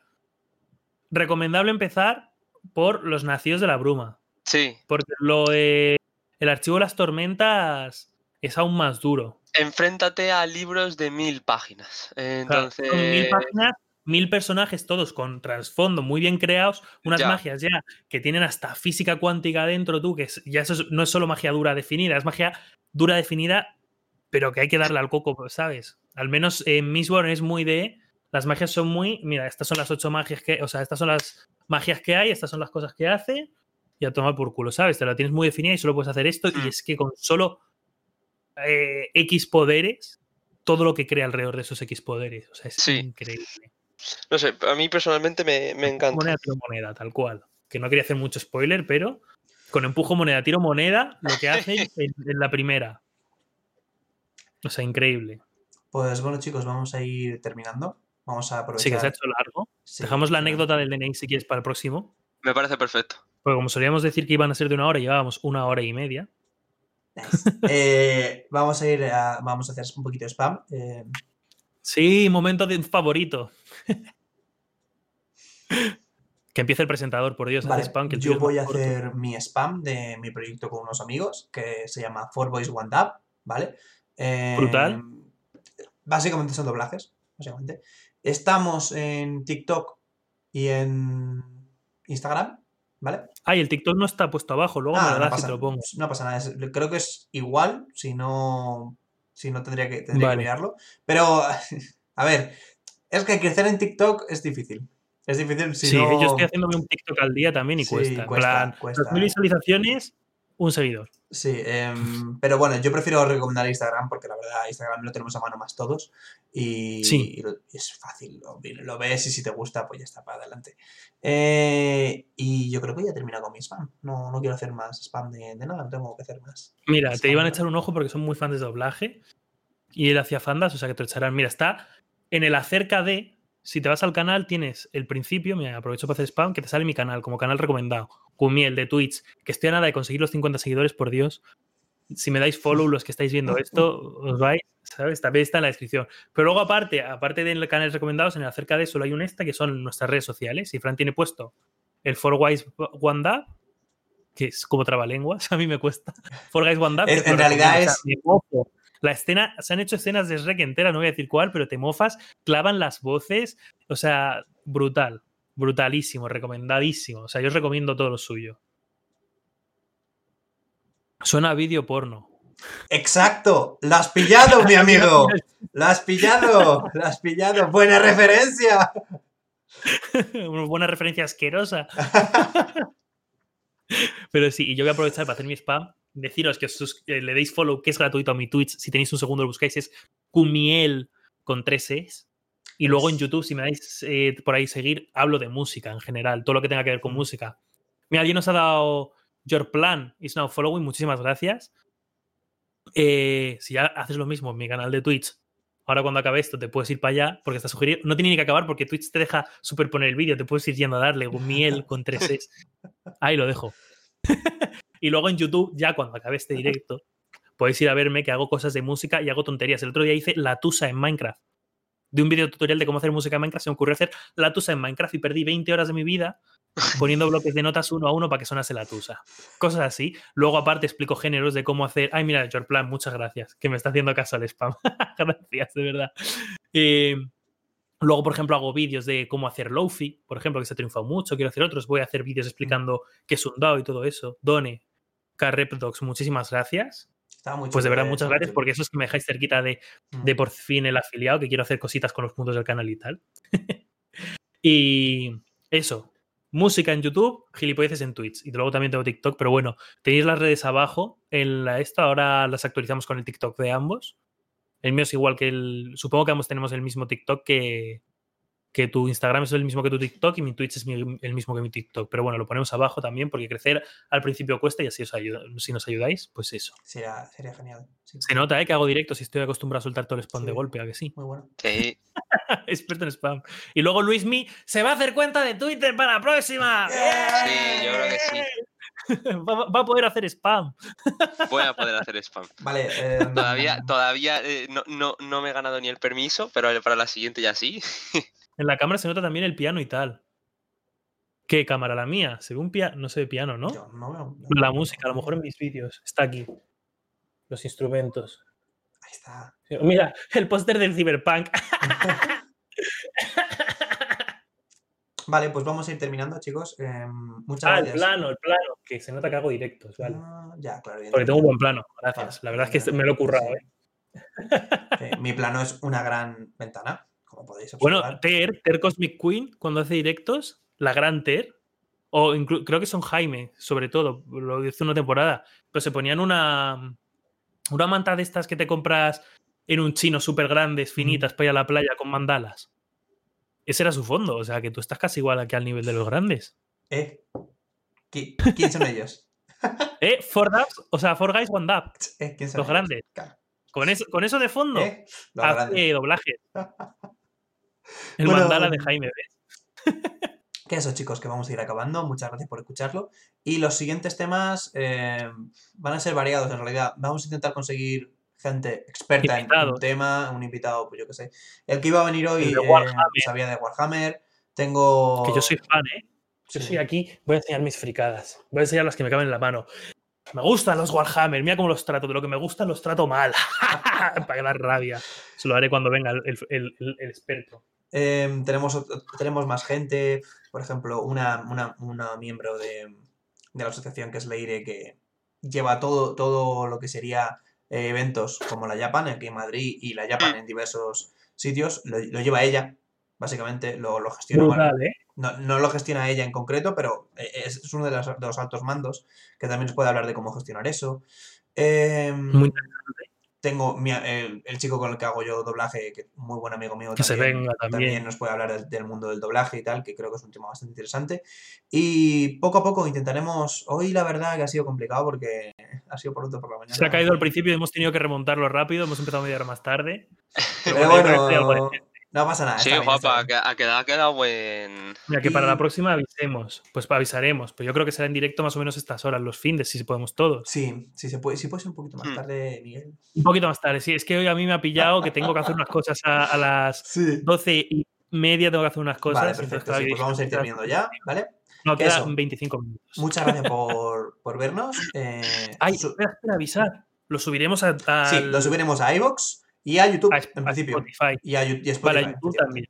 recomendable empezar por Los Nacidos de la Bruma. Sí. Porque lo de el archivo de las tormentas es aún más duro. Enfréntate a libros de mil páginas. Entonces. mil páginas, mil personajes, todos con trasfondo muy bien creados, unas Ya. magias ya que tienen hasta física cuántica dentro, tú, que es- ya eso es- no es solo magia dura definida, es magia dura definida, pero que hay que darle al coco, ¿sabes? Al menos en Mistborn es muy de. Las magias son muy. Mira, estas son las ocho magias que. O sea, estas son las magias que hay, estas son las cosas que hace. Y a tomar por culo, ¿sabes? Te la tienes muy definida y solo puedes hacer esto. Y es que con solo eh, X poderes, todo lo que crea alrededor de esos X poderes. O sea, es Sí. increíble. No sé, a mí personalmente me, me encanta. Moneda, tiro moneda, tal cual. Que no quería hacer mucho spoiler, pero con empujo moneda, tiro moneda, lo que hace en, en la primera. O sea, increíble. Pues bueno, chicos, vamos a ir terminando. Vamos a aprovechar. Sí, que se ha hecho largo. Sí, Dejamos la anécdota del DNI si quieres para el próximo. Me parece perfecto. Porque como solíamos decir que iban a ser de una hora, llevábamos una hora y media. Nice. Eh, vamos a ir a, vamos a hacer un poquito de spam. Eh, Sí, momento de favorito. que empiece el presentador, por Dios, haz vale, spam, que el yo voy a corto. hacer mi spam de mi proyecto con unos amigos que se llama Four Boys One Dub, ¿vale? Eh, Brutal. Básicamente son doblajes, básicamente. Estamos en TikTok y en Instagram, ¿vale? Ay, el TikTok no está puesto abajo, luego me Ah, lo no, das y pasa, te lo pongo. no pasa nada. es- creo que es igual, si no, si no tendría que, tendría que mirarlo. Pero, a ver, es que crecer en TikTok es difícil. Es difícil si sí, no... yo estoy haciéndome un TikTok al día también y Sí, cuesta. Cuesta, plan, cuesta. 2.000 visualizaciones, un seguidor. Sí, em, pero bueno, yo prefiero recomendar Instagram porque la verdad Instagram lo tenemos a mano más todos y, Sí. y lo- y es fácil, lo, lo ves y si te gusta pues ya está para adelante. Eh, y yo creo que ya he terminado con mi spam, no, no quiero hacer más spam de, de nada, no tengo que hacer más. Mira, te iban a echar un ojo porque son muy fans de doblaje y él hacía fandas, o sea que te echarán. Mira, está en el acerca de. Si te vas al canal, tienes el principio, mira, aprovecho para hacer spam, que te sale mi canal como canal recomendado. Cumiel de Twitch, que estoy a nada de conseguir los 50 seguidores, por Dios. Si me dais follow los que estáis viendo esto, os vais, ¿sabes? También está en la descripción. Pero luego, aparte, aparte de canales recomendados, en el acerca de solo hay un esta que son nuestras redes sociales. Y Fran tiene puesto el For Wise Wanda, que es como trabalenguas, a mí me cuesta. For Guys One Dab, En- realidad es- me. La escena, se han hecho escenas de Shrek entera, no voy a decir cuál, pero te mofas, clavan las voces, o sea, brutal, brutalísimo, recomendadísimo. O sea, yo os recomiendo todo lo suyo. Suena a vídeo porno. Exacto, lo has pillado, mi amigo, lo has pillado, lo has pillado, buena referencia. Una buena referencia asquerosa. Pero sí, y yo voy a aprovechar para hacer mi spam. Deciros que os, eh, le deis follow, que es gratuito a mi Twitch. Si tenéis un segundo, lo buscáis. Es Cumiel con tres Es. Y luego en YouTube, si me dais eh, por ahí seguir, hablo de música en general, todo lo que tenga que ver con música. Mira, alguien nos ha dado Your Plan is now following, muchísimas gracias. Eh, si ya haces lo mismo en mi canal de Twitch, ahora cuando acabe esto te puedes ir para allá porque está sugerido. No tiene ni que acabar porque Twitch te deja superponer el vídeo, te puedes ir yendo a darle un miel con tres es. Ahí lo dejo. y luego en YouTube, ya cuando acabe este directo, podéis ir a verme que hago cosas de música y hago tonterías. El otro día hice la tusa en Minecraft. De un video tutorial de cómo hacer música en Minecraft se me ocurrió hacer la tusa en Minecraft y perdí 20 horas de mi vida poniendo bloques de notas uno a uno para que sonase la tusa. Cosas así. Luego, aparte, explico géneros de cómo hacer. Ay, mira, George Plan, muchas gracias, que me está haciendo caso al spam. gracias, de verdad. Eh, luego, por ejemplo, hago vídeos de cómo hacer Lofi, por ejemplo, que se ha triunfado mucho. Quiero hacer otros. Voy a hacer vídeos explicando qué es un DAO y todo eso. Done, Carrepdox, muchísimas gracias. pues de verdad, muchas gracias, porque eso es que me dejáis cerquita de, de por fin el afiliado, que quiero hacer cositas con los puntos del canal y tal. y eso, música en YouTube, gilipolleces en Twitch. Y luego también tengo TikTok, pero bueno, tenéis las redes abajo. En la esta ahora las actualizamos con el TikTok de ambos. El mío es igual que el. Supongo que ambos tenemos el mismo TikTok que, que tu Instagram es el mismo que tu TikTok y mi Twitch es el mismo que mi TikTok. Pero bueno, lo ponemos abajo también porque crecer al principio cuesta y así os ayuda. Si nos ayudáis, pues eso. Sería, sería genial. Se nota, ¿eh? Que hago directo si estoy acostumbrado a soltar todo el spam de golpe, ¿a que sí? Muy bueno. Sí. Experto en spam. Y luego Luismi se va a hacer cuenta de Twitter para la próxima. Sí, yo creo que sí. Va, a poder hacer spam. Voy a poder hacer spam. Vale. Todavía, em, todavía eh, no, no, no, me he ganado ni el permiso, pero para la siguiente ya sí. En la cámara se nota también el piano y tal. ¿Qué cámara? La mía. Se ve un piano. No se ve piano, ¿no? no veo, la música, a lo mejor en mis vídeos. Está aquí. Los instrumentos. Ahí está. Mira, el póster del Cyberpunk. Vale, pues vamos a ir terminando, chicos. Em, muchas ah, gracias. el plano, el plano, que se nota que hago directos, vale. Ah, ya, claro. Porque tengo un buen plano, gracias. la verdad es que me lo he currado, ¿eh? mi plano es una gran ventana como podéis observar. Bueno, Ter, Ter Cosmic Queen, cuando hace directos, la gran Ter, o creo que son Jaime, sobre todo, lo hizo una temporada, pero se ponían una, una manta de estas que te compras en un chino súper grandes, finitas, para ir a la playa con mandalas. Ese era su fondo, o sea que tú estás casi igual aquí al nivel de los grandes. ¿Eh? ¿Quién son ellos? ¿Eh? Four o sea, Four Guys One Dab. ¿Eh? ¿Quién son los grandes. Con eso, con eso de fondo, ¿Eh? hace doblaje. El mandala de Jaime, ¿ves? que eso, chicos, que vamos a ir acabando. Muchas gracias por escucharlo. Y los siguientes temas eh, van a ser variados en realidad. Vamos a intentar conseguir gente experta en un tema, un invitado, pues yo qué sé. El que iba a venir hoy eh, sabía de Warhammer. Tengo. Que yo soy fan, ¿eh? Yo soy aquí, voy a enseñar mis fricadas. Voy a enseñar las que me caben en la mano. Me gustan los Warhammer, mira cómo los trato. De lo que me gustan los trato mal. Para que la rabia. Se lo haré cuando venga el, el, el experto. Em, tenemos, tenemos más gente, por ejemplo, una, una, miembro de, la asociación que es Leire, que lleva todo, todo lo que sería eh, eventos como la Japan aquí en Madrid y la Japan en diversos sitios, lo, lleva ella, básicamente, lo, lo gestiona. ¿eh? no, no, lo gestiona ella en concreto, pero eh, es, uno de los, de los, altos mandos que también nos puede hablar de cómo gestionar eso. Em, Muy tengo el, chico con el que hago yo doblaje, que es muy buen amigo mío. Que también, se venga también. nos puede hablar del, mundo del doblaje y tal, que creo que es un tema bastante interesante. Y poco a poco intentaremos. Hoy la verdad que ha sido complicado porque ha sido pronto por la mañana. Se ha caído al principio y hemos tenido que remontarlo rápido. Hemos empezado a media hora más tarde. Pero, bueno, no pasa nada. Sí, guapa, ha quedado, ha quedado buen. Mira, que para la próxima avisemos. Pues avisaremos. Pero yo creo que será en directo más o menos estas horas, los fines, si podemos todos. Sí, sí, se puede, si puede ser un poquito más hmm. tarde, Miguel. Un poquito más tarde, sí. Es que hoy a mí me ha pillado que tengo que hacer unas cosas a, las doce y media, tengo que hacer unas cosas. Vale, perfecto. Sí, pues vamos a ir terminando ya, ¿vale? No, quedan 25 minutos. Muchas gracias por, por vernos. Eh, Ay, espera, espera, avisar. Lo subiremos a. Sí, lo subiremos a iVoox y a YouTube, en principio. Spotify. Y a, y Spotify, YouTube también.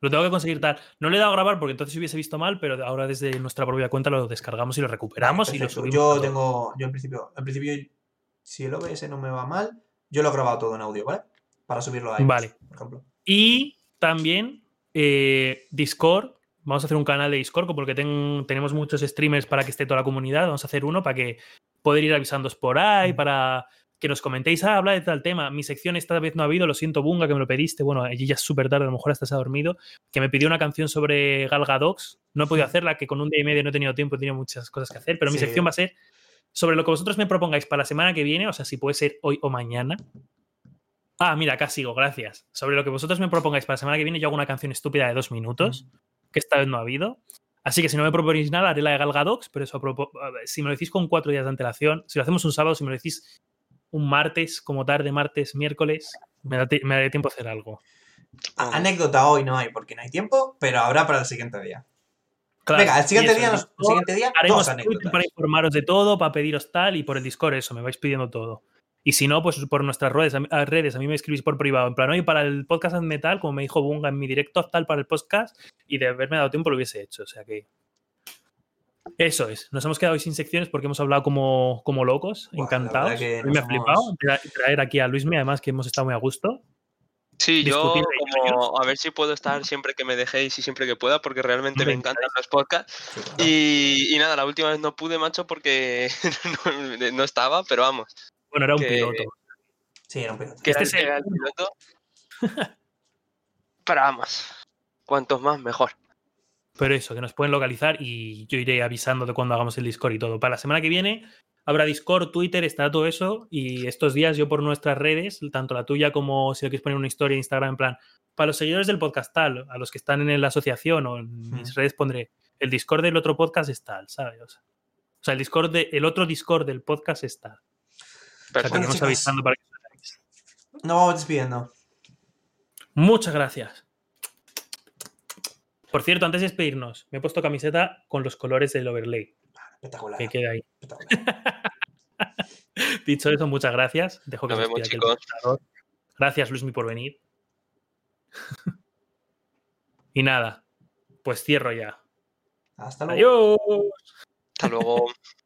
Lo tengo que conseguir tal. No le he dado a grabar porque entonces hubiese visto mal, pero ahora desde nuestra propia cuenta lo descargamos y lo recuperamos y lo subimos. Yo tengo, yo en principio, en principio, si el OBS no me va mal, yo lo he grabado todo en audio, ¿vale? Para subirlo ahí. Vale. Por ejemplo. Y también eh, Discord, Vamos a hacer un canal de Discord porque ten- tenemos muchos streamers para que esté toda la comunidad. Vamos a hacer uno para que poder ir avisándoos por ahí, para que nos comentéis, ah, habla de tal tema. Mi sección esta vez no ha habido, lo siento, Bunga, que me lo pediste. Bueno, allí ya es súper tarde, a lo mejor hasta se ha dormido. Que me pidió una canción sobre Gal Gadot. No he podido hacerla, que con un día y medio no he tenido tiempo, he tenido muchas cosas que hacer. Pero mi sección va a ser sobre lo que vosotros me propongáis para la semana que viene, o sea, si puede ser hoy o mañana. Ah, mira, acá sigo, gracias. Sobre lo que vosotros me propongáis para la semana que viene, yo hago una canción estúpida de dos minutos, que esta vez no ha habido. Así que si no me proponéis nada, haré la de Gal Gadot, pero eso, si me lo decís con cuatro días de antelación, si lo hacemos un sábado, si me lo decís un martes, como tarde, martes, miércoles, me, da ti- me daré tiempo a hacer algo. A- Anécdota hoy no hay porque no hay tiempo, pero habrá para el siguiente día. Claro, Venga, el siguiente eso, día, nos- el siguiente día Haremos anécdotas. para informaros de todo, para pediros tal, y por el Discord eso, me vais pidiendo todo. Y si no, pues por nuestras redes, a redes, a mí me escribís por privado. En plan, oye, para el podcast Hazme tal, como me dijo Bunga en mi directo, tal para el podcast, y de haberme dado tiempo lo hubiese hecho. O sea que. Eso es. Nos hemos quedado hoy sin secciones porque hemos hablado como, como locos, encantados. A mí me ha flipado traer aquí a Luismi, además que hemos estado muy a gusto. Sí, yo como a ver si puedo estar siempre que me dejéis y siempre que pueda, porque realmente me encantan los podcasts. Y, y nada, la última vez no pude, macho, porque no, no estaba, pero vamos, Bueno, era un Que- piloto. Sí, era un piloto. que Este era el piloto. Pero vamos, cuantos más, mejor. Pero eso, que nos pueden localizar y yo iré avisando de cuando hagamos el Discord y todo. Para la semana que viene habrá Discord, Twitter, estará todo eso. Y estos días yo por nuestras redes, tanto la tuya como si lo quieres poner una historia en Instagram, en plan, para los seguidores del podcast tal, a los que están en la asociación o en mis redes pondré, el Discord del otro podcast es tal, ¿sabes? O sea, o sea, el, Discord de, el otro Discord del podcast es tal. O sea, que Perfecto. iremos chicos. avisando para que os hagáis. Nos vamos despidiendo. Muchas gracias. Por cierto, antes de despedirnos, me he puesto camiseta con los colores del overlay. Espectacular. Que queda ahí. espectacular. Dicho eso, muchas gracias. Dejo que Nos vemos, el chicos. Gracias, Luismi, por venir. y nada, pues cierro ya. Hasta luego. Adiós. Hasta luego.